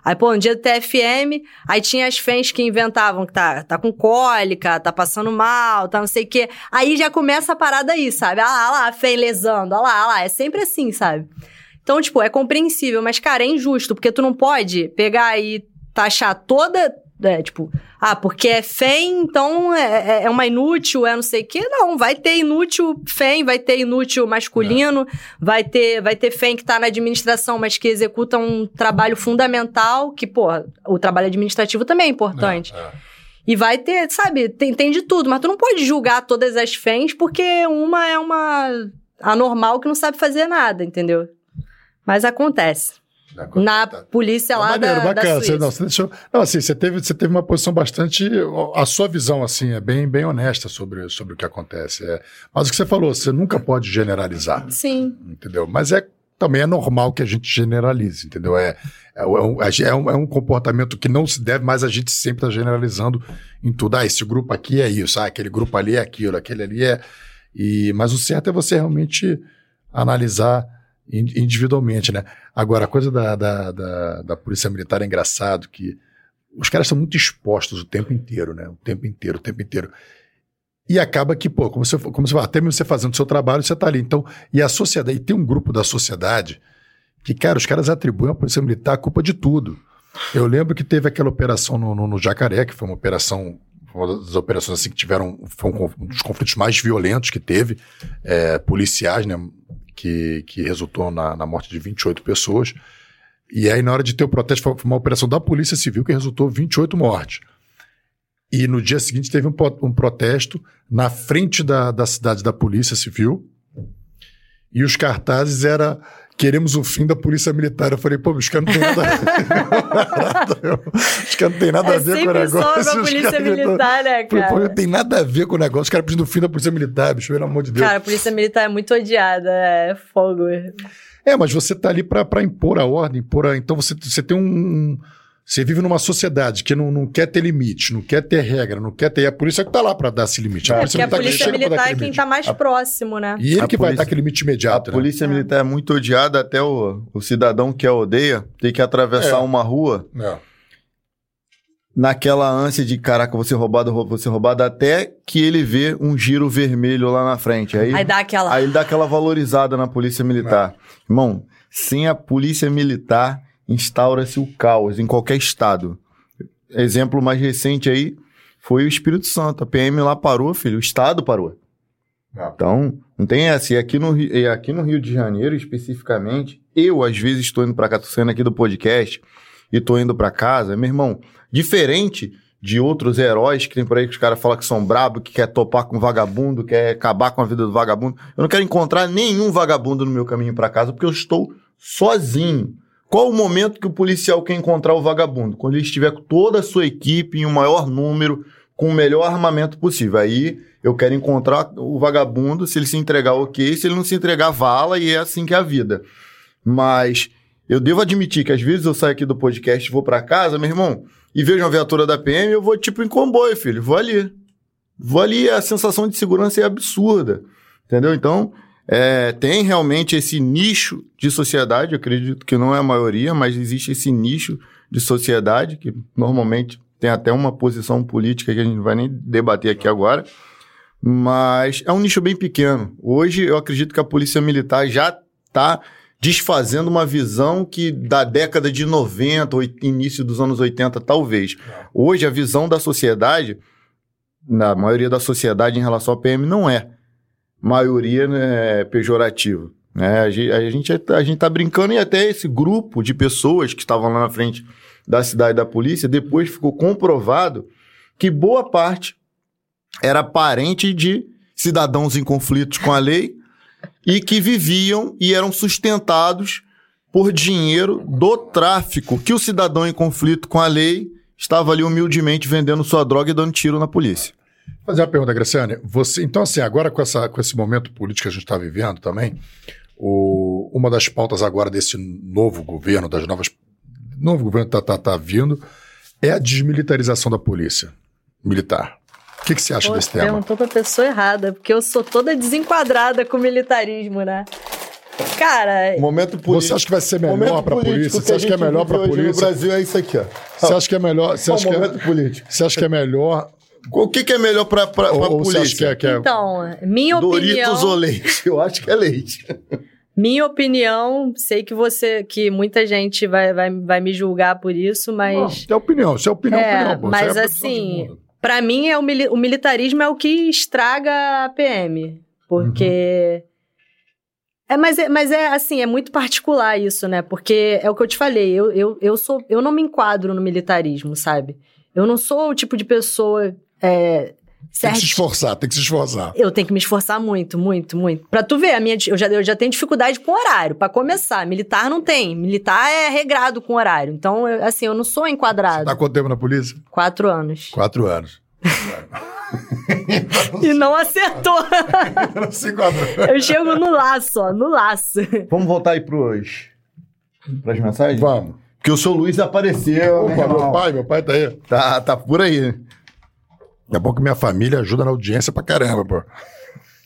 Aí, pô, um dia do TFM, aí tinha as fãs que inventavam que tá, tá com cólica, tá passando mal, tá não sei o quê. Aí já começa a parada aí, sabe? Ah lá, ah lá, a fã lesando, ah lá, ah lá. É sempre assim, sabe? Então, tipo, é compreensível, mas, cara, é injusto, porque tu não pode pegar e taxar toda. É, tipo, ah, porque é FEM, então é, é- é uma inútil, é não sei o quê. Não, vai ter inútil FEM, vai ter inútil masculino, vai ter vai ter FEM que tá na administração, mas que executa um trabalho fundamental, que, porra, o trabalho administrativo também é importante. É, é. E vai ter, sabe, tem, tem de tudo, mas tu não pode julgar todas as FEMs porque uma é uma anormal que não sabe fazer nada, entendeu? Mas acontece. Na polícia lá Maneiro, da, bacana. da Você, Suíça. não, você deixou- não, assim, você teve, você teve uma posição bastante. A sua visão, assim, é bem, bem honesta sobre, sobre o que acontece. É, mas o que você falou, você nunca pode generalizar, Sim, entendeu? Mas é também é normal que a gente generalize, entendeu? É, é, um, é, um, é um comportamento que não se deve, mas a gente sempre está generalizando em tudo. Ah, esse grupo aqui é isso, ah, aquele grupo ali é aquilo, aquele ali é. E, mas o certo é você realmente analisar individualmente, né? Agora, a coisa da, da, da, da polícia militar é engraçado que os caras são muito expostos o tempo inteiro, né? O tempo inteiro, o tempo inteiro. E acaba que, pô, como você, como você fala, até mesmo você fazendo o seu trabalho, você tá ali. Então, e a sociedade, e tem um grupo da sociedade que, cara, os caras atribuem à polícia militar a culpa de tudo. Eu lembro que teve aquela operação no, no, no Jacaré, que foi uma operação, uma das operações assim que tiveram, foi um, um dos conflitos mais violentos que teve, é, policiais, né, que, que resultou na, na morte de 28 pessoas. E aí, na hora de ter o protesto, foi uma operação da Polícia Civil que resultou 28 mortes. E no dia seguinte teve um, um protesto na frente da, da cidade da Polícia Civil. E os cartazes era queremos o fim da Polícia Militar. Eu falei, pô, os caras não tem nada a ver. os caras não tem nada a é ver com o negócio. sobre a polícia militar, né, Falei, pô, cara? não tem nada a ver com o negócio. Os caras pedindo o fim da Polícia Militar, bicho, pelo amor de Deus. Cara, a polícia militar é muito odiada, é fogo. É, mas você tá ali pra pra impor a ordem, impor a... então você, você tem um. Você vive numa sociedade que não, não quer ter limite, não quer ter regra, não quer ter. E a polícia que tá lá pra dar esse limite. É, porque a polícia chega pra dar militar é quem limite. tá mais próximo, né? E ele A que vai polícia- dar aquele limite A imediato. né? polícia militar é muito odiada, até o, o cidadão que a odeia tem que atravessar É. uma rua É. naquela ânsia de caraca, vou ser roubado, ser roubado, até que ele vê um giro vermelho lá na frente. Aí, Aí dá aquela. aí ele dá aquela valorizada na polícia militar. Irmão, sem a polícia militar, instaura-se o caos em qualquer estado. Exemplo mais recente aí foi o Espírito Santo. A PM lá parou, filho, o estado parou. Não. Então, não tem essa. E aqui no, e aqui no Rio de Janeiro, especificamente, eu, às vezes, estou indo pra cá, tô saindo aqui do podcast e tô indo pra casa. Meu irmão, diferente de outros heróis que tem por aí que os caras falam que são brabo, que quer topar com vagabundo, quer acabar com a vida do vagabundo. Eu não quero encontrar nenhum vagabundo no meu caminho pra casa, porque eu estou sozinho. Qual o momento que o policial quer encontrar o vagabundo? Quando ele estiver com toda a sua equipe em um maior número, com o melhor armamento possível. Aí eu quero encontrar o vagabundo, se ele se entregar, ok. Se ele não se entregar, vala, e é assim que é a vida. Mas eu devo admitir que às vezes eu saio aqui do podcast, vou pra casa, meu irmão, e vejo uma viatura da PM, eu vou tipo em comboio, filho. Vou ali. Vou ali, a sensação de segurança é absurda. Entendeu? Então, é, tem realmente esse nicho de sociedade, eu acredito que não é a maioria, mas existe esse nicho de sociedade, que normalmente tem até uma posição política que a gente não vai nem debater aqui agora, mas é um nicho bem pequeno. Hoje eu acredito que a Polícia Militar já está desfazendo uma visão que da década de 90, ou início dos anos 80, talvez. Hoje a visão da sociedade, na maioria da sociedade em relação ao PM, não é maioria né, pejorativa. Né? A gente, a, gente, a gente tá brincando e até esse grupo de pessoas que estavam lá na frente da cidade da polícia, depois ficou comprovado que boa parte era parente de cidadãos em conflitos com a lei e que viviam e eram sustentados por dinheiro do tráfico, que o cidadão em conflito com a lei estava ali humildemente vendendo sua droga e dando tiro na polícia. Vou fazer uma pergunta, Graciane. Você, então, assim, agora com, essa, com esse momento político que a gente está vivendo também, o- uma das pautas agora desse novo governo, das novas. novo governo que está tá, tá vindo, é a desmilitarização da polícia militar. O que, que você acha Pô, desse tema? perguntou pra pessoa errada, porque eu sou toda desenquadrada com o militarismo, né? Cara, Momento Você acha que vai ser melhor para a político polícia? Você a acha que é melhor para a hoje No polícia? Brasil é isso aqui, ó. Você acha que é melhor? Você acha que momento é, político? você acha que é melhor? O que, que é melhor ou você acha que polícia? é, que é- então, minha Doritos opinião, ou leite? Eu acho que é leite. minha opinião, sei que você, que muita gente vai, vai, vai me julgar por isso, Não, mas isso é opinião, isso é opinião, É, opinião. pô. Mas é a assim. Pra mim, é o, mili- o militarismo é o que estraga a PM. Porque. É, mas, é, mas é assim, é muito particular isso, né? Porque é o que eu te falei, eu, eu, eu sou. Eu não me enquadro no militarismo, sabe? Eu não sou o tipo de pessoa. É, Tem que se esforçar, tem que se esforçar. eu tenho que me esforçar muito, muito, muito. Pra tu ver, a minha, eu, já, eu já tenho dificuldade com horário, pra começar. Militar não tem. Militar é regrado com horário. Então, eu- assim, eu não sou enquadrado. Tá quanto tempo na polícia? Quatro anos. Quatro anos. E não acertou. Eu chego no laço, ó, no laço. Vamos voltar aí pros, pras mensagens? Vamos. Porque o seu Luiz apareceu. Opa, meu irmão. meu pai, meu pai tá aí. Tá, tá por aí. É bom que minha família ajuda na audiência pra caramba, pô.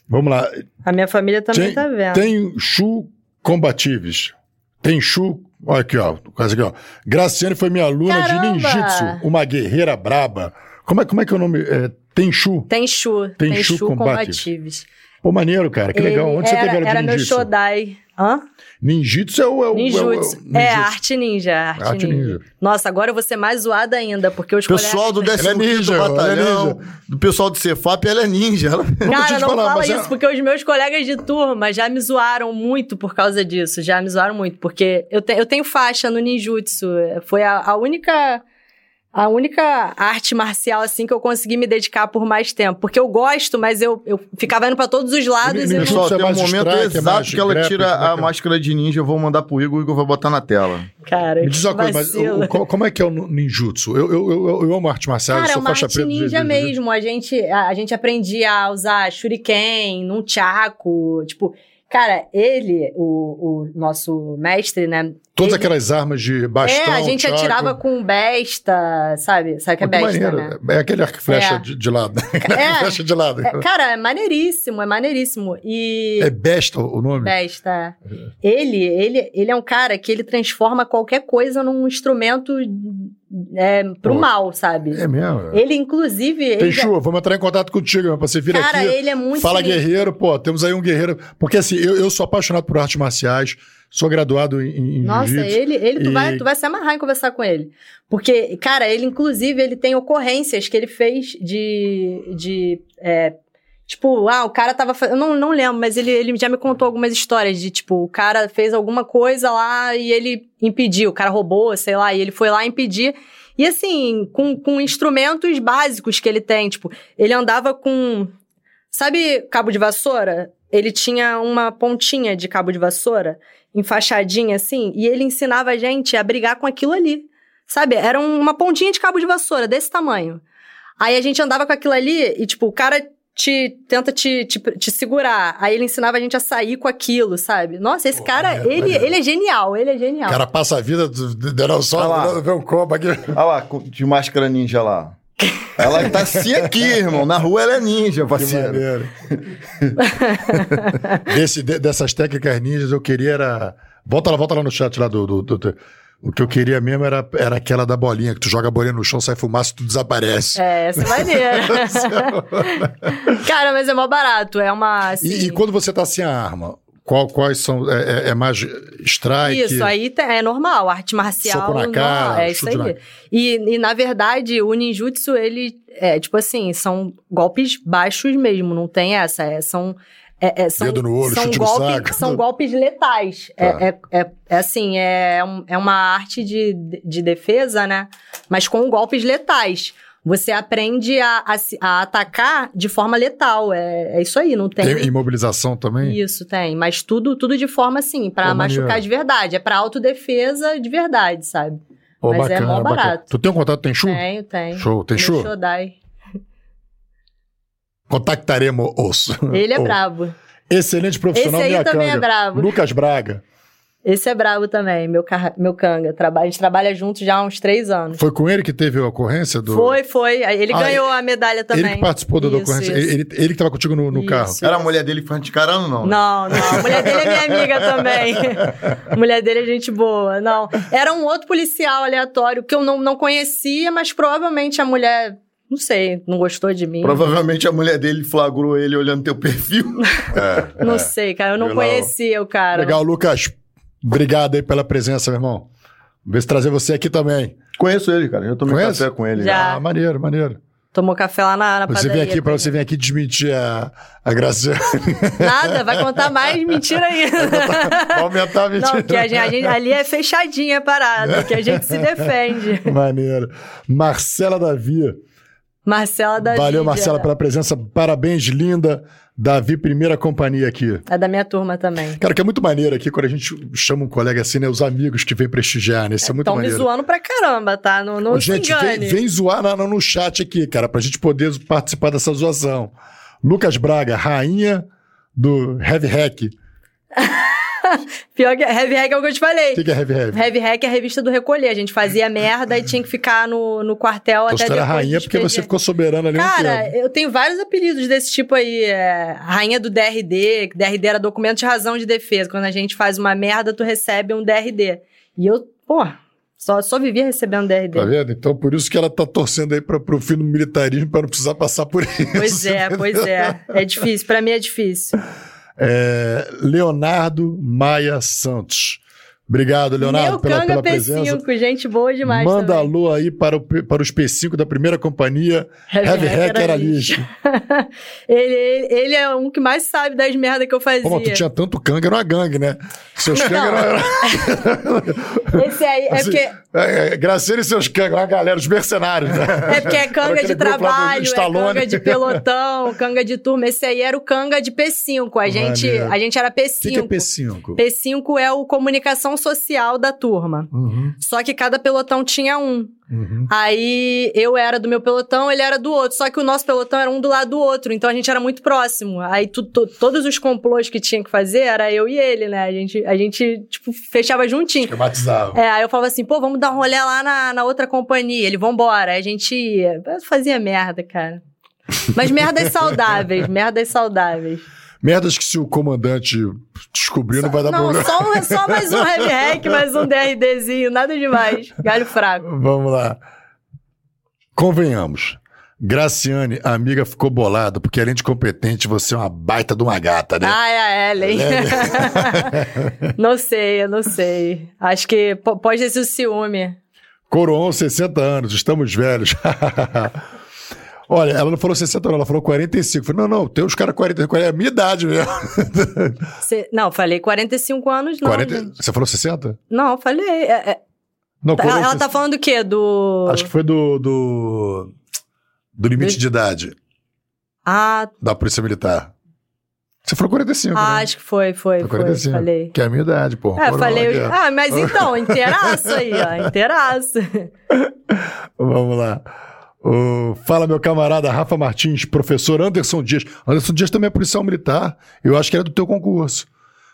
Vamos lá. A minha família também Tem, tá vendo. tem Chu Combatives. Tem Chu. Olha aqui, ó. Quase aqui, ó. Graciane foi minha aluna Caramba! de ninjitsu, uma guerreira braba. Como é, como é que é o nome? É, tem Chu. Tem Chu. Tem Chu. Combatives. Pô, maneiro, cara. Que legal. Onde você era, teve aula de Era meu ninjitsu? Shodai. Hã? Ninjitsu é o... É, o, Ninjutsu. é, o- É, ninjitsu. arte ninja. Arte, Arte ninja. ninja. Nossa, agora eu vou ser mais zoada ainda, porque os Pessoal do colegas... 15 Ela é ninja, ela é Batalhão, do pessoal do Cefap, ela é ninja. Ela... Cara, não falar, fala é- isso, porque os meus colegas de turma já me zoaram muito por causa disso. Já me zoaram muito, porque eu, te- eu tenho faixa no ninjutsu. Foi a, a única... A única arte marcial, assim, que eu consegui me dedicar por mais tempo. Porque eu gosto, mas eu, eu ficava indo pra todos os lados e... Ninjutsu Pessoal, é tem um mais momento strike, é exato mais que ela tira é a é? máscara de ninja, eu vou mandar pro Igor, o Igor vai botar na tela. Cara, Me diz uma coisa, mas vacilo. o- o- como- é que é o ninjutsu? Eu, eu, eu, eu amo arte marcial, eu Cara, é sou uma faixa arte preta. ninja de- de- mesmo. A gente, a, a gente aprendia a usar shuriken, nunchaku, tipo... Cara, ele, o, o nosso mestre, né? Todas ele- aquelas armas de bastão, É, a gente chaco. atirava com besta, sabe? Sabe que é besta, maneiro. né? É aquele arco flecha É. de, de lado. É. flecha de lado. É, cara, é maneiríssimo, é maneiríssimo. E... É besta o nome? Besta. Ele, ele, ele é um cara que ele transforma qualquer coisa num instrumento é, pro Pô, mal, sabe? É mesmo. Ele, inclusive... ele já- chu, vamos entrar em contato contigo, meu, pra você vir Cara, aqui. ele é muito Fala sinistro. guerreiro, pô, temos aí um guerreiro. Porque assim, eu, eu sou apaixonado por artes marciais, sou graduado em, em Nossa, ele, ele tu, E- vai, tu vai se amarrar em conversar com ele. Porque, cara, ele, inclusive, ele tem ocorrências que ele fez de, de é, Tipo, ah, o cara tava. Eu não, não lembro, mas ele, ele já me contou algumas histórias de, tipo, o cara fez alguma coisa lá e ele impediu. O cara roubou, sei lá, e ele foi lá impedir. E assim, com, com instrumentos básicos que ele tem. Tipo, ele andava com. Sabe cabo de vassoura? Ele tinha uma pontinha de cabo de vassoura, enfaixadinha assim, e ele ensinava a gente a brigar com aquilo ali. Sabe? Era um- uma pontinha de cabo de vassoura, desse tamanho. Aí a gente andava com aquilo ali e, tipo, o cara te tenta te, te, te segurar. Aí ele ensinava a gente a sair com aquilo, sabe? Nossa, esse Pô, cara, maneiro, ele, maneiro. ele é genial, ele é genial. O cara passa a vida do- do- dando só lá. ver um copo aqui. Olha lá, de máscara ninja lá. Ela tá assim aqui, irmão. Na rua ela é ninja, parceiro. Desse, de- dessas técnicas ninjas, eu queria era. Volta lá, volta lá no chat lá do. do- do- do- O que eu queria mesmo era, era aquela da bolinha, que tu joga a bolinha no chão, sai fumaça e tu desaparece. É, essa é maneira. cara, mas é mó barato. É uma. Assim, E, e quando você tá sem a arma, qual- quais são. É, é- é mais strike? Isso, aí é normal, arte marcial. Soco na normal, cara, é isso aí. na- E, e, na verdade, o ninjutsu, ele é tipo assim, são golpes baixos mesmo, não tem essa. É, são. É, é, são, Dedo no olho, são chute no golpes, saco. São golpes letais. Tá. É, é, é, é assim, é, um- é uma arte de, de defesa, né? Mas com golpes letais. Você aprende a, a, a atacar de forma letal. É, é isso aí, não tem. Tem imobilização também? Isso, tem. Mas tudo, tudo de forma assim, pra Pô, machucar maneiro. de verdade. É pra autodefesa de verdade, sabe? Pô, Mas é mó barato. Tu tem um contato, tem chu? Tenho, tenho. Show, tem No chu? Shodai. Contactaremos osso. Ele é Oh, brabo. Excelente profissional, Esse aí minha também canga. é brabo. Lucas Braga. Esse é brabo também, meu, carra- meu canga. Traba- a gente trabalha junto já há uns três anos. Foi com ele que teve a ocorrência do. Foi, foi. Ele Ah, ganhou a medalha também. Ele que participou da Isso, ocorrência. isso. Ele, ele que tava contigo no, no Isso. carro. Era a mulher dele que foi anticarando, não? né? Não, não. A mulher dele é minha amiga também. A mulher dele é gente boa. Não. Era um outro policial aleatório que eu não, não conhecia, mas provavelmente a mulher, não sei, não gostou de mim. Provavelmente a mulher dele flagrou ele olhando teu perfil. É, Não é. sei, cara. Eu não conhecia o cara. Legal, Lucas. Obrigado aí pela presença, meu irmão. Ver se trazer você aqui também. Conheço ele, cara. Já tomei Conhece? café com ele. Já. Ah, maneiro, maneiro. Tomou café lá na, na Você padaria. vem aqui para também. você vir aqui desmentir a, a Graciane. Nada, vai contar mais mentira ainda. Vai aumentar a mentira. Não, porque a gente, a gente- ali é fechadinha a parada, que a gente se defende. Maneiro. Marcela Davi. Marcela da Valeu. Marcela, pela presença. Parabéns, linda. Davi, primeira companhia aqui. É da minha turma também. Cara, que é muito maneiro aqui quando a gente chama um colega assim, né? Os amigos que vêm prestigiar, né? Isso é muito Estão me maneiro. zoando pra caramba, tá? Não, não gente, vem, vem zoar na- no chat aqui, cara, pra gente poder participar dessa zoação. Lucas Braga, rainha do Heavy Hack. Pior que Heavy Hack é o que eu te falei. O que que é Heavy Hack? Heavy Hack é a revista do Recolher. A gente fazia merda e tinha que ficar no, no quartel Então até você era depois rainha porque você ficou soberana ali um Cara, tempo. eu tenho vários apelidos desse tipo aí. é, rainha do DRD, que DRD era documento de razão de defesa. Quando a gente faz uma merda, tu recebe um DRD. E eu, pô, só, só vivia recebendo DRD. Tá vendo? Então por isso que ela tá torcendo aí pra, pro fim do militarismo pra não precisar passar por isso. Pois é, pois é. É difícil, pra mim é difícil. É, Leonardo Maia Santos. Obrigado, Leonardo, Meu pela, canga pela presença. P5, gente boa demais Manda também. alô aí para, o, para os P5 da primeira companhia. Heavy Hack era lixo. ele, ele, ele é um que mais sabe das merdas que eu fazia. Pô, tu tinha tanto canga, era uma gangue, né? Seus canga eram. Esse aí é Assim, porque... É, é, e seus canga, uma galera, os mercenários, né? É porque é canga de trabalho, é canga de pelotão, canga de turma. Esse aí era o canga de P5. A gente, a gente era O que, P5. que é P5? P5 é o comunicação social da turma. Uhum, Só que cada pelotão tinha um. uhum. Aí eu era do meu pelotão, ele era do outro. Só que o nosso pelotão era um do lado do outro, então a gente era muito próximo. Aí tu- tu- todos os complôs que tinha que fazer era eu e ele, né? A gente, a gente tipo, fechava juntinho. Esquematizava. É, aí eu falava assim, pô, vamos dar um rolê lá na, na outra companhia. Ele, vambora. Aí a gente ia. Eu fazia merda, cara. Mas merdas saudáveis, merdas saudáveis. Merdas que se o comandante descobrir, não vai dar Não, problema. só, um- só mais um heavy hack, mais um DRDzinho, nada demais. Galho fraco. Vamos lá. Convenhamos. Graciane, a amiga ficou bolada, porque além de competente, você é uma baita de uma gata, né? Ah, é a Ellen. não sei, eu não sei. Acho que po- pode ter sido ciúme. Coroon, 60 anos, estamos velhos. Olha, ela não falou 60 não, ela falou 45. Eu falei, não, não, tem uns caras 40, 40, é a minha idade mesmo. Cê- não, falei 45 anos, não. 40 gente. Você falou 60? Não, falei. é- é- Não, ela, ela tá falando do quê? Do. Acho que foi do, do, do limite de idade Ah, da Polícia Militar. Você falou 45, ah, né? acho que foi, foi, Foi foi. 45. Falei. Que é a minha idade, pô. É, falei. ó. Ah, mas então, inteiraço aí, ó. Inteiraço. Vamos lá. Fala, meu camarada Rafa Martins, professor Anderson Dias. Anderson Dias também é policial militar. Eu acho que era do teu concurso.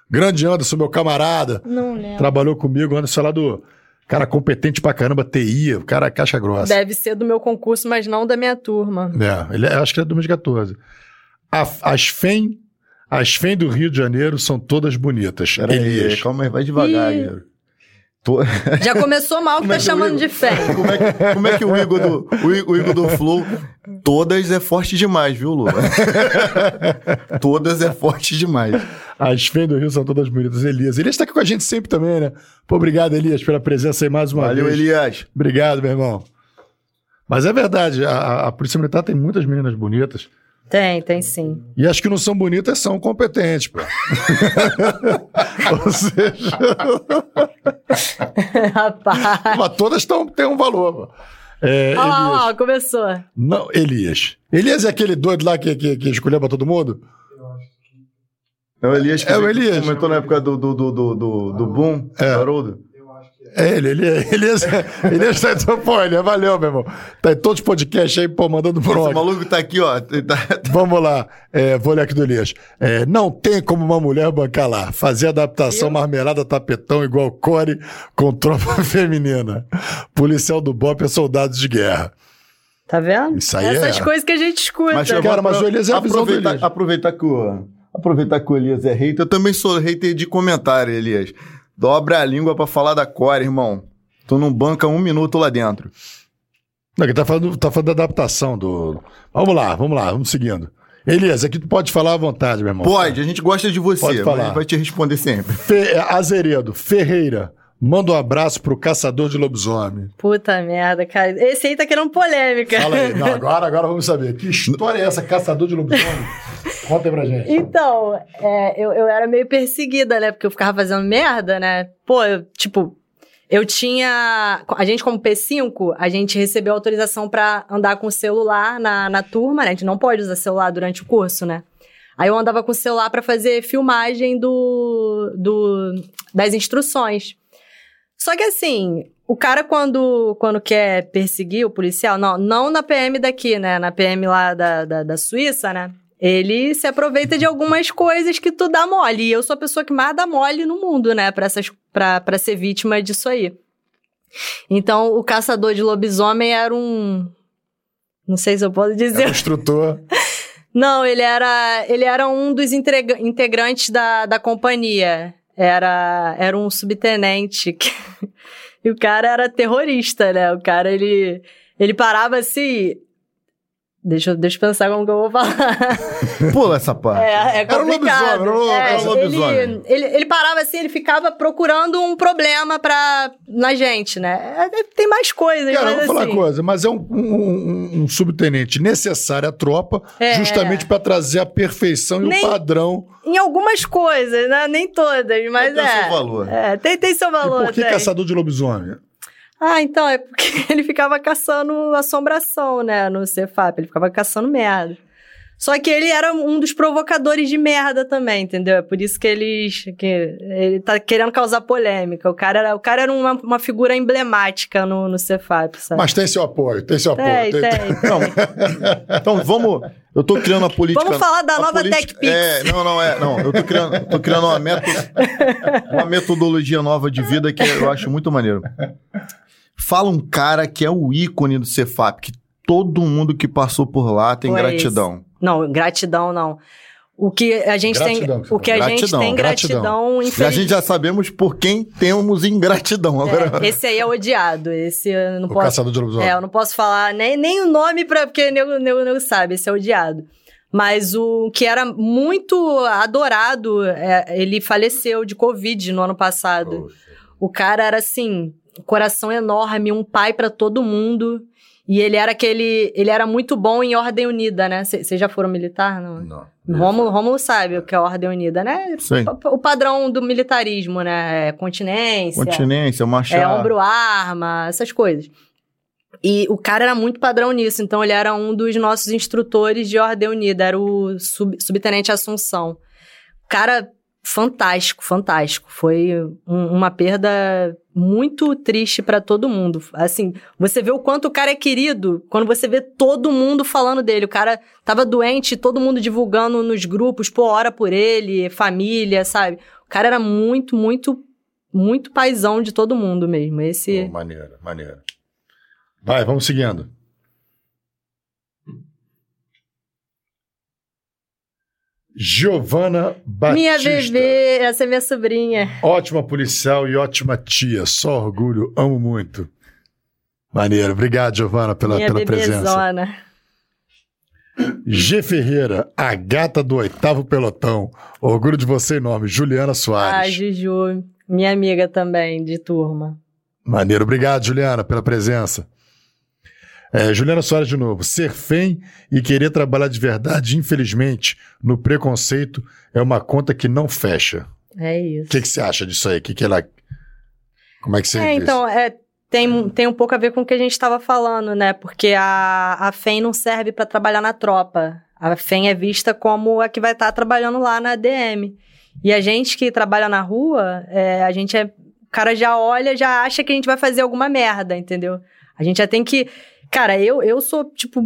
Grande Anderson, meu camarada. Não lembro. Trabalhou comigo, Anderson lá do. Cara competente pra caramba, TI, o cara caixa grossa. Deve ser do meu concurso, mas não da minha turma. É, ele, é- acho que é 2014. A- as FEM, as FEM do Rio de Janeiro são todas bonitas. Pera aí, Elias. calma aí, vai devagar. Guilherme. Tô- Já começou mal que é tá que eu chamando de fé. Como é, que, como é que o Igor do, o, Igor do Flow, todas é forte demais, viu, Lula? todas é forte demais. As FEM do Rio são todas bonitas. Elias. Elias tá aqui com a gente sempre também, né? Pô, obrigado, Elias, pela presença aí mais uma Valeu, vez. Elias. Obrigado, meu irmão. Mas é verdade, a- a, a Polícia Militar tem muitas meninas bonitas. Tem, tem sim. E as que não são bonitas são competentes, pô. Ou seja, Rapaz. mas todas tão, têm um valor. Pô. É, Ó, Elias. ó, ó, começou. Não, Elias. Elias é aquele doido lá que, que, que escolheu pra todo mundo? É o Elias que É o que Elias. comentou na época do, do, do, do, do, do Boom, É. do Haroldo. É ele, ele, Elias, Elias então, pô, ele, valeu, meu irmão. Tá em todos os podcasts aí, pô, mandando Esse bronca. maluco tá aqui, ó. tá- Vamos lá, é, vou ler aqui do Elias. É, não tem como uma mulher bancar lá. Fazer adaptação marmelada tapetão igual core com tropa feminina. Policial do BOP é soldados de guerra. Tá vendo? Isso aí Essas é- coisas que a gente escuta. Mas, eu Cara, mas o Elias é a visão do aproveitar, Elias. aproveitar que o aproveitar que o Elias é hater, eu também sou hater de comentário, Elias. Dobra a língua pra falar da Core, irmão. Tu não banca um minuto lá dentro. Não, ele tá falando, tá falando da adaptação do. Vamos lá, vamos lá, vamos seguindo. Elias, aqui tu pode falar à vontade, meu irmão. Pode, a gente gosta de você, Pode falar. a gente vai te responder sempre. Fe... Azeredo, Ferreira, manda um abraço pro caçador de lobisomem. Puta merda, cara. Esse aí tá querendo polêmica. Fala aí. Não, agora, agora vamos saber. Que história é essa, caçador de lobisomem? Conta aí pra gente. Então, é, eu, eu era meio perseguida, né? Porque eu ficava fazendo merda, né? Pô, eu, tipo, eu tinha. A gente, como P5, a gente recebeu autorização pra andar com o celular na, na turma, né? A gente não pode usar celular durante o curso, né? Aí eu andava com o celular pra fazer filmagem do, do, das instruções. Só que assim, o cara quando, quando quer perseguir o policial, não, não na PM daqui, né? Na PM lá da, da, da Suíça, né? Ele se aproveita de algumas coisas que tu dá mole. E eu sou a pessoa que mais dá mole no mundo, né? Pra, essas, pra, pra ser vítima disso aí. Então, o caçador de lobisomem era um. Não sei se eu posso dizer. É um instrutor. Não, ele era, ele era um dos integra- integrantes da, da companhia. Era, era um subtenente. que- e o cara era terrorista, né? O cara, ele, ele parava assim. Deixa, eu- deixa eu pensar como que eu vou falar. Pula essa parte. É, é Era um complicado. lobisomem, era um- É, era um lobisomem. Ele, ele, ele parava assim, ele ficava procurando um problema pra, na gente, né? É, tem mais coisas, Cara, mas vou falar assim, uma coisa, mas é um, um- um- subtenente necessário à tropa, É. justamente pra trazer a perfeição e Nem- o padrão. Em algumas coisas, né? Nem todas, mas Tem é. seu valor. É, tem, tem seu E valor. por que tem. caçador de lobisomem? Ah, então, é porque ele ficava caçando assombração, né, no Cefap, ele ficava caçando merda. Só que ele era um dos provocadores de merda também, entendeu? É por isso que eles. Que ele tá querendo causar polêmica. O cara era, o cara era uma, uma figura emblemática no, no Cefap, sabe? Mas tem seu apoio, tem seu apoio. tem, tem- tem. Não. Então vamos. Eu tô criando a política. Vamos falar da nova política- TechPix. É, não, não é. Não, eu tô criando, tô criando uma, meto, uma metodologia nova de vida que eu acho muito maneiro. Fala um cara que é o ícone do Cefap, que todo mundo que passou por lá tem Foi gratidão. Não, gratidão não. O que a gente Gratidão, tem. O que a gente gratidão, tem gratidão. gratidão, E a gente já sabemos por quem temos ingratidão. Agora, É, esse aí é odiado. Esse eu não O posso. caçador de lobisomem. É, eu não posso falar nem, nem o nome, pra, porque o nego, nego, nego sabe, esse é odiado. Mas o que era muito adorado, é, ele faleceu de Covid no ano passado. O cara era assim, coração enorme, um pai pra todo mundo. E ele era aquele. Ele era muito bom em Ordem Unida, né? Vocês já foram militar? Não. Não. Rômulo, Rômulo sabe o que é Ordem Unida, né? Sim. O padrão do militarismo, né? É Continência. Continência, marchar. É ombro-arma, essas coisas. E o cara era muito padrão nisso, então ele era um dos nossos instrutores de Ordem Unida, era o sub- subtenente Assunção. Cara fantástico, fantástico. Foi um- uma perda muito triste pra todo mundo. Assim, você vê o quanto o cara é querido quando você vê todo mundo falando dele. O cara tava doente, todo mundo divulgando nos grupos, pô, ora por ele, família, sabe? O cara era muito, muito, muito paizão de todo mundo mesmo. Esse. Pô, maneiro, maneiro. Vai, vamos seguindo. Giovana Batista. Minha bebê, essa é minha sobrinha. Ótima policial e ótima tia. Só orgulho, amo muito. Maneiro. Obrigado, Giovana, pela, minha pela presença. bebezona. G. Ferreira, a gata do oitavo pelotão. Orgulho de você enorme. Juliana Ah, Soares. Juju, minha amiga também, de turma. Maneiro. Obrigado, Juliana, pela presença. É, Juliana Soares de novo. Ser fém e querer trabalhar de verdade, infelizmente, no preconceito, é uma conta que não fecha. É O isso. que, que você acha disso aí? Que que ela... Como é que você É, então, é, tem, tem um pouco a ver com o que a gente estava falando, né? Porque a, a FEM não serve para trabalhar na tropa. A FEM é vista como a que vai estar trabalhando lá na DM. E a gente que trabalha na rua, é, a gente é. O cara já olha, já acha que a gente vai fazer alguma merda, entendeu? A gente já tem que. Cara, eu, eu sou, tipo,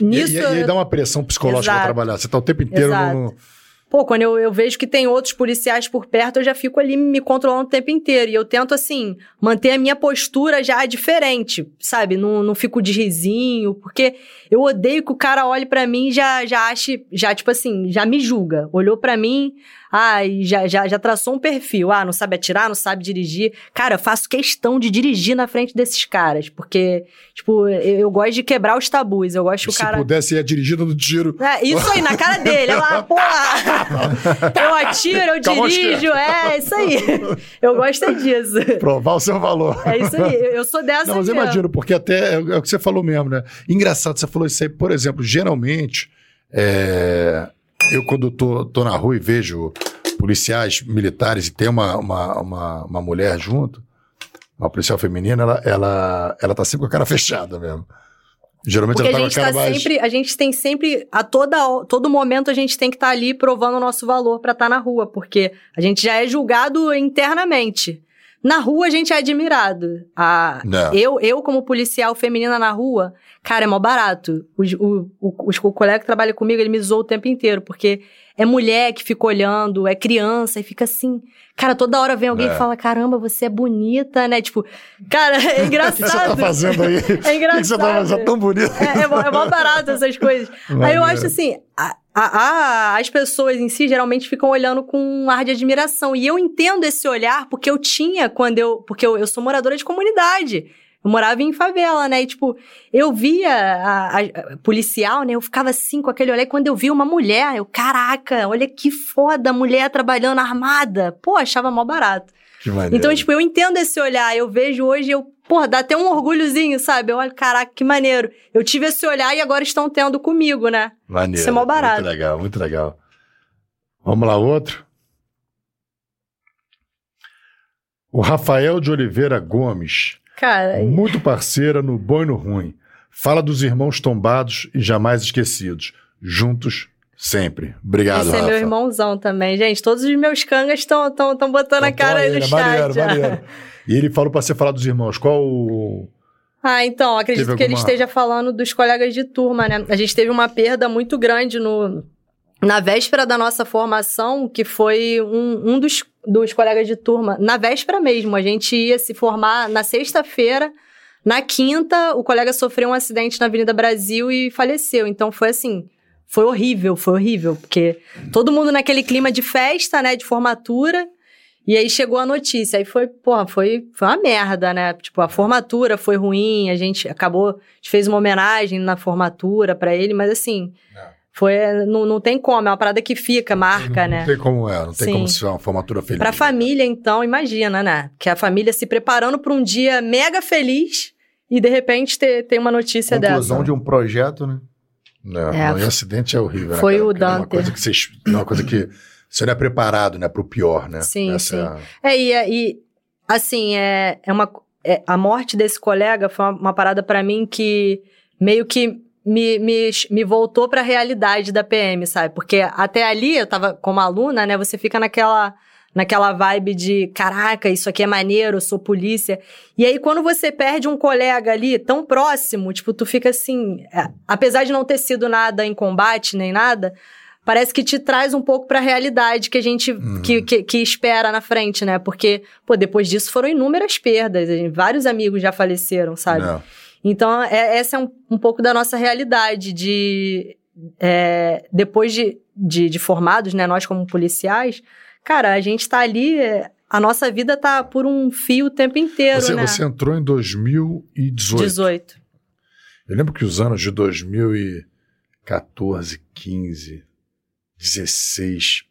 E, nisso. e, e aí dá uma pressão psicológica pra Exato. trabalhar. Você tá o tempo inteiro Exato. no... Pô, quando eu, eu vejo que tem outros policiais por perto, eu já fico ali me controlando o tempo inteiro. E eu tento, assim, manter a minha postura já diferente, sabe? Não, não fico de risinho, porque eu odeio que o cara olhe pra mim e já, já ache, já, tipo assim, já me julga. Olhou pra mim, ah, e já, já, já traçou um perfil. Ah, não sabe atirar, não sabe dirigir. Cara, eu faço questão de dirigir na frente desses caras, porque, tipo, eu, eu gosto de quebrar os tabus. Eu gosto que o Se cara. pudesse ir a dirigida do tiro. É, isso aí, na cara dele. Ela, "Ah, porra! Eu atiro, eu dirijo, é, isso aí. Eu gosto disso. Provar o seu valor. É isso aí. Eu, eu sou dessa Não, mas mesmo. imagino, porque até é, é o que você falou mesmo, né? Engraçado, você falou isso aí, por exemplo, geralmente, é, eu quando tô, tô na rua e vejo policiais militares e tem uma, uma, uma, uma mulher junto, uma policial feminina, ela, ela, ela tá sempre com a cara fechada mesmo. Geralmente Porque a ela tá gente com a cara tá mais... sempre, a gente tem sempre, a toda, todo momento a gente tem que estar ali provando o nosso valor pra estar na rua, porque a gente já é julgado internamente. Na rua a gente é admirado. A, Não. eu, eu, como policial feminina na rua, cara, é mó barato. O, o, o, o colega que trabalha comigo, ele me zoou o tempo inteiro, porque é mulher que fica olhando, é criança, e fica assim. Cara, toda hora vem alguém É. e fala: caramba, você é bonita, né? Tipo, cara, é O que você tá engraçado. fazendo aí? É O que você tá engraçado. fazendo? tão bonito. É, é, mó, é mó barato essas coisas. Aí eu acho assim, a- a- a- as pessoas em si geralmente ficam olhando com um ar de admiração. E eu entendo esse olhar porque eu tinha quando eu. Porque eu, eu sou moradora de comunidade. Eu morava em favela, né? E, tipo, eu via a, a- a policial, né? Eu ficava assim com aquele olhar. E quando eu via uma mulher, eu, caraca, olha que foda mulher trabalhando armada. Pô, achava mó barato. Que maneiro. Então, tipo, eu entendo esse olhar. Eu vejo hoje, eu, porra, dá até um orgulhozinho, sabe? Eu olho, caraca, que maneiro. Eu tive esse olhar e agora estão tendo comigo, né? Maneiro. Isso é mó barato. Muito legal, muito legal. Vamos lá, outro. O Rafael de Oliveira Gomes, Cara, muito parceira no bom e no ruim. Fala dos irmãos tombados e jamais esquecidos. Juntos, sempre. Obrigado, esse é Rafa. meu irmãozão também. Gente, todos os meus cangas estão tão, tão botando a Então, cara aí no chat. Maneiro, maneiro. E ele falou pra você falar dos irmãos. Qual o... Ah, então, acredito Teve que ele esteja falando dos colegas de turma, né? A gente teve uma perda muito grande no, na véspera da nossa formação, que foi um, um dos, dos colegas de turma. Na véspera mesmo, a gente ia se formar na sexta-feira. Na quinta, o colega sofreu um acidente na Avenida Brasil e faleceu. Então foi assim. Foi horrível, foi horrível, porque todo mundo naquele clima de festa, né, de formatura, e aí chegou a notícia, aí foi, porra, foi, foi uma merda, né? Tipo, a formatura foi ruim, a gente acabou, a gente fez uma homenagem na formatura pra ele, mas assim, É. foi, não, não tem como, é uma parada que fica, marca, não, né? Não tem como é, não tem Sim. como ser uma formatura feliz. Pra família, então, imagina, né? Que a família se preparando pra um dia mega feliz, e de repente ter, ter uma notícia Conclusão dessa. de um projeto, né? Não, É, e acidente é horrível. né, foi cara? o Porque é Uma Dante. coisa que você, uma coisa que você não é preparado, né, pro pior, né? Sim, Essa sim. é a- É, e, e, assim, é, é uma, é, a morte desse colega foi uma, uma parada pra mim que meio que me, me, me voltou pra realidade da PM, sabe? Porque até ali, eu tava como aluna, né? Você fica naquela, naquela vibe de caraca, isso aqui é maneiro, eu sou polícia. E aí, quando você perde um colega ali tão próximo, tipo, tu fica assim. é, apesar de não ter sido nada em combate nem nada. Parece que te traz um pouco pra realidade que a gente Uhum. que, que, que espera na frente, né? Porque, pô, depois disso foram inúmeras perdas. a Vários amigos já faleceram, sabe? Não. Então, é- essa é um, um pouco da nossa realidade de... é, depois de, de, de formados, né? Nós como policiais, cara, a gente tá ali... é, a nossa vida tá por um fio o tempo inteiro, Você, né? você entrou em 2018. 18. Eu lembro que os anos de 2014, 15, 16,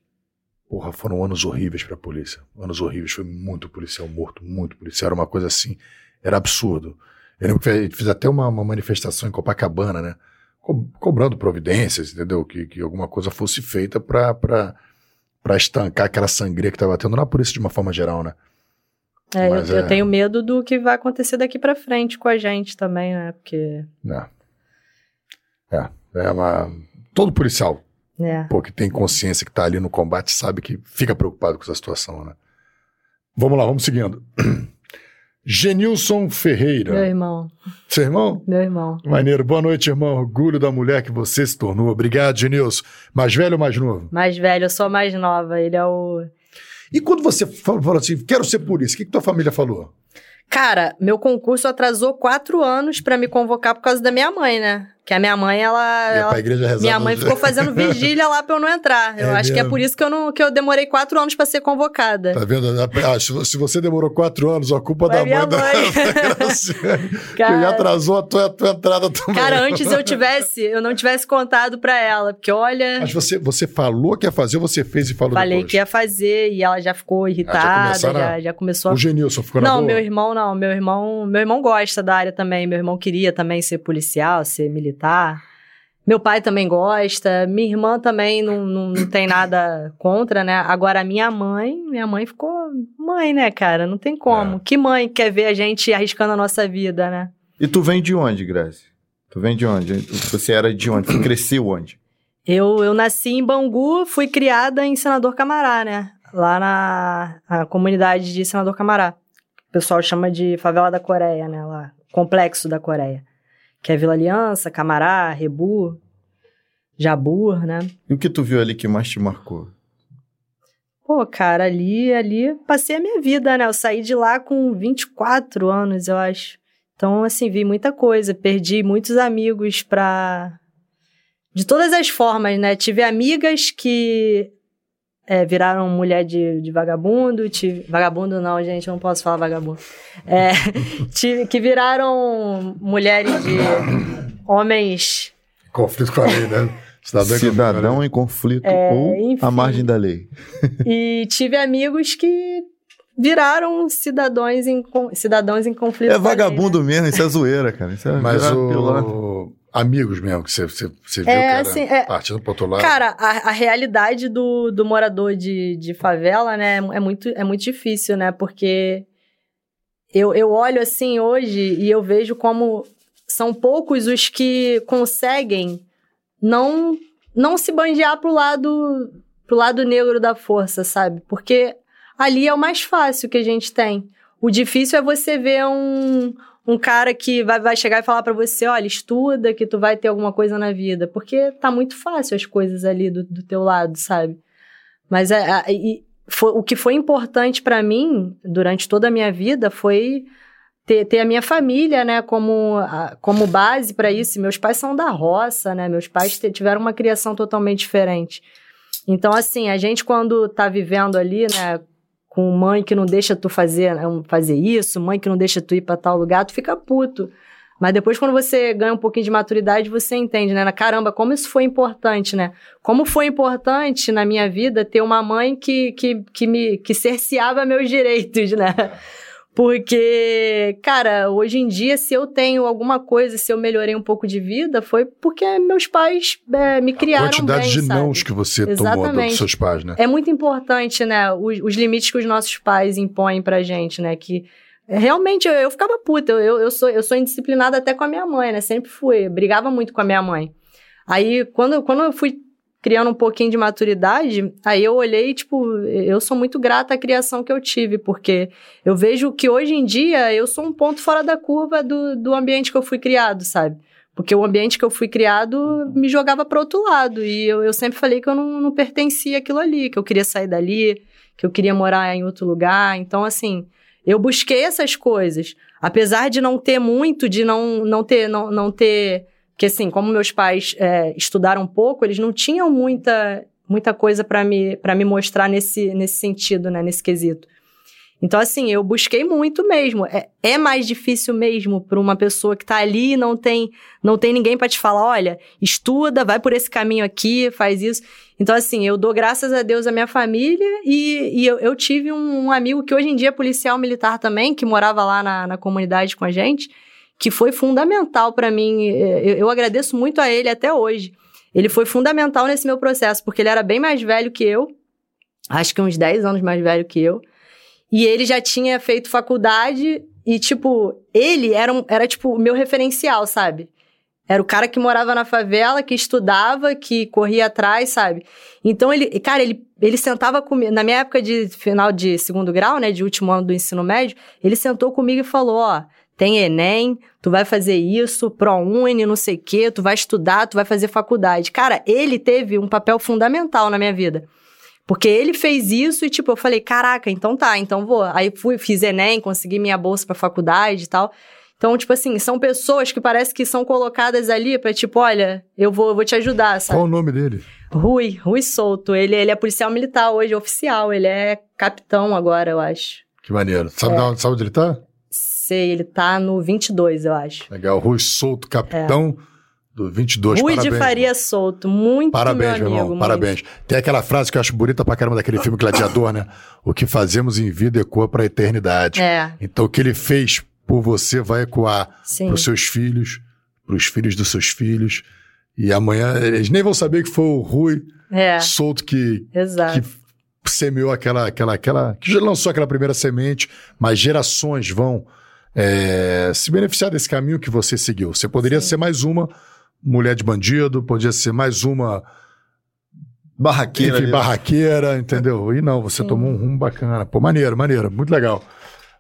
porra, foram anos horríveis pra polícia. Anos horríveis. Foi muito policial morto, muito policial. Era uma coisa assim, era absurdo. Eu lembro que a gente fez até uma, uma manifestação em Copacabana, né? Co- cobrando providências, entendeu? Que, que alguma coisa fosse feita pra estancar aquela sangria que estava tendo na polícia de uma forma geral, né? É, eu, Mas eu é- tenho medo do que vai acontecer daqui pra frente com a gente também, né? Porque... É. É, é uma... Todo policial É. pô, que tem consciência que tá ali no combate sabe que fica preocupado com essa situação, né? Vamos lá, vamos seguindo. Genilson Meu Ferreira. irmão, Seu irmão? meu irmão. Maneiro. Boa noite, irmão. Orgulho da mulher que você se tornou. Obrigado, Genilson. Mais velho ou mais novo? Mais velho, eu sou mais nova. Ele é o. E quando você falou, assim, quero ser polícia, o que, que tua família falou? Cara, meu concurso atrasou quatro anos pra me convocar por causa da minha mãe, né? Que a minha mãe, ela. Ela- pra igreja rezar. minha mãe ficou fazendo vigília lá pra eu não entrar. Eu É acho que é mesmo? por isso que eu, não, que eu demorei quatro anos pra ser convocada. Tá vendo? Ah, se vo- se você demorou quatro anos, a culpa da mãe da, mãe. da Graciane, que atrasou a tua, a tua entrada também. Cara, antes eu tivesse, eu não tivesse contado pra ela, porque olha, Mas você, você falou que ia fazer você fez e falou falei depois? que ia fazer e ela já ficou irritada, começaram já, a- já começou a O Genilson ficou na Não, boa? meu irmão não. Meu irmão, meu irmão gosta da área também. Meu irmão queria também ser policial, ser militar. Meu pai também gosta. Minha irmã também não, não, não tem nada contra, né? Agora, a minha mãe, minha mãe ficou mãe, né, cara? Não tem como. É. Que mãe quer ver a gente arriscando a nossa vida, né? E tu vem de onde, Grace? Tu vem de onde? Você era de onde? Tu cresceu onde? Eu, eu nasci em Bangu, fui criada em Senador Camará, né? Lá na, na comunidade de Senador Camará. O pessoal chama de Favela da Coreia, né? Lá, Complexo da Coreia. Que é Vila Aliança, Camará, Rebu, Jabur, né? E o que tu viu ali que mais te marcou? Pô, cara, ali, ali passei a minha vida, né? Eu saí de lá com 24 anos, eu acho. Então, assim, vi muita coisa. Perdi muitos amigos pra. De todas as formas, né? Tive amigas que é, viraram mulher de, de vagabundo. Tive... Vagabundo não, gente, eu não posso falar vagabundo. É, tive, que viraram mulheres de homens. Conflito com a lei, né? Cidadão, em conflito com a lei. Cidadão em conflito É, ou enfim. à margem da lei. E tive amigos que viraram cidadãos em, cidadãos em conflito. É com a lei, vagabundo mesmo, isso é zoeira, cara. Isso é Mas pilantra. Amigos mesmo, que você, você, você viu É, que era assim, é- partindo pro outro lado. Cara, a, a realidade do, do morador de, de favela, né, é muito, é muito difícil, né? Porque eu, eu olho assim hoje e eu vejo como são poucos os que conseguem não, não se bandear pro lado, pro lado negro da força, sabe? Porque ali é o mais fácil que a gente tem. O difícil é você ver um, um cara que vai, vai chegar e falar pra você, olha, estuda que tu vai ter alguma coisa na vida. Porque tá muito fácil as coisas ali do, do teu lado, sabe? Mas é, é, foi- o que foi importante pra mim durante toda a minha vida foi ter, ter a minha família, né, como, como base pra isso. Meus pais são da roça, né? Meus pais tiveram uma criação totalmente diferente. Então, assim, a gente quando tá vivendo ali, né, com mãe que não deixa tu fazer, né, fazer isso, mãe que não deixa tu ir pra tal lugar, tu fica puto. Mas depois, quando você ganha um pouquinho de maturidade, você entende, né? Caramba, como isso foi importante, né? Como foi importante na minha vida ter uma mãe que, que, que me que cerceava meus direitos, né? Porque, cara, hoje em dia, se eu tenho alguma coisa, se eu melhorei um pouco de vida, foi porque meus pais é, me criaram A quantidade bem, de sabe? nãos que você tomou Exatamente. dos seus pais, né? É muito importante, né? Os, os limites que os nossos pais impõem pra gente, né? Que realmente eu, eu ficava puta. Eu, eu, sou, eu sou indisciplinada até com a minha mãe, né? Sempre fui. Brigava muito com a minha mãe. Aí, quando, quando eu fui criando um pouquinho de maturidade, aí eu olhei, tipo, eu sou muito grata à criação que eu tive, porque eu vejo que hoje em dia eu sou um ponto fora da curva do, do ambiente que eu fui criado, sabe? Porque o ambiente que eu fui criado me jogava para outro lado. E eu, eu sempre falei que eu não, não pertencia àquilo ali, que eu queria sair dali, que eu queria morar em outro lugar. Então, assim, eu busquei essas coisas. Apesar de não ter muito, de não, não ter. Não, não ter porque, assim, como meus pais é, estudaram pouco, eles não tinham muita, muita coisa para me, me mostrar nesse, nesse sentido, né? Nesse quesito. Então, assim, eu busquei muito mesmo. É, é mais difícil mesmo para uma pessoa que tá ali e não tem, não tem ninguém para te falar, olha, estuda, vai por esse caminho aqui, faz isso. Então, assim, eu dou graças a Deus à minha família e, e eu, eu tive um, um amigo que hoje em dia é policial militar também, que morava lá na, na comunidade com a gente que foi fundamental para mim. Eu, eu, agradeço muito a ele até hoje. Ele foi fundamental nesse meu processo, porque ele era bem mais velho que eu, acho que uns 10 anos mais velho que eu. E ele já tinha feito faculdade e, tipo, ele era, um, era tipo, o meu referencial, sabe? Era o cara que morava na favela, que estudava, que corria atrás, sabe? Então ele, cara, ele, ele sentava comigo. Na minha época de final de segundo grau, né, de último ano do ensino médio, ele sentou comigo e falou: Ó, tem Enem, tu vai fazer isso, ProUni, não sei o quê, tu vai estudar, tu vai fazer faculdade. Cara, ele teve um papel fundamental na minha vida. Porque ele fez isso e, tipo, eu falei, caraca, então tá, então vou. Aí fui, fiz Enem, consegui minha bolsa pra faculdade e tal. Então, tipo assim, são pessoas que parece que são colocadas ali pra, tipo, olha, eu vou, eu vou te ajudar, sabe? Qual o nome dele? Rui, Rui Souto. Ele, ele é policial militar hoje, oficial. Ele é capitão agora, eu acho. Que maneiro. Sabe, é. onde, sabe onde ele tá? Sei, ele tá no 22, eu acho. Legal, Rui Souto, capitão é. do 22. Rui parabéns, de Faria irmão. Souto, muito Parabéns, meu, amigo, irmão, muito. parabéns. Tem aquela frase que eu acho bonita pra caramba daquele filme Gladiador, né? O que fazemos em vida ecoa pra eternidade. É. Então o que ele fez por você vai ecoar Sim. pros seus filhos, pros filhos dos seus filhos. E amanhã eles nem vão saber que foi o Rui É, Souto que, exato. que semeou aquela, aquela, aquela. que já lançou aquela primeira semente, mas gerações vão é, se beneficiar desse caminho que você seguiu. Você poderia Sim. ser mais uma mulher de bandido, podia ser mais uma Barraqueira. enfim, barraqueira, entendeu? E não, você Sim. tomou um rumo bacana. Pô, maneiro, maneiro, muito legal.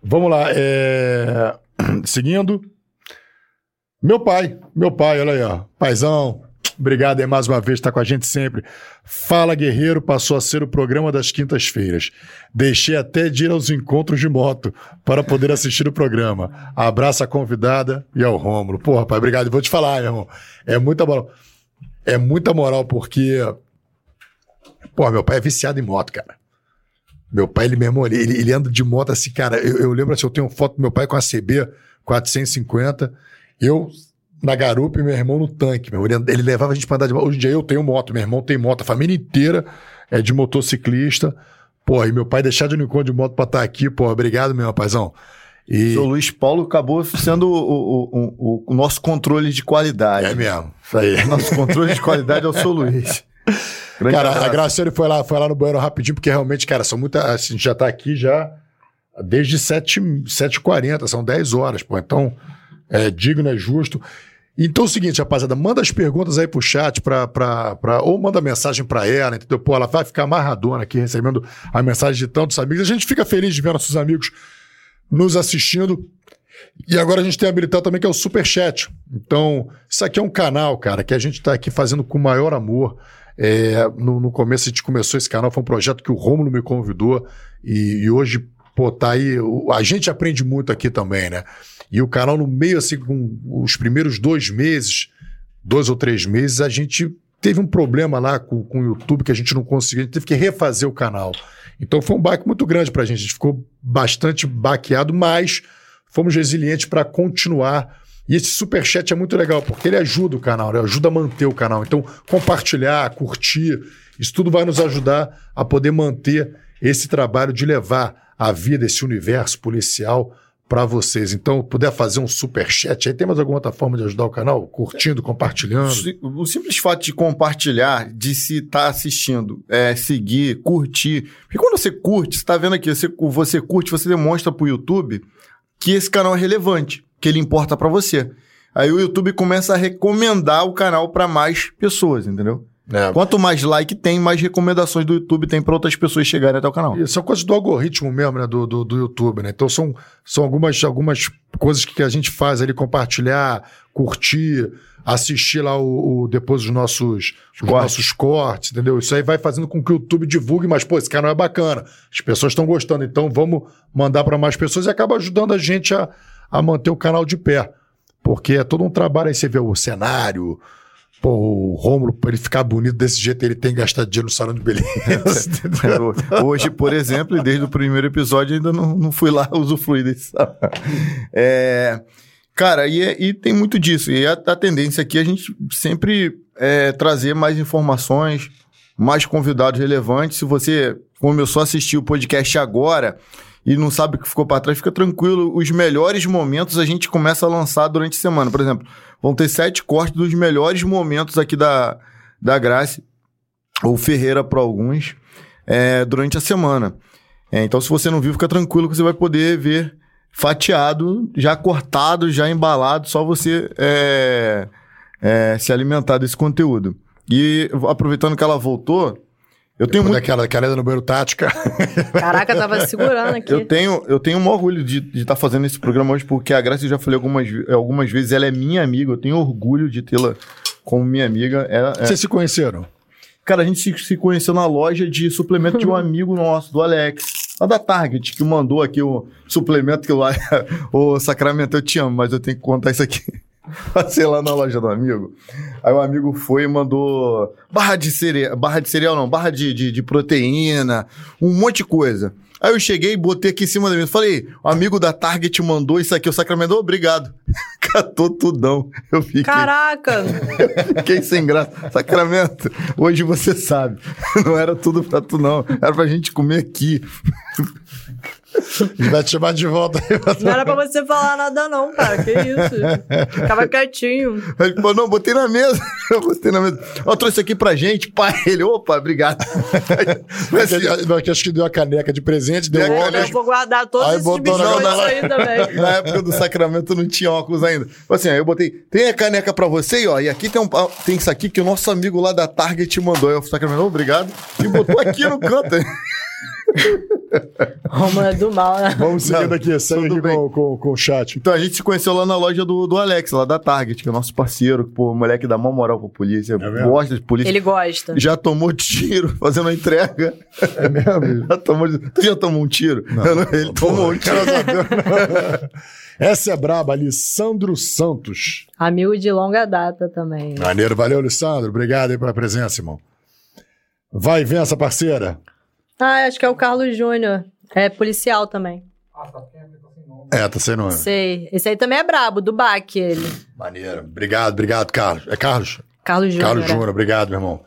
Vamos lá, é... seguindo. Meu pai, meu pai, olha aí, ó. Paizão, obrigado aí mais uma vez, tá com a gente sempre. Fala Guerreiro passou a ser o programa das quintas-feiras. Deixei até de ir aos encontros de moto para poder assistir o programa. Abraço à convidada e ao Rômulo. Porra, pai, obrigado. Vou te falar, meu irmão. É muita moral. É muita moral porque Pô, meu pai é viciado em moto, cara. Meu pai, ele mesmo, ele, ele anda de moto assim, cara. Eu, eu lembro assim, eu tenho foto do meu pai com a CB 450. Eu na garupa e meu irmão no tanque. Meu. Ele, ele levava a gente pra andar de moto. Hoje em dia eu tenho moto, meu irmão tem moto, a família inteira é de motociclista. Pô, e meu pai deixar de encontro de moto pra estar aqui, pô, obrigado, meu rapazão. E O Luiz Paulo acabou sendo o, o- o- o nosso controle de qualidade. é mesmo, isso aí. Nosso controle de qualidade é o seu Luiz. Grande Cara, a abraço. Graciane foi lá, foi lá no banheiro rapidinho, porque realmente, cara, são muitas. A gente já tá aqui já desde 7 7h40, são 10 horas, pô. Então, é digno, é justo. Então é o seguinte, rapaziada, manda as perguntas aí pro chat, pra, pra, pra, ou manda mensagem pra ela, entendeu? Pô, ela vai ficar amarradona aqui recebendo a mensagem de tantos amigos. A gente fica feliz de ver nossos amigos nos assistindo. E agora a gente tem habilitado também que é o Superchat. Então, isso aqui é um canal, cara, que a gente está aqui fazendo com o maior amor. É, no, no começo a gente começou esse canal, foi um projeto que o Rômulo me convidou e, e hoje, pô, tá aí. A gente aprende muito aqui também, né? E o canal, no meio, assim, com os primeiros dois meses, dois ou três meses, a gente teve um problema lá com, com o YouTube que a gente não conseguiu, a gente teve que refazer o canal. Então foi um baque muito grande pra gente, a gente ficou bastante baqueado, mas fomos resilientes para continuar. E esse superchat é muito legal, porque ele ajuda o canal, né? ajuda a manter o canal. Então, compartilhar, curtir, isso tudo vai nos ajudar a poder manter esse trabalho de levar a vida, esse universo policial para vocês. Então, puder fazer um super chat aí, tem mais alguma outra forma de ajudar o canal? Curtindo, compartilhando? O simples fato de compartilhar, de se estar assistindo, é, seguir, curtir. Porque quando você curte, você tá vendo aqui, você, você curte, você demonstra pro YouTube que esse canal é relevante, que ele importa para você. Aí o YouTube começa a recomendar o canal para mais pessoas, entendeu? É. Quanto mais like tem, mais recomendações do YouTube tem para outras pessoas chegarem até o canal. E são coisas do algoritmo mesmo, né? Do, do, do, YouTube, né? Então são, são algumas, algumas coisas que a gente faz ali, compartilhar, curtir, assistir lá o, o depois os nossos, os nossos cortes, entendeu? Isso aí vai fazendo com que o YouTube divulgue, mas, pô, esse canal é bacana. As pessoas estão gostando, então vamos mandar para mais pessoas e acaba ajudando a gente a, a manter o canal de pé. Porque é todo um trabalho aí, você vê o cenário, pô, o Rômulo, para ele ficar bonito desse jeito, ele tem que gastar dinheiro no salão de beleza. Hoje, por exemplo, e desde o primeiro episódio, ainda não, não fui lá usufruir desse salão. É, cara, e, é, e, tem muito disso. E a, a tendência aqui é a gente sempre é, trazer mais informações, mais convidados relevantes. Se você começou a assistir o podcast agora e não sabe o que ficou para trás, fica tranquilo. Os melhores momentos a gente começa a lançar durante a semana. Por exemplo, vão ter sete cortes dos melhores momentos aqui da, da Grace, ou Ferreira para alguns, é, durante a semana. É, então, se você não viu, fica tranquilo que você vai poder ver fatiado, já cortado, já embalado, só você é, é se alimentar desse conteúdo. E aproveitando que ela voltou, eu tenho muito... Aquela queda no banheiro tática. Caraca, tava segurando aqui. Eu tenho, eu tenho um orgulho de estar tá fazendo esse programa hoje, porque a Graça, eu já falei algumas, algumas vezes, ela é minha amiga. Eu tenho orgulho de tê-la como minha amiga. Ela, é... Vocês se conheceram? Cara, a gente se, se conheceu na loja de suplemento de um amigo nosso, do Alex. Lá da Target, que mandou aqui o suplemento que lá... o Sacramento, eu te amo, mas eu tenho que contar isso aqui. Passei lá na loja do amigo. Aí o amigo foi e mandou barra de cereal, barra de cereal não, barra de, de, de, proteína, um monte de coisa. Aí eu cheguei e botei aqui em cima da mesa. Falei, o amigo da Target mandou isso aqui, o Sacramento, obrigado. Catou tudão. Eu fiquei. Caraca! fiquei sem graça. Sacramento, hoje você sabe. Não era tudo pra tu, não. Era pra gente comer aqui. Ele vai te chamar de volta. Não era pra você falar nada, não, cara. Que isso? Ficava quietinho. Ele falou: não, botei na mesa. Eu botei na mesa. Ó, trouxe aqui pra gente, pai. Ele, opa, obrigado. Mas, que acho que deu a caneca de presente, deu óculos. Eu vou guardar todos aí esses biscoitos aí também. Na época do Sacramento não tinha óculos ainda. Assim, aí eu botei, tem a caneca pra você, ó, e aqui tem, um, tem isso aqui que o nosso amigo lá da Target mandou. Aí o Sacramento, obrigado. E botou aqui no canto. Roma é do mal, né? Vamos seguindo aqui, segue aqui com, com, com, o chat. Então a gente se conheceu lá na loja do, do Alex, lá da Target, que é nosso parceiro, pô, moleque dá mó moral pra polícia, é gosta de polícia. Ele gosta. Já tomou tiro fazendo a entrega. É mesmo? já tomou, tu já tomou um tiro? Não, não ele tomou um tiro. Essa é braba, Alessandro Santos. Amigo de longa data também. Maneiro, valeu, Alessandro. Obrigado aí pela presença, irmão. Vai, essa parceira. Ah, acho que é o Carlos Júnior. É policial também. Ah, tá. É, tá sem nome. Sei. Esse aí também é brabo, do BAC, ele. Maneiro. Obrigado, obrigado, Carlos. É Carlos? Carlos Júnior. Carlos Júnior, obrigado, meu irmão.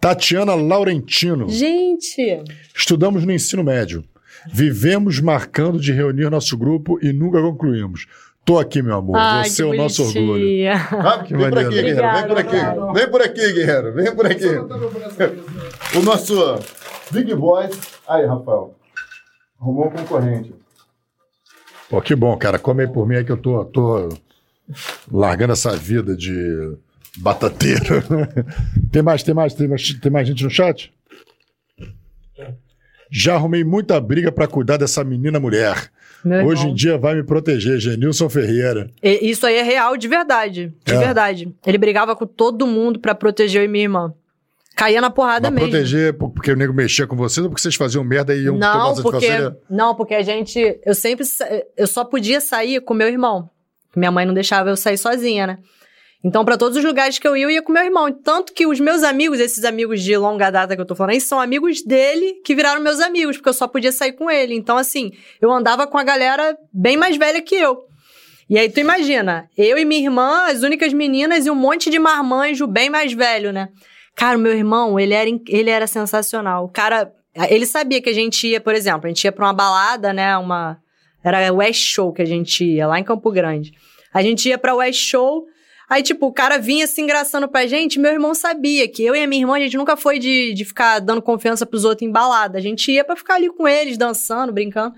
Tatiana Laurentino. Gente! Estudamos no ensino médio. Vivemos marcando de reunir nosso grupo e nunca concluímos. Tô aqui, meu amor. Ai, Você é o nosso orgulho. Ah, que vem por aqui, guerreiro. Vem por aqui. Vem por aqui, guerreiro. Vem por aqui. O nosso Big Boys. Aí, Rafael. Arrumou um concorrente. Pô, que bom, cara. Come aí por mim aí que eu tô, tô largando essa vida de batateiro. tem mais, tem mais, tem mais, tem mais gente no chat? Já arrumei muita briga para cuidar dessa menina mulher. Meu Hoje irmão. em dia vai me proteger, Genilson Ferreira. E, isso aí é real, de verdade. De é. verdade. Ele brigava com todo mundo para proteger eu e minha irmã. Caía na porrada Mas mesmo. proteger porque o nego mexia com vocês ou porque vocês faziam merda e iam não, tomar porque, Não, porque a gente... Eu sempre... Eu só podia sair com meu irmão. Minha mãe não deixava eu sair sozinha, né? Então, para todos os lugares que eu ia, eu ia com meu irmão. Tanto que os meus amigos, esses amigos de longa data que eu tô falando aí, são amigos dele que viraram meus amigos, porque eu só podia sair com ele. Então, assim, eu andava com a galera bem mais velha que eu. E aí, tu imagina, eu e minha irmã, as únicas meninas e um monte de marmanjo bem mais velho, né? Cara, o meu irmão, ele era, ele era sensacional. O cara, ele sabia que a gente ia, por exemplo, a gente ia pra uma balada, né? Uma. Era West Show que a gente ia, lá em Campo Grande. A gente ia pra West Show, aí, tipo, o cara vinha se engraçando pra gente. Meu irmão sabia que eu e a minha irmã, a gente nunca foi de, de ficar dando confiança pros outros em balada. A gente ia pra ficar ali com eles, dançando, brincando.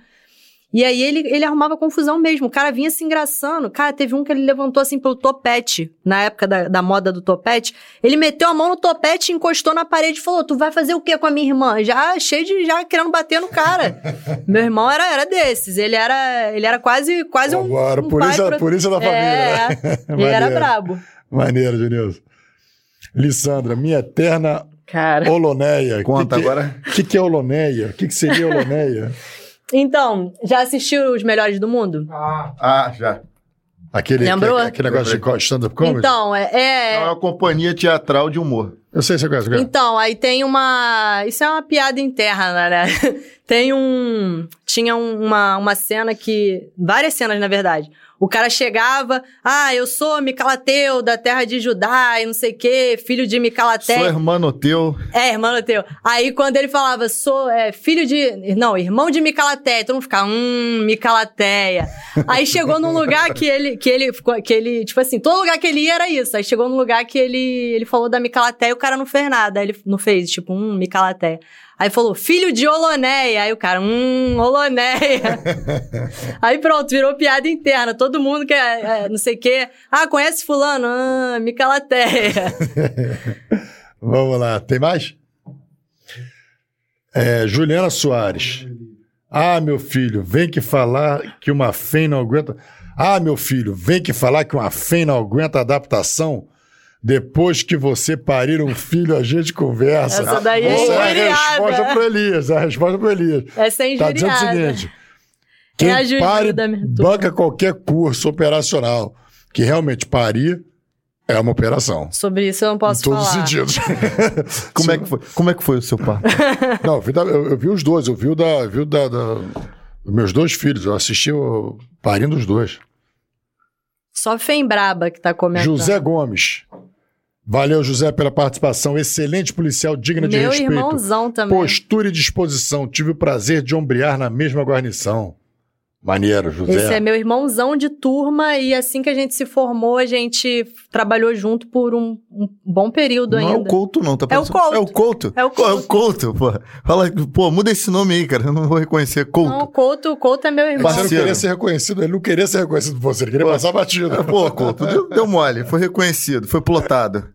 E aí ele, ele arrumava confusão mesmo. O cara vinha se engraçando. Cara, teve um que ele levantou assim pelo topete, na época da, da moda do topete. Ele meteu a mão no topete, encostou na parede e falou: Tu vai fazer o quê com a minha irmã? Já cheio de já querendo bater no cara. Meu irmão era, era desses. Ele era, ele era quase, quase um. Agora, um polícia, pai pro- polícia da família. É, né? ele era brabo. Maneiro, Genilson. Lissandra, minha eterna Cara. holoneia. Conta que que, agora. O que, que é holoneia? O que, que seria holoneia? Então, já assistiu Os Melhores do Mundo? Ah, já. Aquele, Lembrou? aquele, aquele negócio de stand-up comedy? Então, é. é- É uma companhia teatral de humor. Eu sei, você conhece. conhece. Então, aí tem uma. Isso é uma piada interna, né? tem um. Tinha um- uma, uma cena que. Várias cenas, na verdade. O cara chegava, ah, eu sou Micalateu, da terra de Judá, e não sei o quê, filho de Sou Micalaté. irmão teu. É, irmão teu. Aí quando ele falava, sou é, filho de. Não, irmão de Micalaté, todo mundo ficava, hum, Micalateia. Aí chegou num lugar que ele, que ele, que ele, tipo assim, todo lugar que ele ia era isso. Aí chegou num lugar que ele, ele falou da Micalateia e o cara não fez nada. Aí ele não fez, tipo, hum, Micalateia. Aí falou, filho de Oloneia. Aí o cara, hum, Oloneia. Aí pronto, virou piada interna. Todo mundo que é, é, não sei o quê. Ah, conhece fulano? Ah, Micalateia. Vamos lá, tem mais? É, Juliana Soares. Ah, meu filho, vem que falar que uma fém não aguenta. Ah, meu filho, vem que falar que uma fém não aguenta adaptação. Depois que você parir um filho, a gente conversa. Essa daí é Essa é a resposta pro Elias. A resposta pro Elias. Essa é Tá dizendo o seguinte: É quem a Juju pare, da banca qualquer curso operacional. Que realmente parir é uma operação. Sobre isso eu não posso em todos os falar. sentidos. Como é que foi? Como é que foi o seu parto? Não, eu vi, da- eu, eu vi os dois. Eu vi o da, vi o da, da- meus dois filhos. Eu assisti o parindo os dois. Só Fem Braba que tá comentando. José Gomes. Valeu, José, pela participação. Excelente policial, digna de Meu respeito. irmãozão também. Postura e disposição. Tive o prazer de ombrear na mesma guarnição. Maneiro, José. Esse é meu irmãozão de turma e assim que a gente se formou, a gente trabalhou junto por um, um bom período Não é o ainda. Couto, não, tá É o Couto. É o Couto? É o Pô, é o Couto, pô. Fala, pô, muda esse nome aí, cara. Eu não vou reconhecer. Couto. Não, o Couto, Couto é meu irmão. Você não Parceiro. queria ser reconhecido, ele não queria ser reconhecido por você, ele queria passar batido. Pô, Couto, deu, deu mole. Foi reconhecido, foi plotado.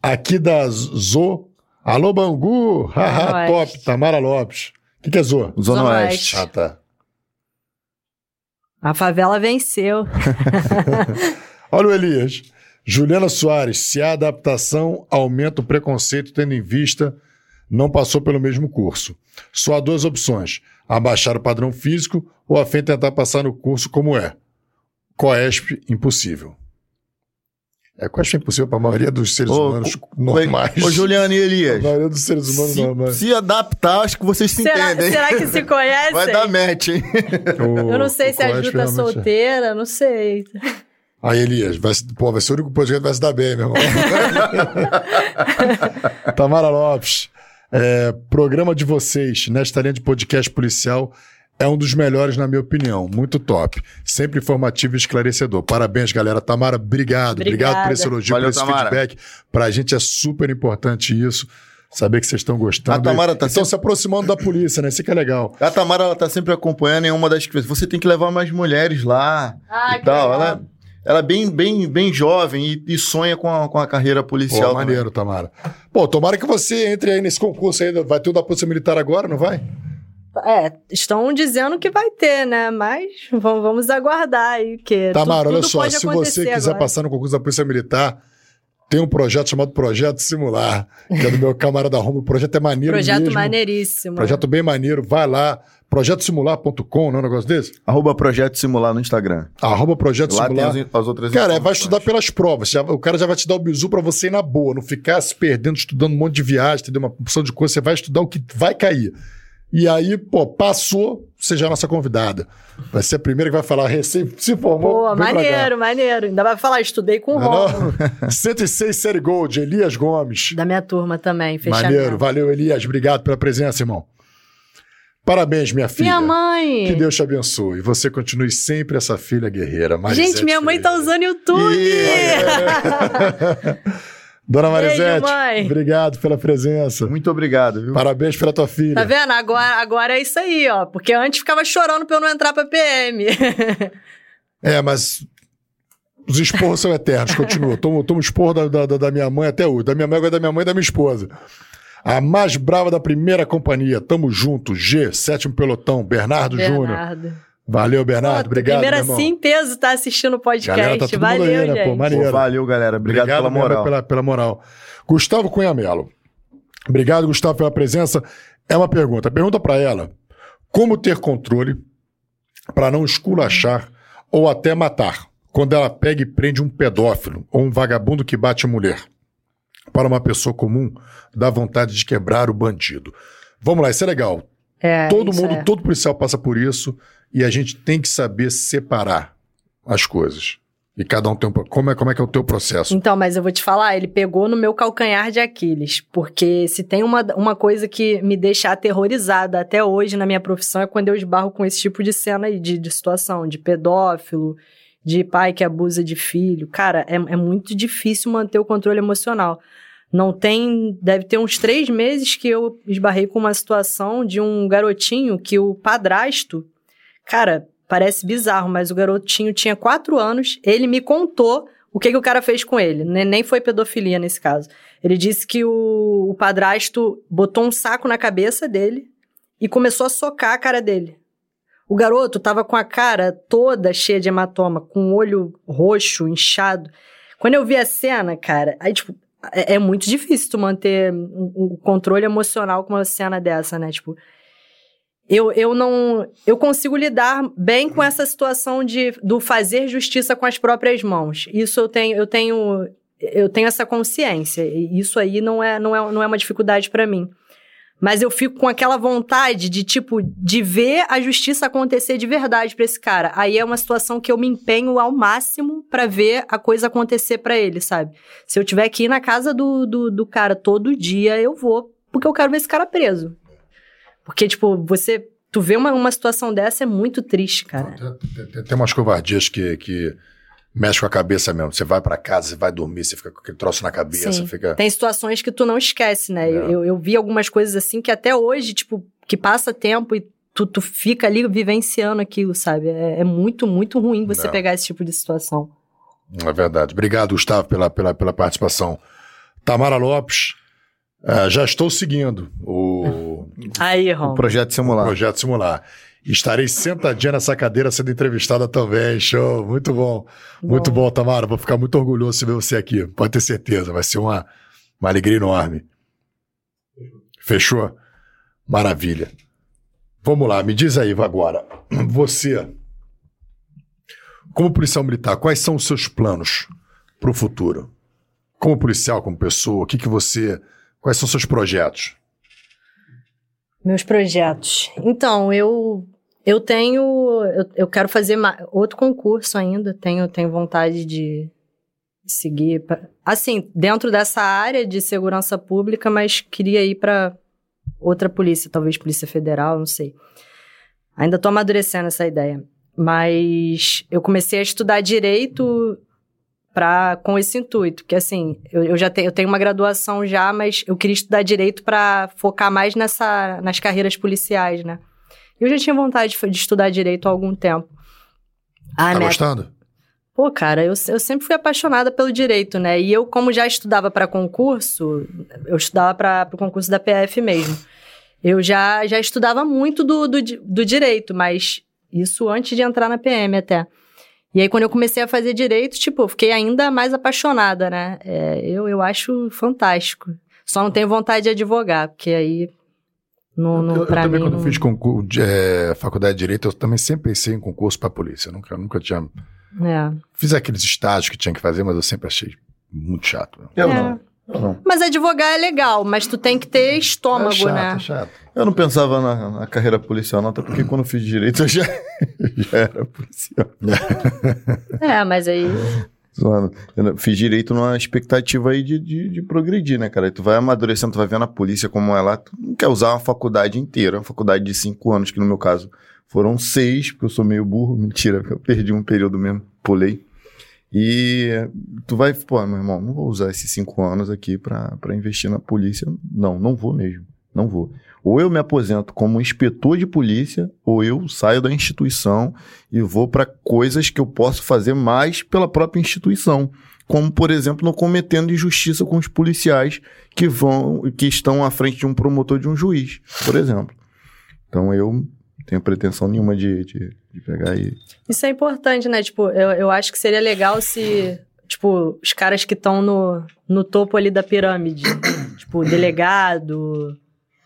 Aqui da Zo. Alô, Bangu! Haha, Zona top. Tamara Lopes. O que, que é Zo? Zona, Zona Oeste. Oeste. Ah, tá. A favela venceu. Olha o Elias. Juliana Soares, se a adaptação aumenta o preconceito tendo em vista, não passou pelo mesmo curso. Só há duas opções: abaixar o padrão físico ou a fim tentar passar no curso como é. Coesp, impossível. É é impossível para a maioria dos seres Ô, humanos co- normais. Ô, Juliano e A Elias. maioria dos seres humanos Se, normais. se adaptar, acho que vocês se será, entendem. hein? será que se conhecem? Vai dar match, hein? O- Eu não sei se a Ju tá é. solteira, não sei. Aí, Elias, vai, se- pô, vai ser o único podcast que vai se dar bem, meu irmão. Tamara Lopes, é, programa de vocês nesta linha de podcast policial é um dos melhores, na minha opinião. Muito top. Sempre informativo e esclarecedor. Parabéns, galera. Tamara, obrigado. Obrigado por Obrigada. esse elogio, Valeu, por esse Tamara. feedback. Pra gente é super importante isso. Saber que vocês estão gostando. A Tamara tá Estão sempre- se aproximando da polícia, né? Isso que é legal. A Tamara, ela tá sempre acompanhando em uma das coisas. Você tem que levar mais mulheres lá Ah, e que tal. legal. Ela, ela é bem, bem, bem jovem e, e sonha com a, com a carreira Pô, policial. também. maneiro, Tamara. Pô, tomara que você entre aí nesse concurso aí. Vai ter o da Polícia Militar agora, não vai? É, estão dizendo que vai ter, né? Mas vamos, vamos aguardar aí, que Tamara, tu- olha tudo só, pode se você quiser agora. passar no concurso da Polícia Militar, tem um projeto chamado Projeto Simular, que é do meu camarada Romulo. O projeto é maneiro Projeto mesmo. maneiríssimo. Projeto bem maneiro. Vai lá, projetosimular.com, não é um negócio desse? Arroba Projeto Simular no Instagram. Arroba Projeto Lá Simular. tem as, as outras Cara, é, vai estudar pelas provas. Já- o cara já vai te dar o bizu pra você ir na boa, não ficar se perdendo, estudando um monte de viagem, entendeu? Uma opção de coisa. Você vai estudar o que vai cair. E aí, pô, passou, você já é a nossa convidada. Vai ser a primeira que vai falar, recém se formou. Pô, maneiro, maneiro. Ainda vai falar, estudei com o Não, Romulo. não? 106 Série Gold, Elias Gomes. Da minha turma também, fechamento. Maneiro, valeu, Elias. Obrigado pela presença, irmão. Parabéns, minha filha. Minha mãe! Que Deus te abençoe. Você continue sempre essa filha guerreira. Marisete Gente, minha mãe tá usando YouTube! Dona Beijo, Marisete, mãe. obrigado pela presença. Muito obrigado, viu? Parabéns pela tua filha. Tá vendo? Agora, agora é isso aí, ó. Porque antes ficava chorando pra eu não entrar pra PM. É, mas os esporros são eternos, continua. Tomo, tomo esporro da, da, da- minha mãe até hoje. Da minha mãe, agora da minha mãe e da minha esposa. A mais brava da primeira companhia. Tamo junto. G, sétimo pelotão. Bernardo, Júnior. Valeu, Bernardo. Pô, Obrigado, irmão. assim, peso, tá assistindo o podcast. Galera, tá Valeu, aí, né, pô? Maneiro. Pô, valeu, galera. Obrigado, pela mesmo moral. Pela, pela moral. Gustavo Cunha Mello. Obrigado, Gustavo, pela presença. É uma pergunta. Pergunta pra ela: como ter controle para não esculachar ou até matar quando ela pega e prende um pedófilo ou um vagabundo que bate a mulher? Para uma pessoa comum, dá vontade de quebrar o bandido. Vamos lá, isso é legal. É, todo mundo, é. todo policial passa por isso e a gente tem que saber separar as coisas. E cada um tem um. Como é, como é que é o teu processo? Então, mas eu vou te falar, ele pegou no meu calcanhar de Aquiles. Porque se tem uma, uma coisa que me deixa aterrorizada até hoje na minha profissão é quando eu esbarro com esse tipo de cena aí, de, de situação, de pedófilo, de pai que abusa de filho. Cara, é, é muito difícil manter o controle emocional. Não tem. Deve ter uns três meses que eu esbarrei com uma situação de um garotinho que o padrasto. Cara, parece bizarro, mas o garotinho tinha quatro anos. Ele me contou o que, que o cara fez com ele. Ne- Nem foi pedofilia nesse caso. Ele disse que o, o padrasto botou um saco na cabeça dele e começou a socar a cara dele. O garoto tava com a cara toda cheia de hematoma, com o olho roxo, inchado. Quando eu vi a cena, cara, aí, tipo, é, é muito difícil tu manter um, um controle emocional com uma cena dessa, né? Tipo, eu, eu não. Eu consigo lidar bem com essa situação de do fazer justiça com as próprias mãos. Isso eu tenho, eu tenho, eu tenho essa consciência. E isso aí não é, não é, não é uma dificuldade pra mim. Mas eu fico com aquela vontade de, tipo, de ver a justiça acontecer de verdade pra esse cara. Aí é uma situação que eu me empenho ao máximo pra ver a coisa acontecer pra ele, sabe? Se eu tiver que ir na casa do, do, do cara todo dia, eu vou, porque eu quero ver esse cara preso. Porque, tipo, você. Tu vê uma, uma situação dessa é muito triste, cara. Tem, tem- tem umas covardias que, que mexe com a cabeça mesmo. Você vai pra casa, você vai dormir, você fica com aquele troço na cabeça, Sim. fica. Tem situações que tu não esquece, né? É. Eu, eu vi algumas coisas assim que até hoje, tipo, que passa tempo e tu, tu fica ali vivenciando aquilo, sabe? É, é muito, muito ruim você Não. pegar esse tipo de situação. É verdade. Obrigado, Gustavo, pela, pela, pela participação. Tamara Lopes, eh, já estou seguindo o, Aí, O projeto simular. Projeto Simular. Estarei sentadinha nessa cadeira sendo entrevistada também. Show. Muito bom. Muito bom, Tamara. Vou ficar muito orgulhoso de ver você aqui. Pode ter certeza. Vai ser uma, uma alegria enorme. Fechou? Maravilha. Vamos lá, me diz aí agora. Você, como policial militar, quais são os seus planos para o futuro? Como policial, como pessoa, o que, que você. Quais são seus projetos? Meus projetos. Então, eu eu tenho eu, eu quero fazer outro concurso ainda. Tenho tenho vontade de seguir pra- assim dentro dessa área de segurança pública, mas queria ir para outra polícia, talvez polícia federal, não sei. Ainda tô amadurecendo essa ideia, mas eu comecei a estudar direito para com esse intuito, que assim, eu, eu já tenho, eu tenho uma graduação já, mas eu queria estudar direito para focar mais nessa nas carreiras policiais, né? Eu já tinha vontade de, de estudar direito há algum tempo. A tá meta- gostando? Pô, cara, eu, eu sempre fui apaixonada pelo direito, né? E eu, como já estudava para concurso, eu estudava para o concurso da PF mesmo. Eu já, já estudava muito do, do, do direito, mas isso antes de entrar na PM até. E aí, quando eu comecei a fazer direito, tipo, eu fiquei ainda mais apaixonada, né? É, eu, eu acho fantástico. Só não tenho vontade de advogar, porque aí. Não, não, eu, eu também, mim, quando não- fiz concurso, eh, faculdade de Direito, eu também sempre pensei em concurso para polícia. Eu nunca, nunca tinha. É. Fiz aqueles estágios que tinha que fazer, mas eu sempre achei muito chato. meu. Eu É. não. Não. Mas advogar é legal, mas tu tem que ter estômago, é chato, né? é chato. Eu não pensava na, na carreira policial, não, até porque quando eu fiz direito eu já, já era policial. É, mas aí. Zoando. Eu fiz direito numa expectativa aí de, de, de, progredir, né, cara? Tu vai amadurecendo, tu vai vendo a polícia como é lá, tu não quer usar uma faculdade inteira, uma faculdade de cinco anos, que no meu caso foram seis, porque eu sou meio burro, mentira, eu perdi um período mesmo, pulei. E tu vai, pô, meu irmão, não vou usar esses cinco anos aqui para investir na polícia. Não, não vou mesmo, não vou. Ou eu me aposento como inspetor de polícia, ou eu saio da instituição e vou para coisas que eu posso fazer mais pela própria instituição. Como, por exemplo, não cometendo injustiça com os policiais que vão, que estão à frente de um promotor de um juiz, por exemplo. Então eu tenho pretensão nenhuma de, de, de pegar e. Isso é importante, né? Tipo, eu, eu acho que seria legal se tipo, os caras que estão no, no topo ali da pirâmide, tipo, delegado,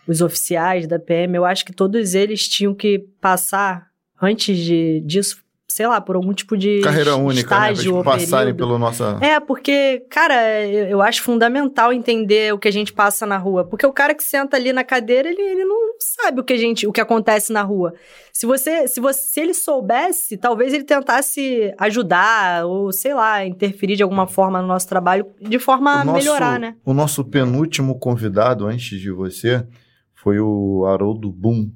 os oficiais da PM, eu acho que todos eles tinham que passar, antes de, disso, sei lá, por algum tipo de carreira única, né? estágio né? passarem pelo nossa É, porque, cara, eu, eu acho fundamental entender o que a gente passa na rua, porque o cara que senta ali na cadeira, ele, ele não sabe o que a gente, o que acontece na rua. Se você, se você, se ele soubesse, talvez ele tentasse ajudar ou sei lá, interferir de alguma forma no nosso trabalho, de forma a nosso, melhorar, né? O nosso penúltimo convidado antes de você foi o Haroldo Boom.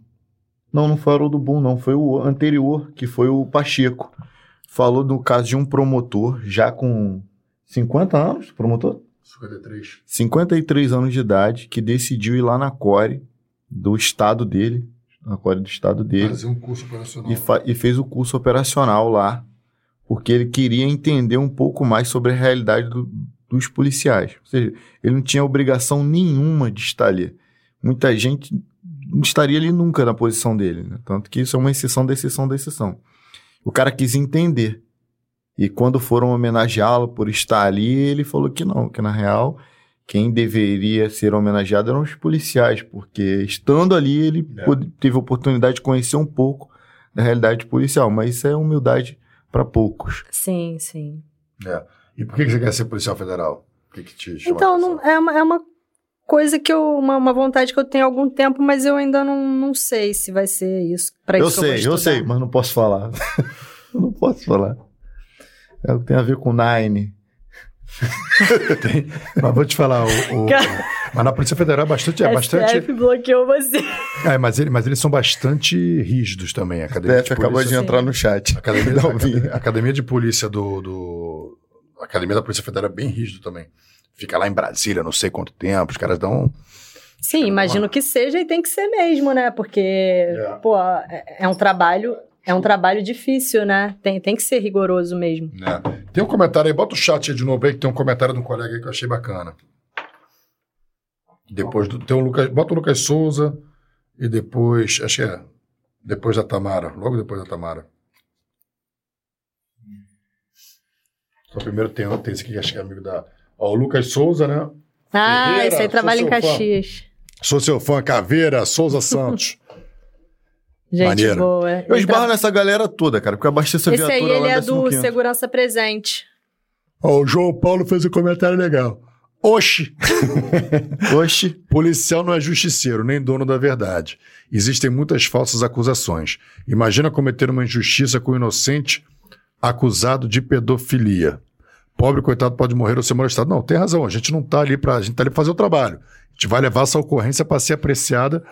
Não, não foi o Haroldo Boom, não. Foi o anterior, que foi o Pacheco. Falou do caso de um promotor, já com 50 anos, promotor? 53. 53 anos de idade, que decidiu ir lá na Core do estado dele, na Core do estado dele. Fazer um curso operacional. E, e fez o curso operacional lá, porque ele queria entender um pouco mais sobre a realidade do, dos policiais. Ou seja, ele não tinha obrigação nenhuma de estar ali muita gente estaria ali nunca na posição dele. Né? Tanto que isso é uma exceção da exceção da exceção. O cara quis entender. E quando foram homenageá-lo por estar ali, ele falou que não, que na real quem deveria ser homenageado eram os policiais, porque estando ali ele é. teve a oportunidade de conhecer um pouco da realidade policial, mas isso é humildade para poucos. Sim, sim. É. E por que você quer ser policial federal? O que, que te chama Então, não, é, uma, é uma coisa que eu. Uma, uma, vontade que eu tenho há algum tempo, mas eu ainda não, não sei se vai ser isso. Pra eu isso sei, eu, eu sei, mas não posso falar. eu não posso falar. É o que tem a ver com Nine. tem, mas vou te falar, o, o, mas na Polícia Federal é bastante. É bastante bloqueou você. É, mas, ele, mas eles são bastante rígidos também. A academia Def acabou de entrar no chat. A academia, a, academia, a academia de polícia do, do. A academia da Polícia Federal é bem rígido também fica lá em Brasília não sei quanto tempo, os caras dão. Sim, imagino que seja e tem que ser mesmo, né? Porque, é. pô, é, é um trabalho. É um trabalho difícil, né? Tem, tem que ser rigoroso mesmo. É. Tem um comentário aí, bota o chat aí de novo aí, que tem um comentário de um colega aí que eu achei bacana. Depois do. Tem um Lucas, bota o Lucas Souza e depois. Acho que é. Depois da Tamara. Logo depois da Tamara. Só primeiro tem, tem esse aqui que acho que é amigo da. Ó, o Lucas Souza, né? Ah, Ferreira, esse aí trabalha em Caxias. Fã. Sou seu fã, Caveira, Souza Santos. Gente Maneiro. boa. Eu esbarro nessa galera toda, cara, porque abasteço a Esse viatura aí, ele é do Segurança Presente. Ó, o João Paulo fez um comentário legal. Oxi! Oxi! Policial não é justiceiro, nem dono da verdade. Existem muitas falsas acusações. Imagina cometer uma injustiça com um inocente acusado de pedofilia pobre, coitado, pode morrer ou ser molestado. Não, tem razão. A gente não está ali para. A gente está ali para fazer o trabalho. A gente vai levar essa ocorrência para ser apreciada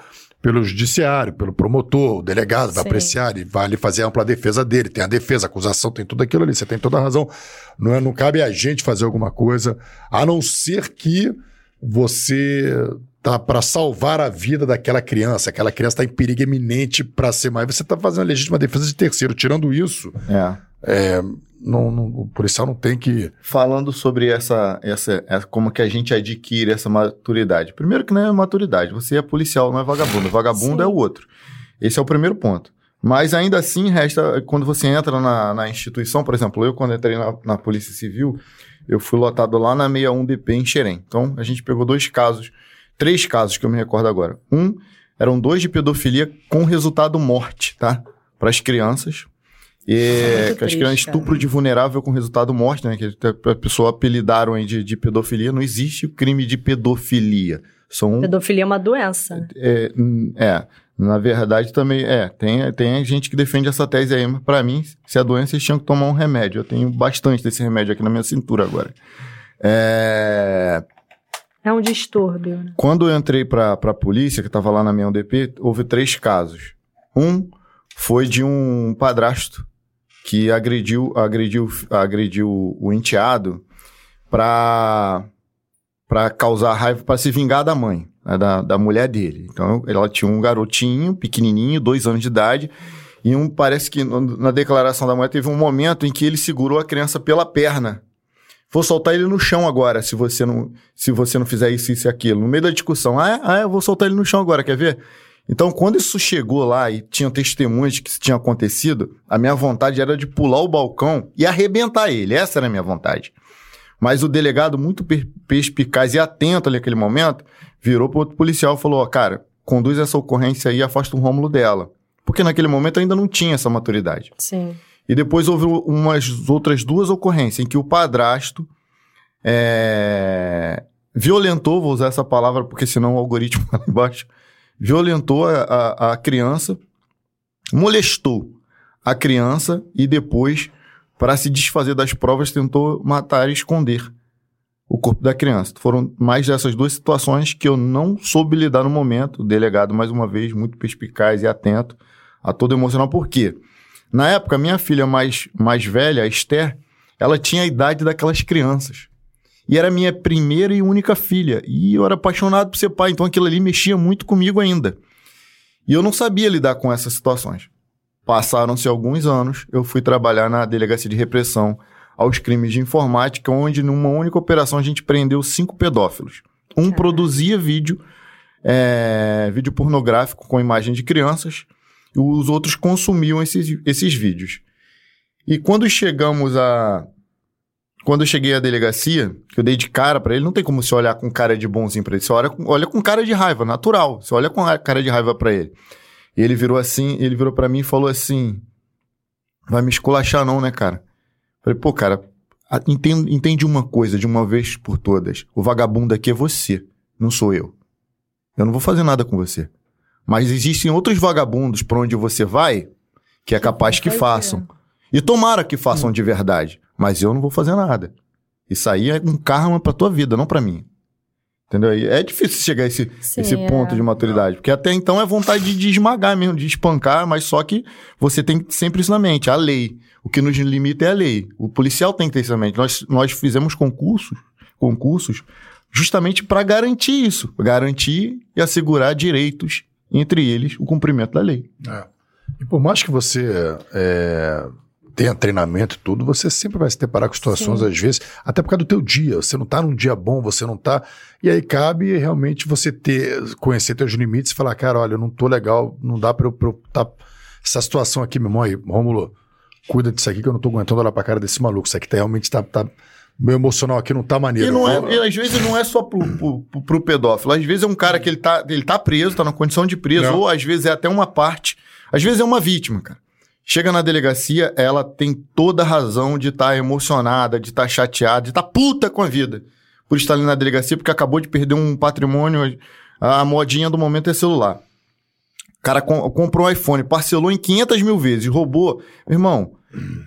pelo judiciário, pelo promotor, o delegado vai Sim. apreciar e vai ali fazer a ampla defesa dele. Tem a defesa, a acusação, tem tudo aquilo ali. Você tem toda a razão. Não, é, não cabe a gente fazer alguma coisa, a não ser que você tá para salvar a vida daquela criança, aquela criança está em perigo iminente para ser mais. Você está fazendo a legítima defesa de terceiro. Tirando isso, é. É, não, não, o policial não tem que. Falando sobre essa, essa, essa, como que a gente adquire essa maturidade. Primeiro que não é maturidade, você é policial, não é vagabundo. Vagabundo Sim. é o outro. Esse é o primeiro ponto. Mas ainda assim, resta, quando você entra na, na instituição, por exemplo, eu quando entrei na, na Polícia Civil, eu fui lotado lá na 61DP em Xerém. Então, a gente pegou dois casos, três casos que eu me recordo agora. Um, eram dois de pedofilia com resultado morte, tá? Para as crianças, e que acho que é um estupro de vulnerável com resultado morte, né? Que a pessoa apelidaram aí de, de pedofilia. Não existe o crime de pedofilia. São, pedofilia é uma doença. É, é, Na verdade, também, é, tem, tem gente que defende essa tese aí, mas pra mim, se é doença, eles tinham que tomar um remédio. Eu tenho bastante desse remédio aqui na minha cintura agora. É... É um distúrbio. Né? Quando eu entrei pra, pra polícia, que tava lá na minha UDP, houve três casos. Um foi de um padrasto que agrediu, agrediu, agrediu o enteado pra, pra causar raiva, pra se vingar da mãe né, da, da mulher dele. Então, ela tinha um garotinho, pequenininho, dois anos de idade, e um, parece que na declaração da mulher teve um momento em que ele segurou a criança pela perna. Vou soltar ele no chão agora, se você não, se você não fizer isso, isso e aquilo. No meio da discussão, ah, é? ah, eu vou soltar ele no chão agora, quer ver? Então, quando isso chegou lá e tinham testemunhas de que isso tinha acontecido, a minha vontade era de pular o balcão e arrebentar ele. Essa era a minha vontade. Mas o delegado, muito perspicaz e atento ali naquele momento, virou para outro policial e falou: ó, cara, conduz essa ocorrência aí e afasta o Rômulo dela. Porque naquele momento ainda não tinha essa maturidade. Sim. E depois houve umas outras duas ocorrências em que o padrasto é, violentou, vou usar essa palavra porque senão o algoritmo lá embaixo, violentou a, a, a criança, molestou a criança e depois para se desfazer das provas, tentou matar e esconder o corpo da criança. Foram mais dessas duas situações que eu não soube lidar no momento. O delegado, mais uma vez, muito perspicaz e atento a todo emocional. Por quê? Na época, minha filha mais, mais velha, a Esther, ela tinha a idade daquelas crianças. E era minha primeira e única filha. E eu era apaixonado por ser pai, então aquilo ali mexia muito comigo ainda. E eu não sabia lidar com essas situações. Passaram-se alguns anos, eu fui trabalhar na delegacia de repressão aos crimes de informática, onde numa única operação a gente prendeu cinco pedófilos. Um Caramba. produzia vídeo, é, vídeo pornográfico com imagem de crianças, e os outros consumiam esses, esses vídeos. E quando chegamos a. Quando eu cheguei à delegacia, que eu dei de cara para ele, não tem como você olhar com cara de bonzinho pra ele. Você olha, olha com cara de raiva, natural. Você olha com cara de raiva para ele. E ele virou assim, ele virou para mim e falou assim: Vai me esculachar, não, né, cara? Falei, pô, cara, entende, entende uma coisa de uma vez por todas. O vagabundo aqui é você, não sou eu. Eu não vou fazer nada com você. Mas existem outros vagabundos por onde você vai que é capaz que façam. E tomara que façam hum. de verdade. Mas eu não vou fazer nada. Isso aí é um karma pra tua vida, não pra mim. Entendeu? É difícil chegar a esse, Sim, esse ponto é. de maturidade. Porque até então é vontade de, de, esmagar mesmo, de espancar, mas só que você tem sempre isso na mente, a lei. O que nos limita é a lei. O policial tem que ter isso na mente. Nós, nós fizemos concursos, concursos justamente para garantir isso. Garantir e assegurar direitos, entre eles o cumprimento da lei. É. E por mais que você é, tenha treinamento e tudo, você sempre vai se deparar com situações, Sim. às vezes, até por causa do teu dia. Você não tá num dia bom, você não tá. E aí cabe realmente você ter, conhecer teus limites e falar, cara, olha, eu não tô legal, não dá pra eu, pra eu tá. Essa situação aqui, meu irmão, aí, Rômulo, cuida disso aqui que eu não tô aguentando olhar pra cara desse maluco. Isso aqui tá, realmente tá, tá. Meu emocional aqui não tá maneiro. E, não é, e às vezes não é só pro, pro, pro, pro, pedófilo. Às vezes é um cara que ele tá, ele tá preso, tá na condição de preso, não. ou às vezes é até uma parte. Às vezes é uma vítima, cara. Chega na delegacia, ela tem toda a razão de estar tá emocionada, de estar tá chateada, de estar tá puta com a vida por estar ali na delegacia, porque acabou de perder um patrimônio. A modinha do momento é celular. O cara com, comprou um iPhone, parcelou em 500 mil vezes, roubou. Irmão,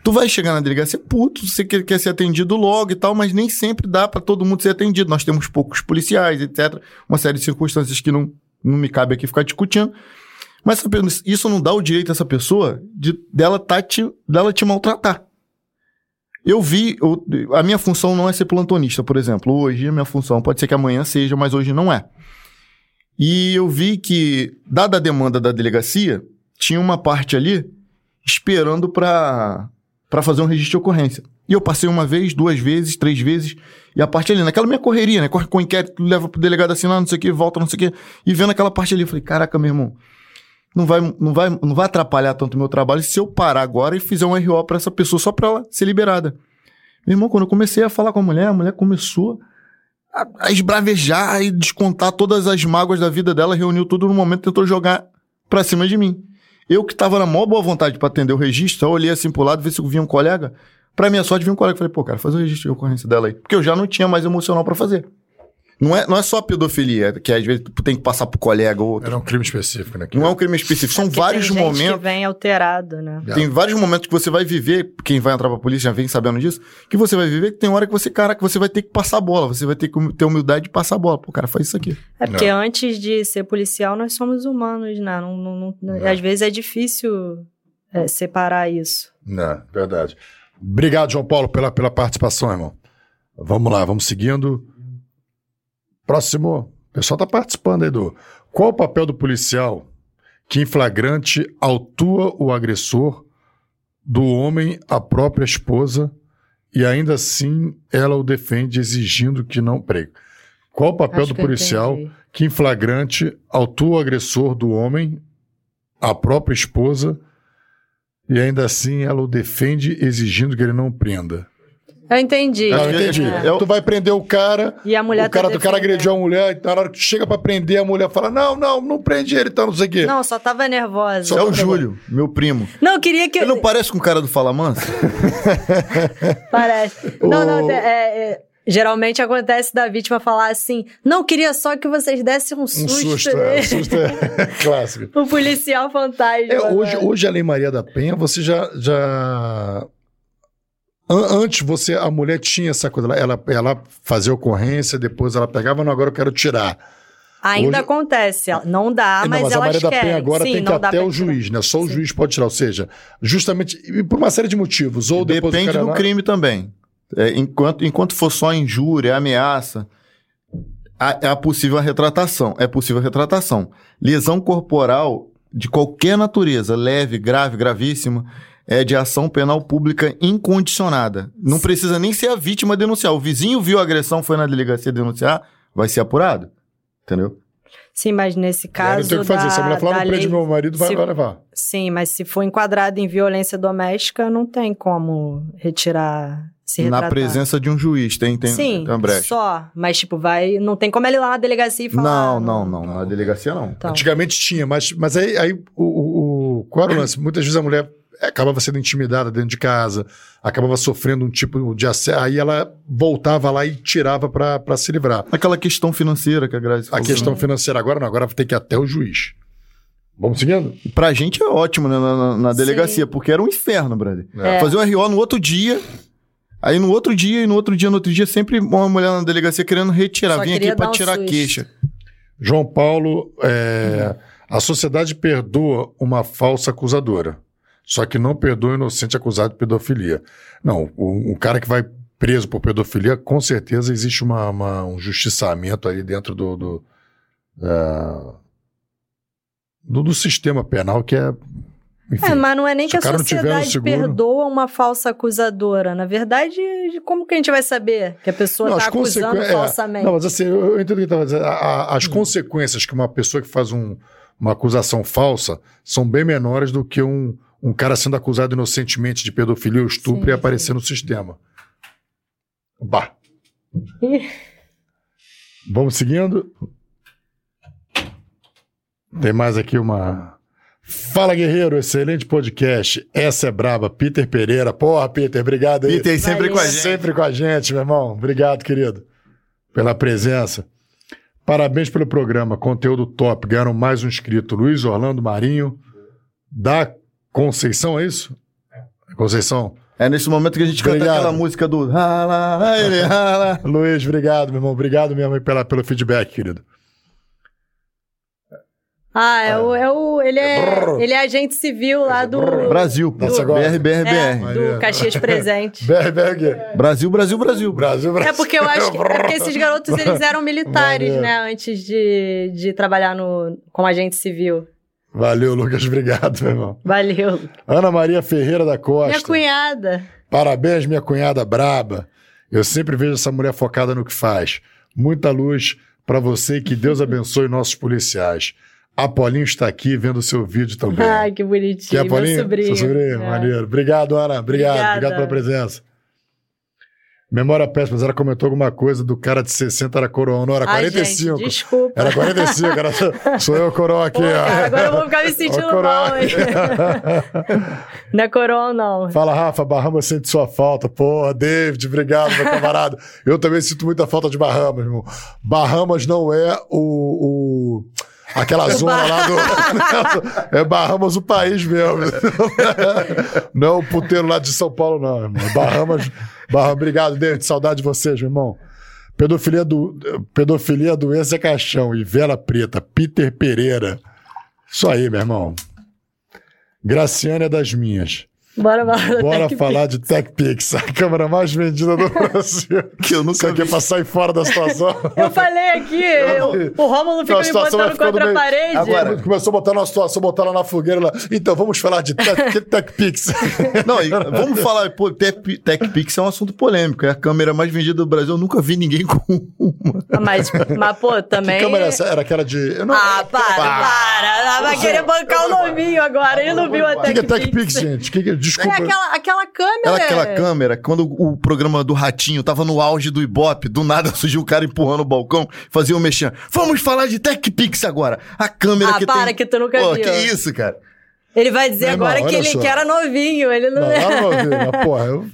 tu vai chegar na delegacia, puto, você quer, quer ser atendido logo e tal, mas nem sempre dá para todo mundo ser atendido. Nós temos poucos policiais, etc. Uma série de circunstâncias que não, não me cabe aqui ficar discutindo. Mas isso não dá o direito a essa pessoa de dela, tá te, dela te maltratar. Eu vi, eu, a minha função não é ser plantonista, por exemplo. Hoje a minha função pode ser que amanhã seja, mas hoje não é. E eu vi que, dada a demanda da delegacia, tinha uma parte ali esperando para fazer um registro de ocorrência. E eu passei uma vez, duas vezes, três vezes, e a parte ali, naquela minha correria, né? Corre com inquérito, leva pro delegado assinar, não sei o que, volta, não sei o que, e vendo aquela parte ali, eu falei, caraca, meu irmão, não vai, não vai, não vai atrapalhar tanto o meu trabalho se eu parar agora e fizer um RO para essa pessoa só para ela ser liberada. Meu irmão, quando eu comecei a falar com a mulher, a mulher começou a, a esbravejar e descontar todas as mágoas da vida dela, reuniu tudo no momento e tentou jogar pra cima de mim. Eu que tava na maior boa vontade para atender o registro, eu olhei assim pro lado, ver se vinha um colega. Pra minha sorte, vinha um colega. Falei, pô, cara, faz o registro de ocorrência dela aí. Porque eu já não tinha mais emocional para fazer. Não é, não é só pedofilia, que às vezes tu tem que passar pro colega ou outro. Era um crime específico, né? Não é um crime específico. São Porque vários tem gente momentos. que vem alterado, né? É. Tem vários momentos que você vai viver, quem vai entrar pra polícia já vem sabendo disso, que você vai viver que tem hora que você, cara, que você vai ter que passar a bola, você vai ter que ter humildade de passar a bola. Pô, cara, faz isso aqui. É porque Não. antes de ser policial, nós somos humanos, né? Não, não, não- Não. Às vezes é difícil é, separar isso. Não, verdade. Obrigado, João Paulo, pela, pela participação, irmão. Vamos lá, vamos seguindo. Próximo. O pessoal tá participando aí do. Qual o papel do policial que em flagrante autua o agressor do homem à própria esposa e ainda assim ela o defende exigindo que não pregue? Qual o papel Acho do que policial que em flagrante autua o agressor do homem à própria esposa e ainda assim ela o defende exigindo que ele não prenda. Eu entendi. Que- entendi. é. Eu- Tu vai prender o cara, E a mulher o cara, tá o cara agrediu a mulher, e na hora que chega pra prender, a mulher fala: Não, não, não prende ele, então não sei o quê. Não, só tava nervosa. Só- é o Júlio, meu primo. Não, eu queria que. Ele não parece com o cara do Fala Mansa? Parece. O- Não, não, é, é, geralmente acontece da vítima falar assim: não, queria só que vocês dessem um um susto. susto, é, nele." um susto é clássico. O policial fantasma. É, hoje, né? hoje a Lei Maria da Penha, você já. já... An- Antes você, a mulher tinha essa coisa, ela, ela, fazia ocorrência, depois ela pegava, não, agora eu quero tirar. Ainda hoje- acontece. Não dá, não, mas, mas a elas Maria da. Penha agora Sim, tem que até o tirar. juiz, né? Só o Sim. juiz pode tirar. Ou seja, justamente e por uma série de motivos. Ou depois Depende cara do lá- crime também. É, enquanto, enquanto for só injúria, ameaça, há- é possível a retratação. É possível a retratação. Lesão corporal de qualquer natureza, leve, grave, gravíssima, é de ação penal pública incondicionada. Não precisa nem ser a vítima denunciar. O vizinho viu a agressão, foi na delegacia denunciar, vai ser apurado. Entendeu? Sim, mas nesse caso. não tem o que fazer. da- Se a mulher falar, da não prende lei- meu marido, vai, se- vai levar. Sim, mas se for enquadrado em violência doméstica, não tem como retirar. Se Na retratar. presença de um juiz, tem, tem, Sim, tem brecha. só. Mas, tipo, vai. Não tem como ele ir lá na delegacia e falar. Não, "Ah, não, não. Na delegacia não. Então. Antigamente tinha, mas, mas aí, aí o, o, o- qual era o lance? Muitas vezes a mulher acabava sendo intimidada dentro de casa, acabava sofrendo um tipo de assédio, aí ela voltava lá e tirava pra pra se livrar. Aquela questão financeira que a Grazi A falou. questão financeira agora não, agora vai ter que ir até o juiz. Vamos seguindo? Pra gente é ótimo, né, na, na- na delegacia, porque era um inferno, brother. É. Fazer o RO no outro dia, aí no outro dia, e no outro dia, no outro dia, sempre uma mulher na delegacia querendo retirar. Só Vim aqui pra um tirar a susto. queixa. João Paulo, é, a sociedade perdoa uma falsa acusadora, só que não perdoa o inocente acusado de pedofilia. Não, o, o cara que vai preso por pedofilia, com certeza existe uma, uma- um justiçamento aí dentro do, do, é, do, do sistema penal que é. Enfim, É, mas não é nem que a sociedade seguro- perdoa uma falsa acusadora. Na verdade, como que a gente vai saber que a pessoa está as acusando consequ- é, falsamente? Não, mas assim, eu, eu entendo o que estava dizendo. A- a- Hum. as consequências que uma pessoa que faz um- uma acusação falsa são bem menores do que um, um cara sendo acusado inocentemente de pedofilia ou estupro Sim, e aparecer no sistema. Bah. Vamos seguindo. Tem mais aqui uma. Fala, guerreiro, excelente podcast. Essa é braba. Peter Pereira. Porra, Peter, obrigado aí. Peter sempre Valeu. com a gente. Sempre com a gente, meu irmão. Obrigado, querido, pela presença. Parabéns pelo programa. Conteúdo top. Ganharam mais um inscrito. Luiz Orlando Marinho, da Conceição, é isso? Conceição. É nesse momento que a gente canta Obrigado. aquela música do... Luiz, obrigado, meu irmão. Obrigado mesmo pela, pelo feedback, querido. Ah, é o, é o, ele, é, Brrr. ele é agente civil lá do, Brasil, pô. Nossa, agora- BR, BR, é, BR. Maneiro. do Caxias Presente. BR, Brasil, Brasil, Brasil. Brasil, Brasil. É porque eu acho que, é porque esses garotos eles eram militares, Maneiro. né? Antes de, de trabalhar no, como agente civil. Valeu, Lucas. Obrigado, meu irmão. Valeu. Ana Maria Ferreira da Costa. Minha cunhada. Parabéns, minha cunhada braba. Eu sempre vejo essa mulher focada no que faz. Muita luz para você e que Deus abençoe nossos policiais. Apolinho está aqui vendo o seu vídeo também. Ai, que que bonitinho. é Apolinho? Meu sobrinho. Seu sobrinho? É. Maneiro. Obrigado, Ana. Obrigado. Obrigada. Obrigado pela presença. Memória péssima, mas ela comentou alguma coisa do cara de 60 era coroa. Não, era Ai, 45. gente, desculpa. Era 45, era, sou eu coroa aqui, Pô, cara, ó. agora eu vou ficar me sentindo mal, hein? Não é coroa, não. Fala, Rafa, Bahamas sente sua falta. Porra, David, obrigado, meu camarada. Eu também sinto muita falta de Bahamas, irmão. Bahamas não é o. o- Aquela zona lá do. É Bahamas o país mesmo. Não é o puteiro lá de São Paulo, não, irmão. Bahamas. Bahamas. Obrigado, David. Saudade de vocês, meu irmão. Pedofilia, do, pedofilia, doença é caixão. E vela preta. Peter Pereira. Isso aí, meu irmão. Graciane é das minhas. Bora, bora. Bora Tech falar de TechPix, a câmera mais vendida do Brasil. Que eu nunca vi. pra sair fora da situação. Eu falei aqui, eu- o Rômulo A fica me botando contra a meio- parede. Agora- Começou a botar na situação, botar lá na fogueira lá. Então, vamos falar de Tech- TechPix. Não, e vamos falar, pô, Tech- TechPix é um assunto polêmico. É a câmera mais vendida do Brasil. Eu nunca vi ninguém com uma. Mas, mas, pô, também... Que câmera é essa? Era aquela de. Eu não- Ah, para, para. Ela vai querer bancar o novinho agora. Ele não viu a O que, é TechPix. TechPix, gente? Que que- É Desculpa. aquela, aquela câmera. Ela, aquela câmera, quando o programa do Ratinho tava no auge do Ibope, do nada surgiu um cara empurrando o balcão, fazia um mexer. Vamos falar de TechPix agora. A câmera Ah, que para, tem... que tu nunca Pô, viu. que isso, cara? Ele vai dizer Meu irmão, agora que ele só. que era novinho. Ele não, Não, é. lá não vi, mas, porra, eu,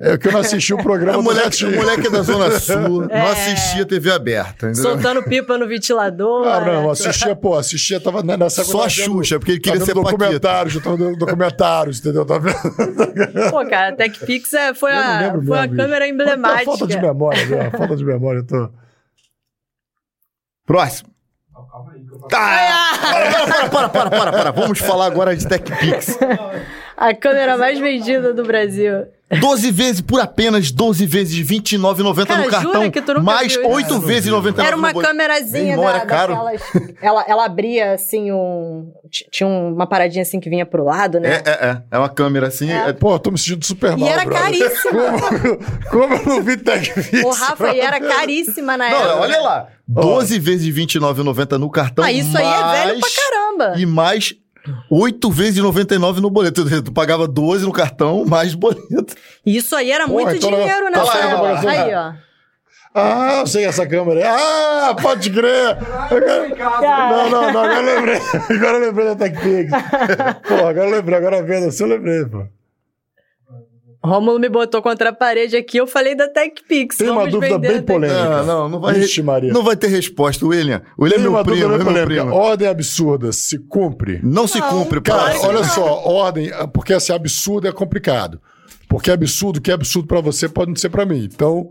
é que eu não assisti o programa do moleque, o moleque é da Zona Sul, É. não assistia TV aberta. entendeu? Soltando pipa no ventilador. Ah, não, assistia, pô, assistia, tava nessa Só a Xuxa, porque ele queria ser Paquita. documentários, tava documentários, entendeu? Tava vendo. Pô, cara, a TechPix é, foi, Eu a, foi a câmera emblemática. Falta de memória, né? falta de memória, eu tô. Próximo. Ah, para, para, para, para, para. Vamos falar agora de TechPix. A câmera mais vendida do Brasil. 12 vezes por apenas 12 vezes R$ 29,90 Cara, no jura cartão. que tu nunca mais viu isso? 8 vezes R$ 99 Era uma no câmerazinha da, caro. daquelas... Ela, ela abria, assim, um... Tinha uma paradinha, assim, que vinha pro lado, né? É, é, é. É uma câmera assim. é- Pô, eu tô me sentindo super E mal. era brother. caríssima. Como, como eu não vi TechPix? O Rafa, e era caríssima na época. Não, olha lá. 12 vezes R$ 29,90 no cartão. Ah, isso aí é velho pra mais- caramba. E mais 8 vezes R$ 99 no boleto. Tu pagava 12 no cartão, mais boleto. Isso aí era Pô, muito então dinheiro, né? Brasil, Aí, ó. Ah, eu sei essa câmera. Ah, pode crer. Não, não, não, agora eu lembrei. Agora eu lembrei da TechPix. Pô, agora eu lembrei, agora vendo assim eu lembrei, pô. Rômulo me botou contra a parede aqui, eu falei da TechPix. Tem uma dúvida bem polêmica. Não, não, não vai, Vixe, Maria. não vai ter resposta, William. William é Tem meu uma primo, dúvida é meu primo. Ordem absurda, se cumpre? Não se Não, cumpre, Cara, que olha não. só, ordem, porque assim, absurdo é complicado. Porque absurdo, o que é absurdo pra você pode não ser pra mim. Então,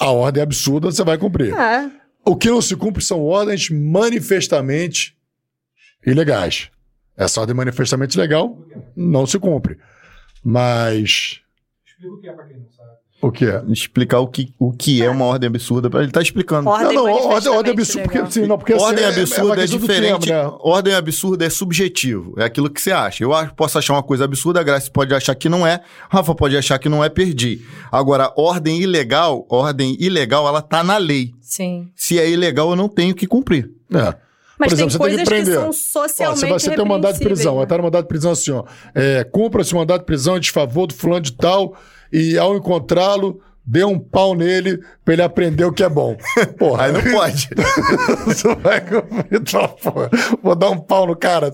a ordem é absurda, você vai cumprir. É. O que não se cumpre são ordens manifestamente ilegais. Essa ordem manifestamente legal não se cumpre. Mas. Explica o que é pra quem não sabe. O que é? Explicar o que, o que é uma ordem absurda. pra- Ele tá explicando. Ordem não, não, ordem, ordem absurda. Porque, legal. sim, não, porque, assim, ordem é- absurda é, questão do diferente. termo, né? Ordem absurda é subjetivo. É aquilo que você acha. Eu posso achar uma coisa absurda, a Graça pode achar que não é, Rafa pode achar que não é, perdi. Agora, ordem ilegal, ordem ilegal, ela tá na lei. Sim. Se é ilegal, eu não tenho que cumprir. É. Mas Por exemplo, tem você tem que coisas que, são Ó, socialmente você vai você ter um mandado de prisão, vai estar no mandado de prisão assim, ó. É, Cumpra-se o mandado de prisão em desfavor do fulano de tal e ao encontrá-lo, dê um pau nele pra ele aprender o que é bom. Porra, Aí não pode. você vai porra. Vou dar um pau no cara.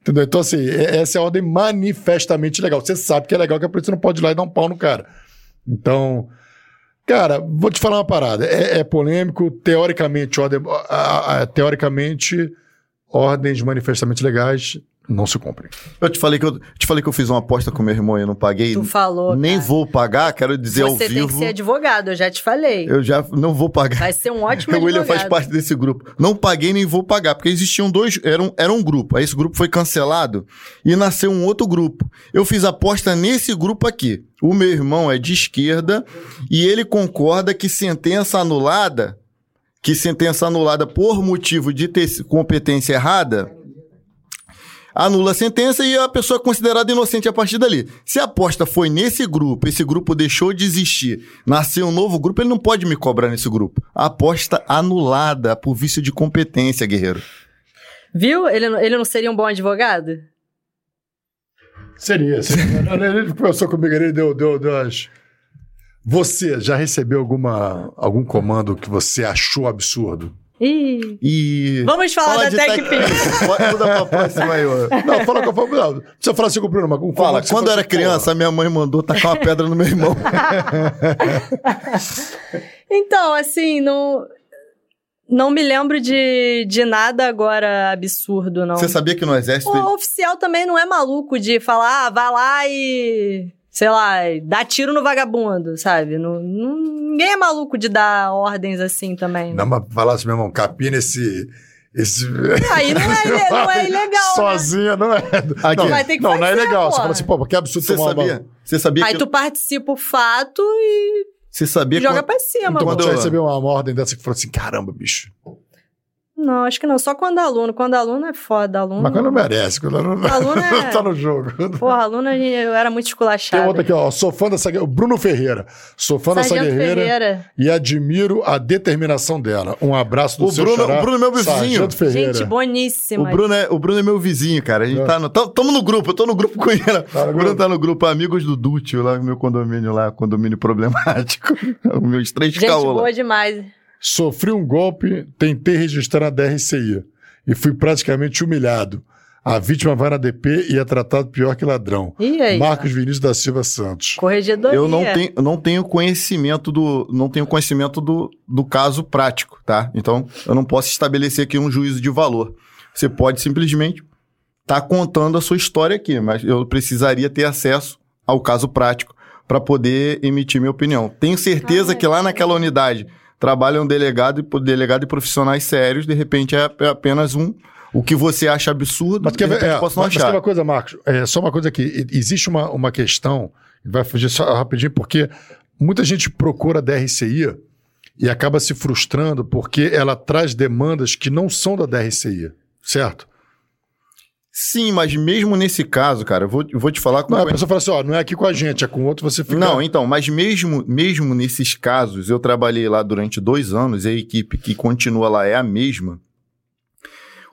Entendeu? Então, assim, é- essa é a ordem manifestamente legal. Você sabe que é legal, que a polícia não pode ir lá e dar um pau no cara. Então, cara, vou te falar uma parada. É, é polêmico, teoricamente, ordem, a- a- teoricamente, ordens manifestamente legais não se cumprem. Eu te falei que eu, te falei que eu fiz uma aposta com meu irmão e eu não paguei. Tu falou. Nem cara. vou pagar, quero dizer ao Você tem vivo. que ser advogado, eu já te falei. Eu já não vou pagar. Vai ser um ótimo O William advogado. faz parte desse grupo. Não paguei nem vou pagar, porque existiam dois. Era um, era um grupo. Aí esse grupo foi cancelado e nasceu um outro grupo. Eu fiz aposta nesse grupo aqui. O meu irmão é de esquerda e ele concorda que sentença anulada, que sentença anulada por motivo de ter competência errada, anula a sentença e a pessoa é considerada inocente a partir dali. Se a aposta foi nesse grupo, esse grupo deixou de existir, nasceu um novo grupo, ele não pode me cobrar nesse grupo. A aposta anulada por vício de competência, guerreiro. Viu? Ele, não- ele não seria um bom advogado? Seria, seria. ele conversou comigo, ele deu, deu, deu, as, Você já recebeu alguma, algum comando que você achou absurdo? Ih. E. Vamos falar Fala da TechPix. Tech- Pode mudar pra próxima aí, ó. Não, fala com a família. Não, precisa falar assim com o Bruno, mas com Fala, você quando eu era assim, criança, a minha mãe mandou tacar uma pedra no meu irmão. Então, assim, não. Não me lembro de, de nada agora absurdo, não. Você sabia que no exército. O oficial também não é maluco de falar, ah, vai lá e. Sei lá, dá tiro no vagabundo, sabe? Não, não- ninguém é maluco de dar ordens assim também. pô, Não, mas falar assim, meu irmão, capina esse. esse... Aí não é, não é ilegal. né? Sozinha não é. Aqui. Não, Vai ter que não, não é fazer, legal. Você fala assim, pô, que absurdo Você tomar uma sabia? Você sabia Aí que. tu participa o fato e Você sabia joga quando- pra cima. Então, quando eu- recebeu uma ordem dessa que falou assim, caramba, bicho. Não, acho que não. Só quando aluno. Quando aluno é foda. Aluno. Mas quando não merece, quando não, Aluno é- tá no jogo. Porra, aluno eu era muito Tem esculachado. outra aqui, ó. Sou fã dessa guerreira. Bruno Ferreira. Sou fã dessa Sargento guerreira Ferreira. e admiro a determinação dela. Um abraço do O seu Bruno- xará, o Bruno é meu vizinho. Sargento Ferreira. Gente O boníssima. Bruno, é, o Bruno é meu vizinho, cara. A gente É. tá no. tam- Tamo no grupo, eu tô no grupo com ele. Tá o Bruno grupo? tá no grupo Amigos do Dútil, lá no meu condomínio lá, condomínio problemático. Os meus três Gente caô lá. boa demais. Sofri um golpe, tentei registrar na DRCI e fui praticamente humilhado. A vítima vai na DP e é tratado pior que ladrão. E aí? Marcos Vinícius da Silva Santos. Corregedoria. Eu não tenho, eu não tenho conhecimento do, não tenho conhecimento do, do caso prático, tá? Então, eu não posso estabelecer aqui um juízo de valor. Você pode simplesmente estar contando a sua história aqui, mas eu precisaria ter acesso ao caso prático para poder emitir minha opinião. Tenho certeza Ah, que lá naquela unidade trabalham delegado e delegado e profissionais sérios, de repente é é apenas um o que você acha absurdo, Mas de quer ver, repente é, posso não mas achar. ver uma coisa, Marcos? É, só uma coisa aqui. Existe uma, uma questão, vai fugir só rapidinho, porque muita gente procura a DRCI e acaba se frustrando porque ela traz demandas que não são da DRCI, certo? Sim, mas mesmo nesse caso, cara, eu vou, eu vou te falar com Não, a pessoa fala assim, ó, não é aqui com a gente, é com outro, você fica... Não, então, mas mesmo, mesmo nesses casos, eu trabalhei lá durante dois anos e a equipe que continua lá é a mesma.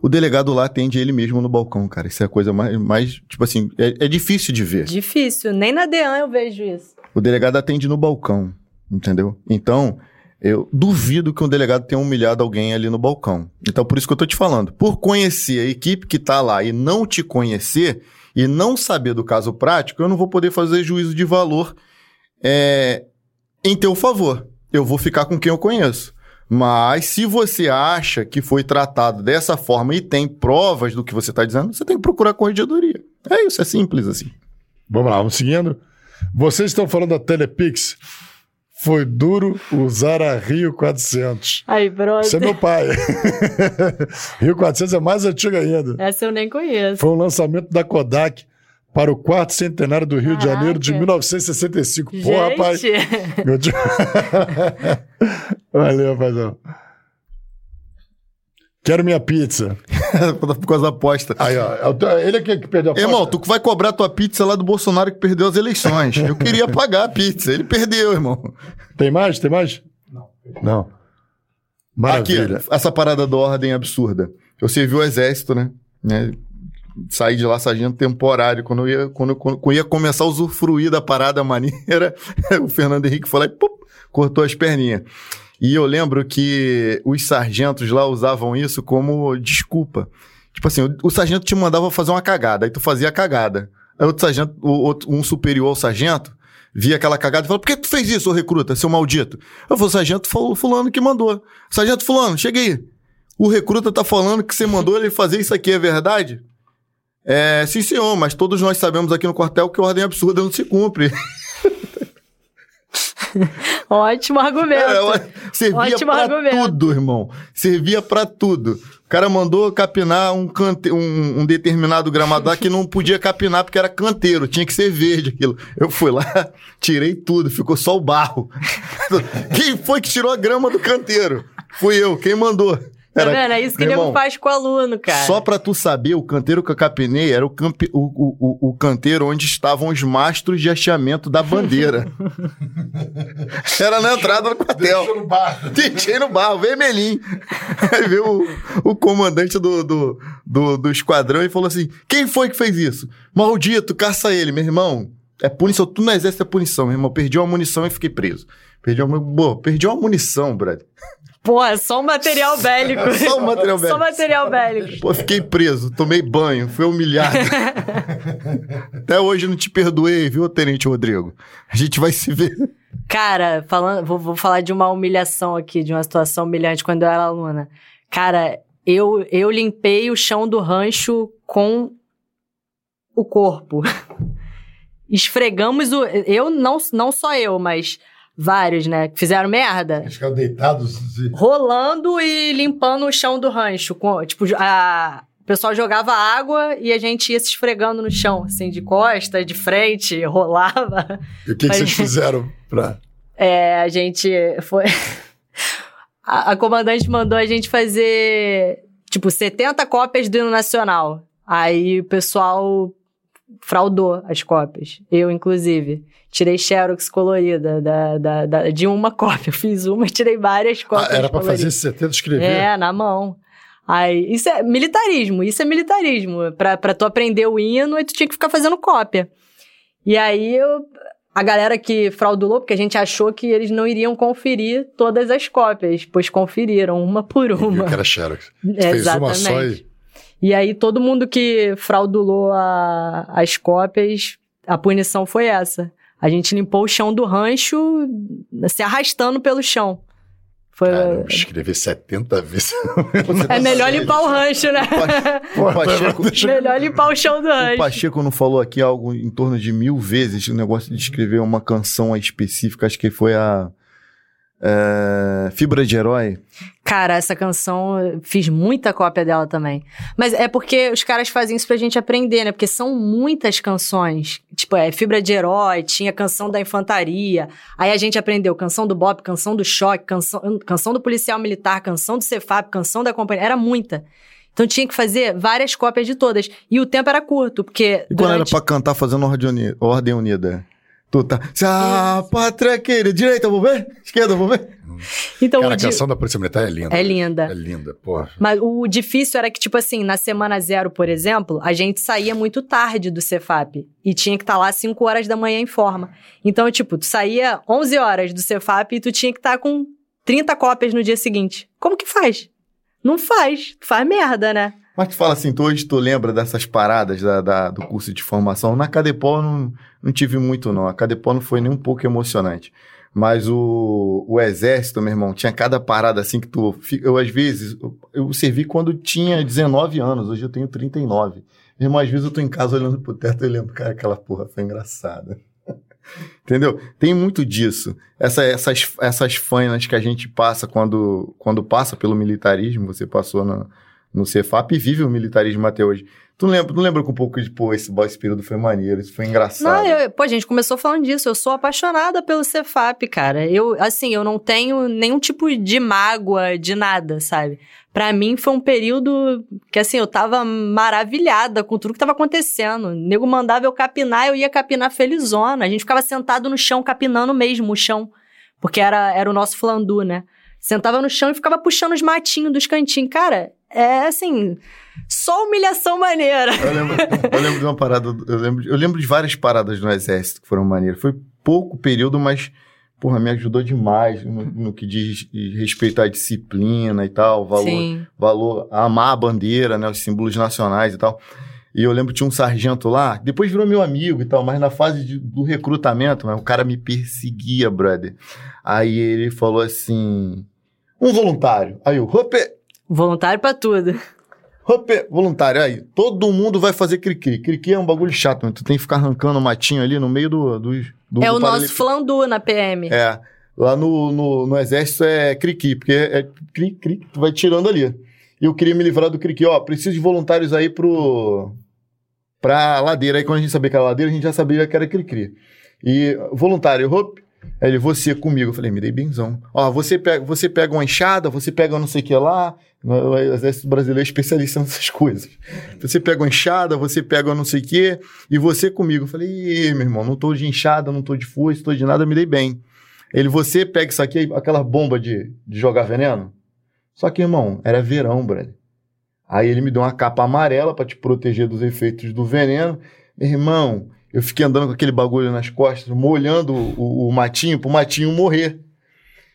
O delegado lá atende ele mesmo no balcão, cara. Isso é a coisa mais, mais tipo assim, é, é difícil de ver. Difícil. Nem na DEAN eu vejo isso. O delegado atende no balcão, entendeu? Então, eu duvido que um delegado tenha humilhado alguém ali no balcão. Então, por isso que eu tô te falando. Por conhecer a equipe que tá lá e não te conhecer e não saber do caso prático, eu não vou poder fazer juízo de valor é, em teu favor. Eu vou ficar com quem eu conheço. Mas se você acha que foi tratado dessa forma e tem provas do que você está dizendo, você tem que procurar corregedoria. É isso, é simples assim. Vamos lá, vamos seguindo. Vocês estão falando da Telepix. Foi duro usar a Rio 400. Aí, brother. Esse é meu pai. Rio 400 é mais antigo ainda. Essa eu nem conheço. Foi um lançamento da Kodak para o quarto centenário do Rio de Caraca. Janeiro de 1965. Pô, rapaz. Gente, Eu te- Valeu, rapazão. Quero minha pizza. Por causa da aposta. Aí, ó. é Ele aqui que perdeu a Irmão, aposta? tu vai cobrar tua pizza lá do Bolsonaro que perdeu as eleições. Eu queria pagar a pizza. Ele perdeu, irmão. Tem mais? Tem mais? Não. Não. Maravilha. Aqui, essa parada da ordem absurda. Eu servi o exército, né? né? Saí de lá sargento temporário. Quando eu ia, quando, quando eu ia começar a usufruir da parada maneira, o Fernando Henrique foi lá e pum, cortou as perninhas. E eu lembro que os sargentos lá usavam isso como desculpa. Tipo assim, o, o sargento te mandava fazer uma cagada, aí tu fazia a cagada. Aí outro sargento, o, outro- um superior ao sargento, via aquela cagada e falava, por que tu fez isso, ô recruta, seu maldito? Eu falei, sargento falou, fulano que mandou. Sargento fulano, chega aí. O recruta tá falando que você mandou ele fazer isso aqui, é verdade? É, sim senhor, mas todos nós sabemos aqui no quartel que ordem absurda não se cumpre. ótimo argumento. É, servia Ótimo pra argumento. tudo, irmão. Servia pra tudo. O cara mandou capinar um, cante... um, um determinado gramado lá que não podia capinar porque era canteiro, tinha que ser verde aquilo. Eu fui lá, tirei tudo, ficou só o barro. Quem foi que tirou a grama do canteiro? Fui eu, quem mandou? Tá vendo? É isso que nego irmão, faz com o aluno, cara. Só pra tu saber, o canteiro que eu capinei era o, campe- o, o, o, o canteiro onde estavam os mastros de hasteamento da bandeira. era na entrada do quartel. Deixa no bar. Deixei no barro, vermelhinho. Aí veio o, o comandante do, do, do, do esquadrão e falou assim: quem foi que fez isso? Maldito, caça ele, meu irmão. É punição, tudo no exército é punição, meu irmão. Perdi uma munição e fiquei preso. Perdi uma, boa, perdi uma munição, brother. Pô, é só um material bélico. Só um material Só bélico. material bélico. Pô, fiquei preso, tomei banho, fui humilhado. Até hoje não te perdoei, viu, Tenente Rodrigo? A gente vai se ver. Cara, falando, vou, vou falar de uma humilhação aqui, de uma situação humilhante quando eu era aluna. Cara, eu, eu limpei o chão do rancho com o corpo. Esfregamos o. Eu, não, não só eu, mas vários, né? Que fizeram merda. Eles ficaram deitados. assim. Rolando e limpando o chão do rancho. Com, tipo, a, o pessoal jogava água e a gente ia se esfregando no chão, assim, de costa, de frente, rolava. E o que, que Mas- vocês fizeram pra. É, a gente foi. a, a comandante mandou a gente fazer, tipo, 70 cópias do hino nacional. Aí o pessoal fraudou as cópias. Eu, inclusive. Tirei xerox colorida da, da, da- de uma cópia. Eu fiz uma e tirei várias Ah, cópias. era pra fazer coloridas. esse 70 escrever? É, na mão. Aí, isso é militarismo, isso é militarismo. Pra, pra tu aprender o hino, aí tu tinha que ficar fazendo cópia. E aí, eu, a galera que fraudulou, porque a gente achou que eles não iriam conferir todas as cópias, pois conferiram, uma por uma. que era Xerox. Você fez uma só e. E aí, todo mundo que fraudulou a- as cópias, a punição foi essa. A gente limpou o chão do rancho se arrastando pelo chão. Foi, Caramba, escrever 70 vezes. é melhor limpar o rancho, né? O Pacheco, Melhor limpar o chão do o rancho. Pacheco não falou aqui algo em torno de mil vezes o negócio de escrever uma canção específica, acho que foi a é, Fibra de Herói. Cara, essa canção, fiz muita cópia dela também. Mas é porque os caras fazem isso pra gente aprender, né? Porque são muitas canções. Tipo, é Fibra de Herói, tinha canção da infantaria. Aí a gente aprendeu canção do Bop, canção do Choque, canção, canção do Policial Militar, canção do Cefap, canção da Companhia. Era muita. Então tinha que fazer várias cópias de todas. E o tempo era curto, porque. E quando era pra cantar fazendo Ordem Unida? Tu tá. Se a pátria queira, direita, eu vou ver? Esquerda, eu vou ver? Então, Cara, a di- canção da Polícia Militar é linda. É linda. É linda, porra. Mas o difícil era que, tipo assim, na semana zero, por exemplo, a gente saía muito tarde do Cefap. E tinha que estar lá 5 horas da manhã em forma. Então, tipo, tu saía 11 horas do Cefap e tu tinha que estar com 30 cópias no dia seguinte. Como que faz? Não faz. Faz merda, né? Mas tu fala assim, tu hoje tu lembra dessas paradas da, da- do curso de formação? Na Cadepol eu não, não tive muito, não. A Cadepol não foi nem um pouco emocionante. Mas o, o exército, meu irmão, tinha cada parada assim que tu. Eu, às vezes, eu, eu servi quando tinha 19 anos, hoje eu tenho 39. Meu irmão, às vezes eu tô em casa olhando pro teto e lembro, cara, aquela porra foi engraçada. Entendeu? Tem muito disso. Essa, essas, essas fanas que a gente passa quando, quando passa pelo militarismo, você passou na, no Cefap e vive o militarismo até hoje. Tu lembra, tu lembra com um pouco de, pô, esse, esse período foi maneiro, isso foi engraçado. Não, eu, pô, a gente começou falando disso. Eu sou apaixonada pelo Cefap, cara. Eu, assim, eu não tenho nenhum tipo de mágoa, de nada, sabe? Pra mim foi um período que, assim, eu tava maravilhada com tudo que tava acontecendo. O nego mandava eu capinar, eu ia capinar felizona. A gente ficava sentado no chão, capinando mesmo o chão. Porque era, era o nosso flandu, né? Sentava no chão e ficava puxando os matinhos dos cantinhos. Cara, é assim, só humilhação maneira. Eu lembro, eu lembro de uma parada, eu lembro, eu lembro de várias paradas no exército que foram maneiras. Foi pouco período, mas, porra, me ajudou demais no, no que diz respeito à disciplina e tal, valor, Sim. valor, amar a bandeira, né, os símbolos nacionais e tal. E eu lembro que tinha um sargento lá, depois virou meu amigo e tal, mas na fase de- do recrutamento, mano, o cara me perseguia, brother. Aí ele falou assim: um voluntário. Aí eu, Rope, Voluntário pra tudo. Rope, voluntário, aí, todo mundo vai fazer cri-cri. Cri-cri é um bagulho chato, mano. Tu tem que ficar arrancando o matinho ali no meio do. do, do é do o nosso flandu na PM. É. Lá no, no, no exército é cri-cri, porque é cri-cri que tu vai tirando ali. E eu queria me livrar do cri-cri. Ó, preciso de voluntários aí pro. pra ladeira. Aí quando a gente sabia que era ladeira, a gente já sabia que era cri-cri. E voluntário, Rope, ele, você comigo. Eu falei, me dei benzão. Ó, você pega, você pega uma enxada, você pega não sei o que lá. O exército brasileiro é especialista nessas coisas. Você pega uma enxada, você pega não sei o que, e você comigo. Eu falei, meu irmão, não tô de enxada, não tô de foice, tô de nada, me dei bem. Ele, você pega isso aqui, aquela bomba de, de jogar veneno. Só que, irmão, era verão, brother. Aí ele me deu uma capa amarela pra te proteger dos efeitos do veneno. Meu irmão, Eu fiquei andando com aquele bagulho nas costas, molhando o, o matinho pro matinho morrer.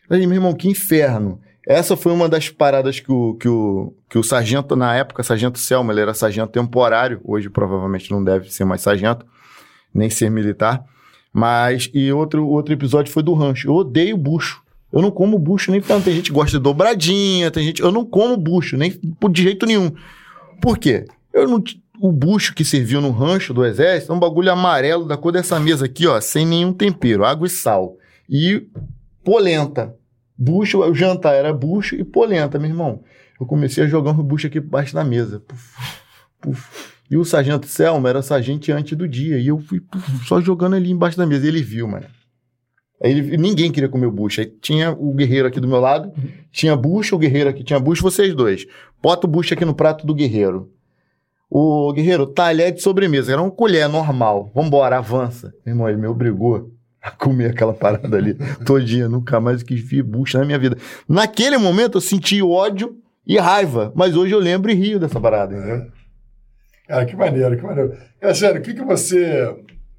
Eu falei, meu irmão, que inferno. Essa foi uma das paradas que o, que o, que o sargento, na época, sargento Selma, ele era sargento temporário, hoje provavelmente não deve ser mais sargento, nem ser militar. Mas, e outro, outro episódio foi do rancho. Eu odeio bucho. Eu não como bucho nem tanto. Tem gente que gosta de dobradinha, tem gente. Eu não como bucho, nem de jeito nenhum. Por quê? Eu não. O bucho que serviu no rancho do exército é um bagulho amarelo da cor dessa mesa aqui, ó, sem nenhum tempero, água e sal. E polenta. Bucho, o jantar era bucho e polenta, meu irmão. Eu comecei a jogar um bucho aqui baixo da mesa. Puf, puf. E o sargento Selma era sargento antes do dia. E eu fui puf, só jogando ali embaixo da mesa. E ele viu, mano. Aí ele, ninguém queria comer o bucho. Aí tinha o guerreiro aqui do meu lado, tinha bucho, o guerreiro aqui tinha bucho, vocês dois. Bota o bucho aqui no prato do guerreiro. O guerreiro, talher de sobremesa, era uma colher normal. Vambora, avança. Meu irmão, ele me obrigou a comer aquela parada ali todinha. Nunca mais quis ver bucho na minha vida. Naquele momento eu senti ódio e raiva, mas hoje eu lembro e rio dessa parada, entendeu? Cara, que maneiro, que maneiro. É, sério, o que, que você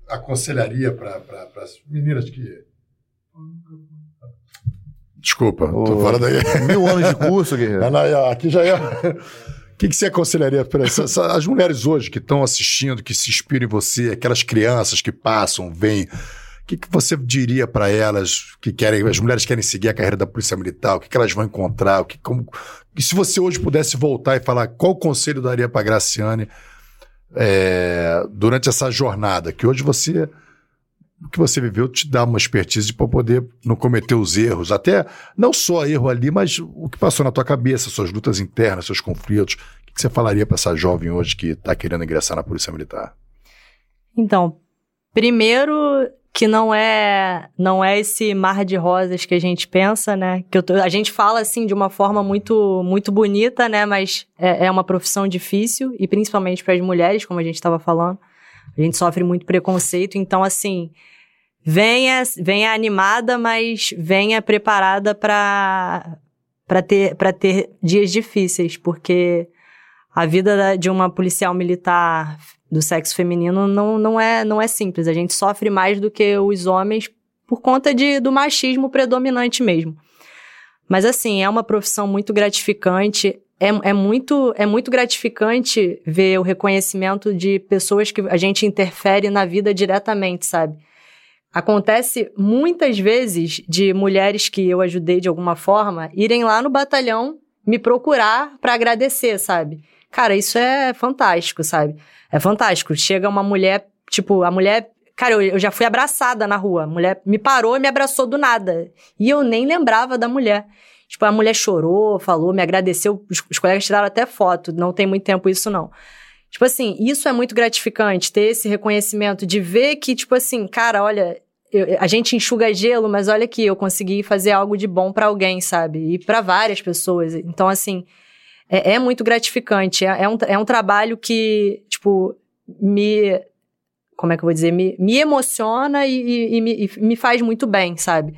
aconselharia para as meninas que Desculpa, Ô, tô fora daí. Mil anos de curso, guerreiro. Não, não, aqui já é. Que, que você aconselharia para essas- as mulheres hoje que estão assistindo, que se inspiram em você, aquelas crianças que passam, vêm? O que, que você diria para elas que querem, as mulheres querem seguir a carreira da Polícia Militar? O que, que elas vão encontrar? O que, como, e se você hoje pudesse voltar e falar qual conselho daria para Graciane é, durante essa jornada? Que hoje você o que você viveu te dá uma expertise para poder não cometer os erros, até não só erro ali, mas o que passou na tua cabeça, suas lutas internas, seus conflitos. O que você falaria para essa jovem hoje que está querendo ingressar na Polícia Militar? Então, primeiro que não é não é esse mar de rosas que a gente pensa, né? Que tô- a gente fala assim de uma forma muito muito bonita, né? Mas é, é uma profissão difícil e principalmente para as mulheres, como a gente estava falando, a gente sofre muito preconceito. Então, assim, venha venha animada, mas venha preparada para para ter para ter dias difíceis, porque a vida da- de uma policial militar do sexo feminino não, não, é, não é simples. A gente sofre mais do que os homens por conta de, do machismo predominante mesmo. Mas, assim, é uma profissão muito gratificante. É, é, muito, é muito gratificante ver o reconhecimento de pessoas que a gente interfere na vida diretamente, sabe? Acontece muitas vezes de mulheres que eu ajudei de alguma forma irem lá no batalhão me procurar para agradecer, sabe? Cara, isso é fantástico, sabe? É fantástico. Chega uma mulher, tipo, a mulher. Cara, eu, eu já fui abraçada na rua. A mulher me parou e me abraçou do nada. E eu nem lembrava da mulher. Tipo, a mulher chorou, falou, me agradeceu. Os, os colegas tiraram até foto. Não tem muito tempo isso, não. Tipo assim, isso é muito gratificante, ter esse reconhecimento de ver que, tipo assim, cara, olha, eu- a gente enxuga gelo, mas olha aqui, eu consegui fazer algo de bom pra alguém, sabe? E pra várias pessoas. Então, assim, é, é muito gratificante. É, é um, é um trabalho que, tipo, me. Como é que eu vou dizer? Me, me emociona e, e- e me, e me faz muito bem, sabe?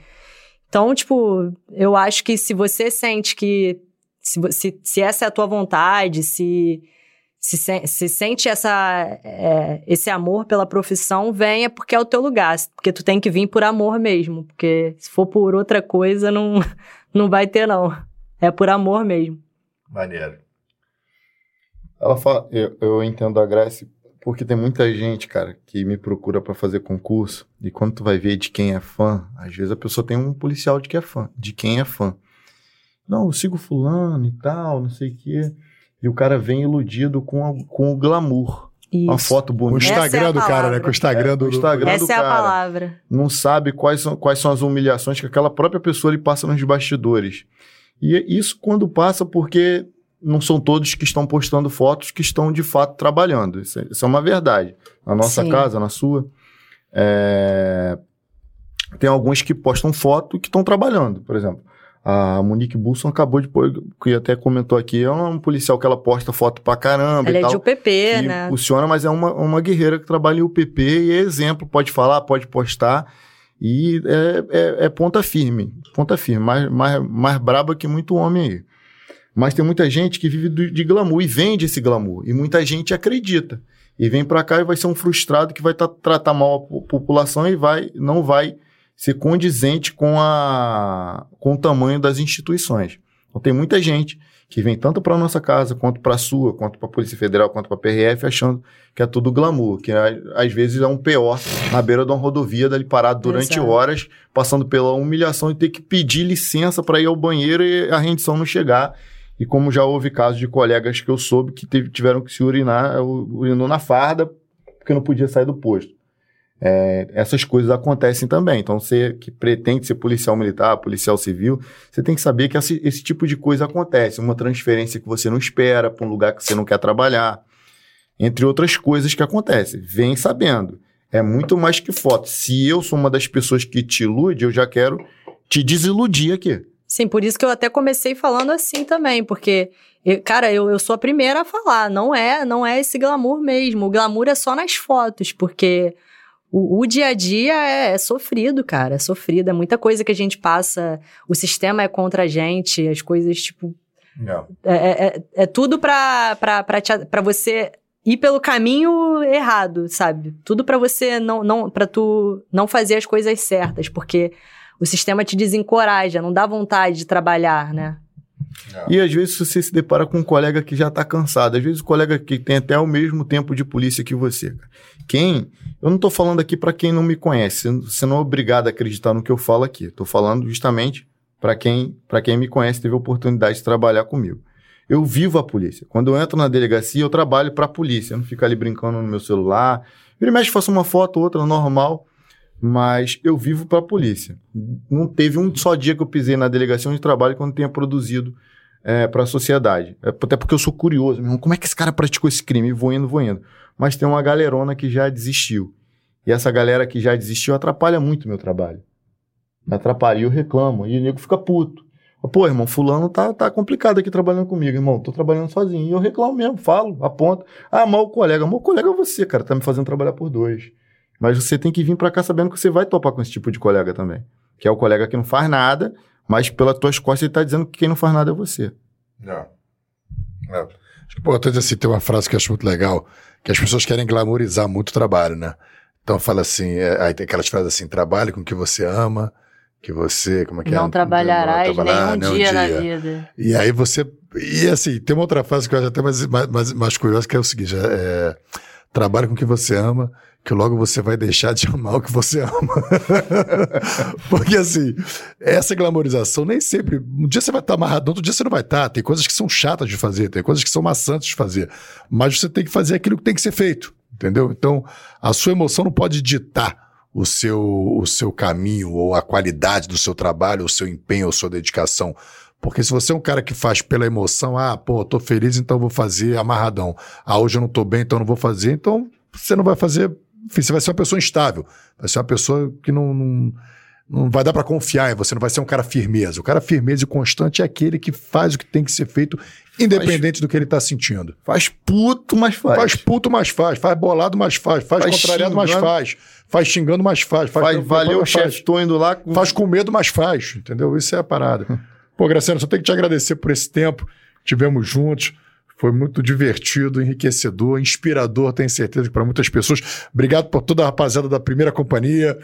Então, tipo, eu acho que se você sente que. Se, se, se essa é a tua vontade, se. Se, se sente essa, é, esse amor pela profissão, venha porque é o teu lugar. Porque tu tem que vir por amor mesmo. Porque se for por outra coisa, não, não vai ter, não. É por amor mesmo. Maneiro. Ela fala, eu, eu entendo a Grace porque tem muita gente, cara, que me procura pra fazer concurso e quando tu vai ver de quem é fã, às vezes a pessoa tem um policial de que é fã, de quem é fã. Não, eu sigo fulano e tal, não sei o quê. E o cara vem iludido com, a- com o glamour. Uma Isso. foto O bonita. Essa é Instagram a do cara, né? Com o Instagram do. É, o Instagram. Essa do é a cara. palavra. não sabe quais são, quais são as humilhações que aquela própria pessoa lhe passa nos bastidores. E é isso quando passa porque não são todos que estão postando fotos que estão de fato trabalhando. Isso é, isso é uma verdade. Na nossa Sim. casa, na sua. é, Tem alguns que postam foto que estão trabalhando, por exemplo. A Monique Bulson acabou de pôr, que até comentou aqui, é um policial que ela posta foto pra caramba Ela é tal de UPP, né? funciona, mas é uma, uma guerreira que trabalha em UPP e é exemplo, pode falar, pode postar e é, é, é ponta firme, ponta firme, mais, mais, mais braba que muito homem aí. Mas tem muita gente que vive do- de glamour e vende esse glamour e muita gente acredita. e vem para cá e vai ser um frustrado que vai tá, tratar mal a po- população e vai não vai ser condizente com, a, com o tamanho das instituições. Então tem muita gente que vem tanto para nossa casa, quanto para a sua, quanto para a Polícia Federal, quanto para a PRF, achando que é tudo glamour, que às vezes é um PO na beira de uma rodovia, dali parado durante Exato. horas, passando pela humilhação e ter que pedir licença para ir ao banheiro e a rendição não chegar. E como já houve casos de colegas que eu soube que teve- tiveram que se urinar, urinou na farda, porque não podia sair do posto. É, essas coisas acontecem também. Então, você que pretende ser policial militar, policial civil, você tem que saber que esse, esse tipo de coisa acontece. Uma transferência que você não espera para um lugar que você não quer trabalhar, entre outras coisas que acontecem. Vem sabendo. É muito mais que foto. Se eu sou uma das pessoas que te ilude, eu já quero te desiludir aqui. Sim, por isso que eu até comecei falando assim também, porque, eu- cara, eu, eu sou a primeira a falar, não é, não é esse glamour mesmo. O glamour é só nas fotos, porque o, o dia a dia é, é sofrido, cara, é sofrido, é muita coisa que a gente passa, o sistema é contra a gente, as coisas, tipo, é, é, é- é tudo pra, pra, pra, te pra você ir pelo caminho errado, sabe? Tudo pra você não, não para tu não fazer as coisas certas, porque o sistema te desencoraja, não dá vontade de trabalhar, né? E às vezes você se depara com um colega que já está cansado. Às vezes o colega que tem até o mesmo tempo de polícia que você. Quem? Eu não estou falando aqui para quem não me conhece. Você não é obrigado a acreditar no que eu falo aqui. Estou falando justamente para quem, para quem me conhece teve a oportunidade de trabalhar comigo. Eu vivo a polícia. Quando eu entro na delegacia, eu trabalho para a polícia. Eu não fico ali brincando no meu celular. Vira e mexe, faço uma foto, outra, normal. Mas eu vivo para a polícia. Não teve um só dia que eu pisei na delegacia onde trabalho quando tenha produzido para a sociedade. É, até porque eu sou curioso, meu irmão, como é que esse cara praticou esse crime? E vou indo, vou indo. Mas tem uma galerona que já desistiu. E essa galera que já desistiu atrapalha muito o meu trabalho. Me atrapalha. E eu reclamo. E o nego fica puto. Pô, irmão, fulano tá, tá complicado aqui trabalhando comigo, irmão. Tô trabalhando sozinho. E eu reclamo mesmo, falo, aponto. Ah, mal colega. Mal colega é você, cara. Tá me fazendo trabalhar por dois. Mas você tem que vir pra cá sabendo que você vai topar com esse tipo de colega também. Que é o colega que não faz nada, mas pelas tuas costas ele tá dizendo que quem não faz nada é você. Não. É. Acho que, tô dizendo assim, tem uma frase que eu acho muito legal, que as pessoas querem glamorizar muito o trabalho, né? Então fala assim, é, aí tem aquelas frases assim, trabalhe com o que você ama, que você, como é que é? não trabalharás Não trabalhará nenhum dia na vida. E aí você, e assim, tem uma outra frase que eu acho até mais, mais, mais, mais curiosa, que é o seguinte, é, trabalhe com o que você ama, que logo você vai deixar de amar o que você ama. Porque assim, essa glamorização nem sempre. Um dia você vai estar amarrado, outro dia você não vai estar. Tem coisas que são chatas de fazer, tem coisas que são maçantes de fazer. Mas você tem que fazer aquilo que tem que ser feito. Entendeu? Então, a sua emoção não pode ditar o seu, o seu caminho, ou a qualidade do seu trabalho, o seu empenho, ou sua dedicação. Porque se você é um cara que faz pela emoção, ah, pô, tô feliz, então vou fazer amarradão. Ah, hoje eu não tô bem, então não vou fazer. Então, você não vai fazer. Enfim, você vai ser uma pessoa instável. Vai ser uma pessoa que não, não, não vai dar para confiar em você, não vai ser um cara firmeza. O cara firmeza e constante é aquele que faz o que tem que ser feito, independente do que ele tá sentindo. Faz puto, mas faz. Faz puto, mas faz. Faz bolado, mas faz. Faz, Faz contrariado, mas faz. Faz xingando, mas faz. Faz, Faz, valeu, mas chefe, tô indo lá. Faz com medo, mas faz. Entendeu? Isso é a parada. Pô, Graciano, só tenho que te agradecer por esse tempo. Tivemos juntos. Foi muito divertido, enriquecedor, inspirador, tenho certeza que para muitas pessoas. Obrigado por toda a rapaziada da primeira companhia.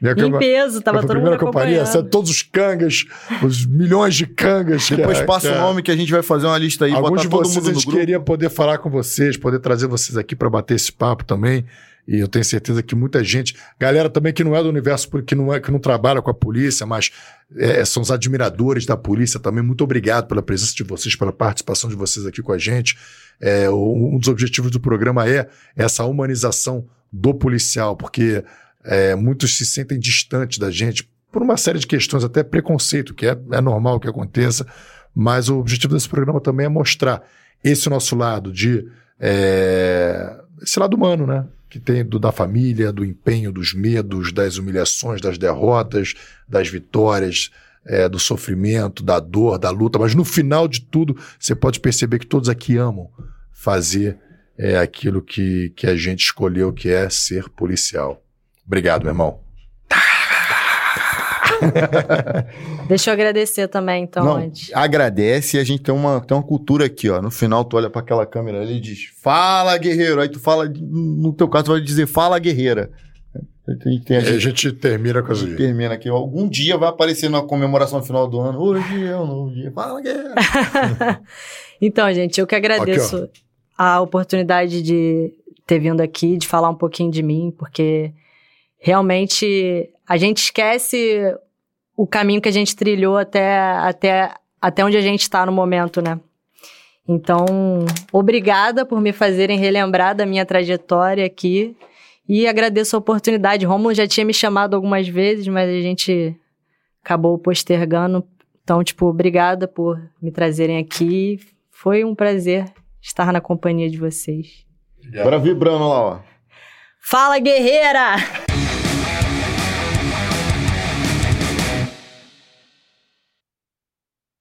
Minha Em peso, tava foi a todo mundo primeira companhia, acompanhando. sabe, todos os cangas, os milhões de cangas. Depois é- passa o é- nome que a gente vai fazer uma lista aí, Alguns botar de todo vocês mundo a gente grupo. queria poder falar com vocês, poder trazer vocês aqui para bater esse papo também. E eu tenho certeza que muita gente, galera também que não é do universo, que não, é, que não trabalha com a polícia, mas é, são os admiradores da polícia também. Muito obrigado pela presença de vocês, pela participação de vocês aqui com a gente. É, um dos objetivos do programa é essa humanização do policial, porque é, muitos se sentem distantes da gente por uma série de questões, até preconceito, que é, é normal que aconteça, mas o objetivo desse programa também é mostrar esse nosso lado de. é, esse lado humano, né? Que tem do, da família, do empenho, dos medos, das humilhações, das derrotas, das vitórias, é, do sofrimento, da dor, da luta. Mas no final de tudo, você pode perceber que todos aqui amam fazer é, aquilo que, que a gente escolheu, que é ser policial. Obrigado, meu irmão. Deixa eu agradecer também, então, Não, antes. agradece e a gente tem uma, tem uma cultura aqui, ó. No final, tu olha pra aquela câmera ali e diz, fala, guerreiro. Aí tu fala, no teu caso, tu vai dizer, fala, guerreira. A gente, tem, a E a gente gente termina com as termina aqui. Algum dia vai aparecer na comemoração final do ano. Hoje é um novo dia. Fala, guerreira. Então, gente, eu que agradeço a oportunidade de ter vindo aqui, de falar um pouquinho de mim, porque realmente a gente esquece o caminho que a gente trilhou até, até, até onde a gente está no momento, né? Então, obrigada por me fazerem relembrar da minha trajetória aqui e agradeço a oportunidade. Romulo já tinha me chamado algumas vezes, mas a gente acabou postergando. Então, tipo, obrigada por me trazerem aqui. Foi um prazer estar na companhia de vocês. Agora vibrando lá, ó. Fala, guerreira!